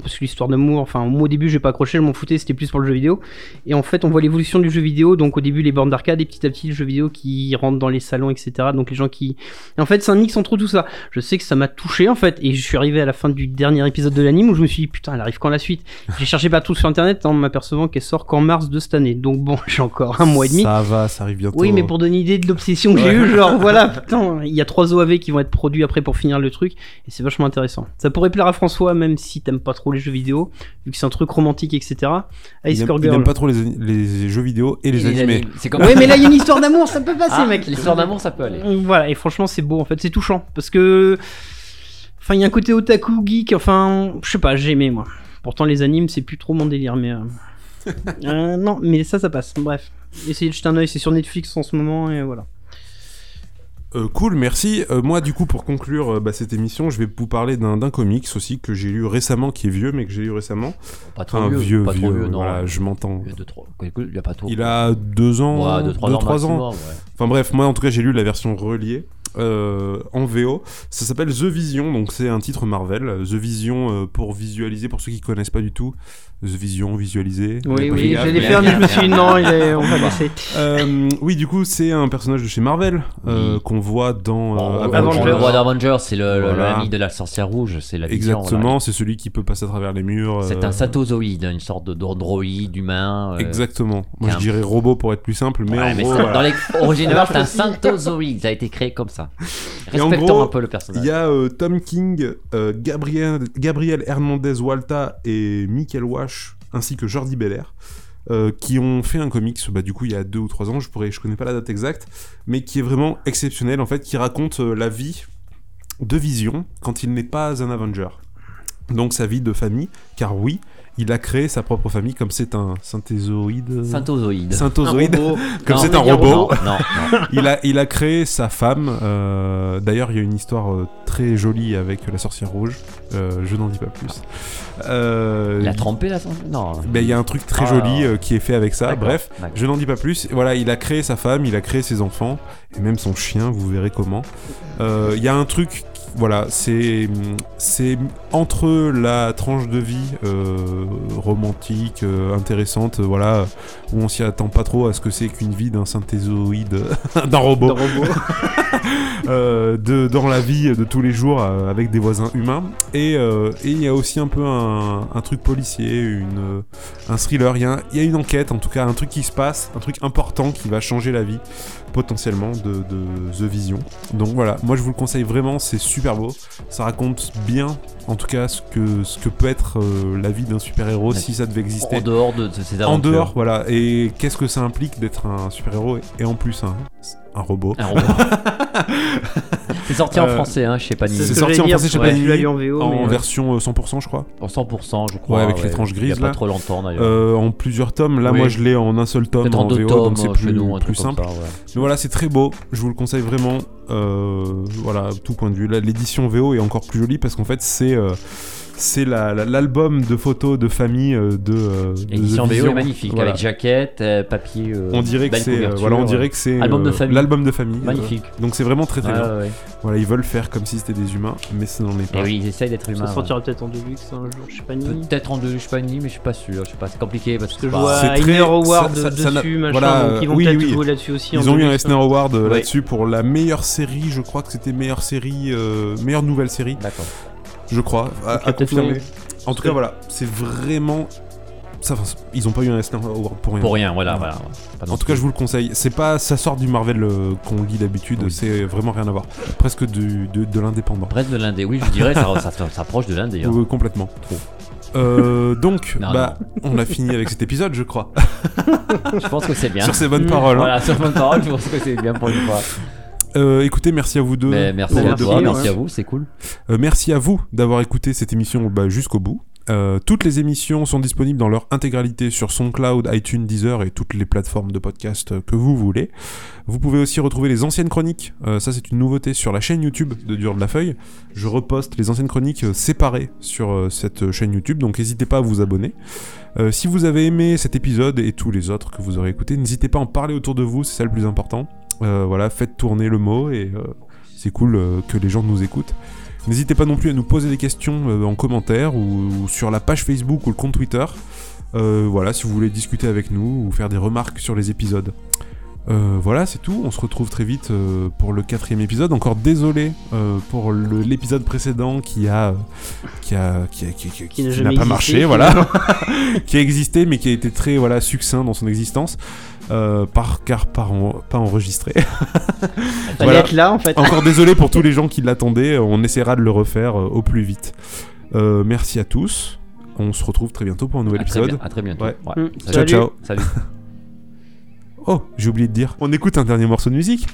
parce que l'histoire d'amour, enfin, moi au début, j'ai pas accroché, je m'en foutais, c'était plus pour le jeu vidéo. Et en fait, on voit l'évolution du jeu vidéo, donc au début, les bornes d'arcade, et petit à petit, le jeu vidéo qui rentre dans les salons, etc. Donc les gens qui. Et en fait, c'est un mix entre tout ça. Je sais que ça m'a touché, en fait, et je suis arrivé à la fin du dernier épisode de l'anime où je me suis dit, putain, elle arrive quand la suite? J'ai cherché pas tout sur internet en m'apercevant qu'elle sort qu'en mars de cette année. Donc bon, (laughs) j'ai encore un mois et demi. Ça va, ça arrive bientôt. Oui, mais pour donner une idée de l'obsession que j'ai eue, genre (laughs) voilà, putain, il y a trois OAV qui vont être produits après pour finir le truc, et c'est vachement intéressant. Ça pourrait plaire à François, même si t'aimes pas trop les jeux vidéo, vu que c'est un truc romantique, etc. Il Ice il Girl. aime pas trop les, les jeux vidéo et les Et animés. C'est comme Ouais, mais là il y a une histoire d'amour, ça peut passer, Ah, mec. L'histoire d'amour, ça peut aller. Euh, Voilà, et franchement, c'est beau en fait, c'est touchant parce que. Enfin, il y a un côté otaku geek, enfin, je sais pas, j'ai aimé moi. Pourtant, les animes, c'est plus trop mon délire, mais. euh, (laughs) euh, non, mais ça, ça passe, bref. Essayez de jeter un oeil, c'est sur Netflix en ce moment, et voilà. Euh, cool, merci. Euh, moi, du coup, pour conclure euh, bah, cette émission, je vais vous parler d'un comics aussi que j'ai lu récemment, qui est vieux, mais que j'ai lu récemment. Pas trop Enfin, vieux, vieux, pas trop vieux, non. voilà, je m'entends. Il a deux, trois- Il y a pas trop. Il a deux ans, Ouais, deux, trois deux, ans. trois ans. maximum, ouais. Enfin bref, moi en tout cas j'ai lu la version reliée euh, en VO. Ça s'appelle The Vision, donc c'est un titre Marvel. The Vision euh, pour visualiser, pour ceux qui connaissent pas du tout. The Vision, visualiser. Oui, oui, j'allais mais- faire, mais je me suis dit non, il est- on va laisser. Euh, oui, du coup c'est un personnage de chez Marvel euh, qu'on voit dans euh, on le voit dans Avengers, c'est le, le- Voilà. l'ami de la sorcière rouge, c'est la vision, Exactement, voilà. c'est celui qui peut passer à travers les murs. C'est euh, un satozoïde, une sorte de d'androïde humain. euh, Exactement. Moi je un- dirais robot pour être plus simple, mais ouais, en mais gros, c'est- voilà. dans les c'est un (laughs) santozoïde, ça a été créé comme ça. Respectons gros, un peu le Il personnage. y a euh, Tom King, euh, Gabriel, Gabriel Hernandez Walta et Michael Wash, ainsi que Jordi Belair, euh, qui ont fait un comics, bah, du coup il y a deux ou trois ans, je pourrais, je connais pas la date exacte, mais qui est vraiment exceptionnel en fait, qui raconte euh, la vie de Vision quand il n'est pas un Avenger. Donc sa vie de famille, car oui, il a créé sa propre famille comme c'est un synthézoïde. Un robot. (laughs) Comme c'est un mais robot. Non, non, non. il, a, il a créé sa femme. euh, D'ailleurs, il y a une histoire euh, très jolie avec la sorcière rouge. Euh, je n'en dis pas plus. Il a trompé la Non. ben, il y a un truc très Ah. joli qui est fait avec ça. Bref, je n'en dis pas plus. Voilà, il a créé sa femme, il a créé ses enfants, et même son chien, vous verrez comment. Il y a un truc, voilà, c'est entre la tranche de vie euh, romantique, euh, intéressante, euh, voilà, où on s'y attend pas trop à ce que c'est qu'une vie d'un synthézoïde, (laughs) d'un robot, (laughs) de, dans la vie de tous les jours avec des voisins humains. Et il y a aussi un peu un, un truc policier, une, un thriller. Y, il y a une enquête, en tout cas, un truc qui se passe, un truc important qui va changer la vie potentiellement de, de The Vision. Donc voilà, moi je vous le conseille vraiment, c'est super beau. Ça raconte bien, en tout cas, ce que, ce que peut être euh, la vie d'un super-héros Ouais. si ça devait exister. En dehors de, de ces En aventures. dehors, voilà. Et qu'est-ce que ça implique d'être un super-héros et, et en plus un, un robot Un robot. (laughs) c'est sorti en Euh, français, hein, chez Panini. C'est sorti en français chez Panini, lu en VO, en mais, euh, version euh, 100%, je crois. En 100%, je crois. Ouais, avec les tranches Il y grises, a pas là. trop longtemps d'ailleurs. Euh, en plusieurs tomes. Là, Oui. moi, je l'ai en un seul tome Peut-être en en deux VO, tomes donc c'est euh, plus, nous, plus simple. ça, ouais. Mais voilà, c'est très beau. Je vous le conseille vraiment. Euh, voilà, tout point de vue. L'édition VO est encore plus jolie parce qu'en fait, c'est euh, c'est la- la- l'album de photos de famille euh, de. euh, de VO Vision. est magnifique, Voilà. avec jaquette, euh, papier. euh, On dirait que c'est voilà, on dirait que c'est Album de famille. l'album de famille. euh, Magnifique. donc c'est vraiment très très Ouais, bien. ouais. Voilà, ils veulent faire comme si c'était des humains, mais ça n'en est pas. Et oui, ils essayent d'être humains. Ça ouais. sortira peut-être en Deluxe un jour, je sais pas ni. Peut-être en deux, je sais pas ni, mais je suis pas sûr. Je sais pas, c'est compliqué parce que je vois c'est très- Inner Award ça- ça- ça n'a- dessus, machin, voilà, donc ils vont oui, peut-être oui. jouer là-dessus aussi. en Ils ont eu un Deluxe, Eisner hein. Award Ouais. là-dessus pour la meilleure série, je crois que c'était meilleure série, euh, meilleure nouvelle série, D'accord. Je crois, à, confirmer. En tout cas, voilà, c'est vraiment. Ça, enfin, ils ont pas eu un Eisner Award pour rien. Pour rien, voilà, voilà. En tout cas, je vous le conseille. C'est pas, ça sort du Marvel euh, qu'on lit d'habitude. Oui. C'est vraiment rien à voir. Presque du, de, de l'indépendant. Presque de l'indé. Oui, je dirais, ça, ça, ça s'approche de l'indé. hein. Oui, complètement. Trop. Euh, donc, Non, bah, (laughs) on a fini avec cet épisode, je crois. Je pense que c'est bien. Sur ces bonnes paroles. hein. Voilà, sur bonne parole, je pense que c'est bien pour une fois. Euh, écoutez, merci à vous deux. Mais merci à merci, toi, ouais. merci à vous, c'est cool. Euh, merci à vous d'avoir écouté cette émission bah, jusqu'au bout. Euh, toutes les émissions sont disponibles dans leur intégralité sur SoundCloud, iTunes, Deezer et toutes les plateformes de podcast que vous voulez. Vous pouvez aussi retrouver les anciennes chroniques. Euh, ça, c'est une nouveauté sur la chaîne YouTube de Dur de la Feuille. Je reposte les anciennes chroniques séparées sur cette chaîne YouTube, donc n'hésitez pas à vous abonner. Euh, si vous avez aimé cet épisode et tous les autres que vous aurez écoutés, n'hésitez pas à en parler autour de vous, c'est ça le plus important. Euh, voilà, faites tourner le mot et euh, c'est cool euh, que les gens nous écoutent. N'hésitez pas non plus à nous poser des questions en commentaire ou, ou sur la page Facebook ou le compte Twitter. Euh, voilà, si vous voulez discuter avec nous ou faire des remarques sur les épisodes. Euh, voilà, c'est tout. On se retrouve très vite euh, pour le quatrième épisode. Encore désolé pour l'épisode précédent qui a qui a qui, a- qui- qui- Qui n'a pas existé, marché, voilà, (laughs) qui a existé mais qui a été très voilà succinct dans son existence, euh, par car pas, en- pas enregistré. (laughs) Fallait Voilà. être là en fait. Encore (laughs) désolé pour tous les gens qui l'attendaient. On essaiera de le refaire euh, au plus vite. Euh, merci à tous. On se retrouve très bientôt pour un nouvel À très, épisode. bien- à très bientôt. Ouais. Ouais. Mm. Ciao Salut. ciao. (laughs) Salut. Oh, j'ai oublié de dire. On écoute un dernier morceau de musique.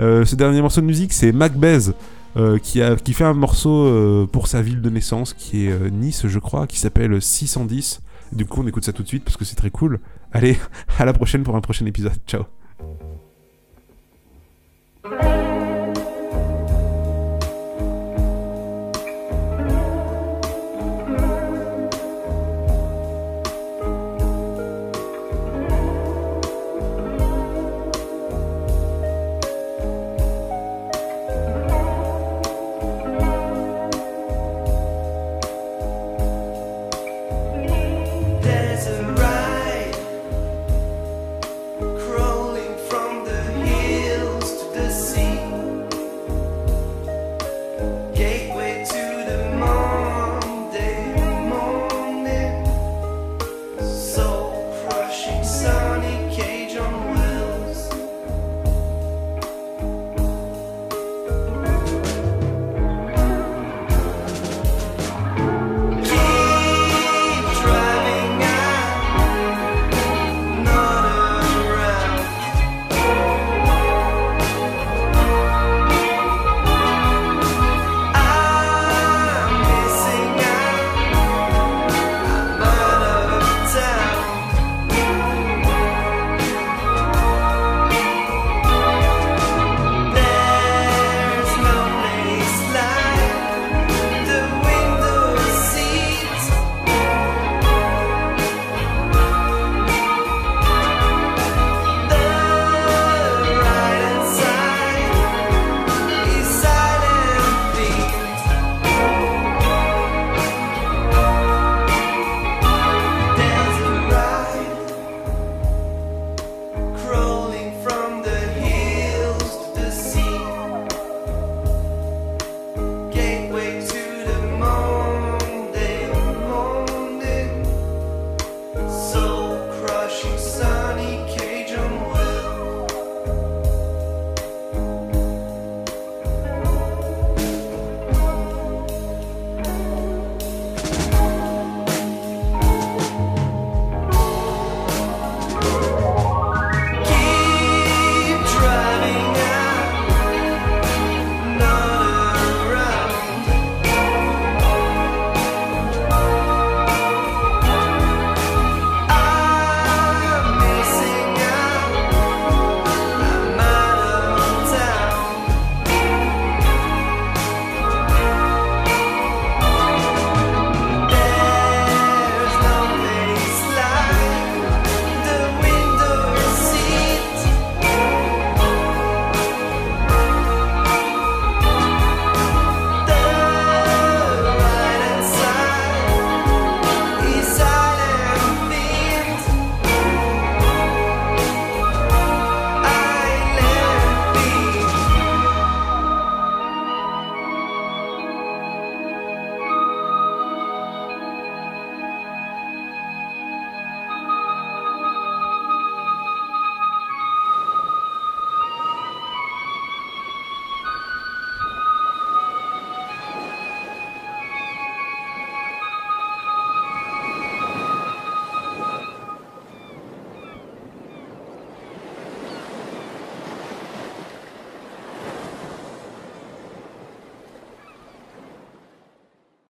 Euh, ce dernier morceau de musique, c'est Macbeth. euh, qui, a, qui fait un morceau euh, pour sa ville de naissance qui est euh, Nice je crois qui s'appelle 610 du coup on écoute ça tout de suite parce que c'est très cool Allez, (laughs) à la prochaine pour un prochain épisode. Ciao.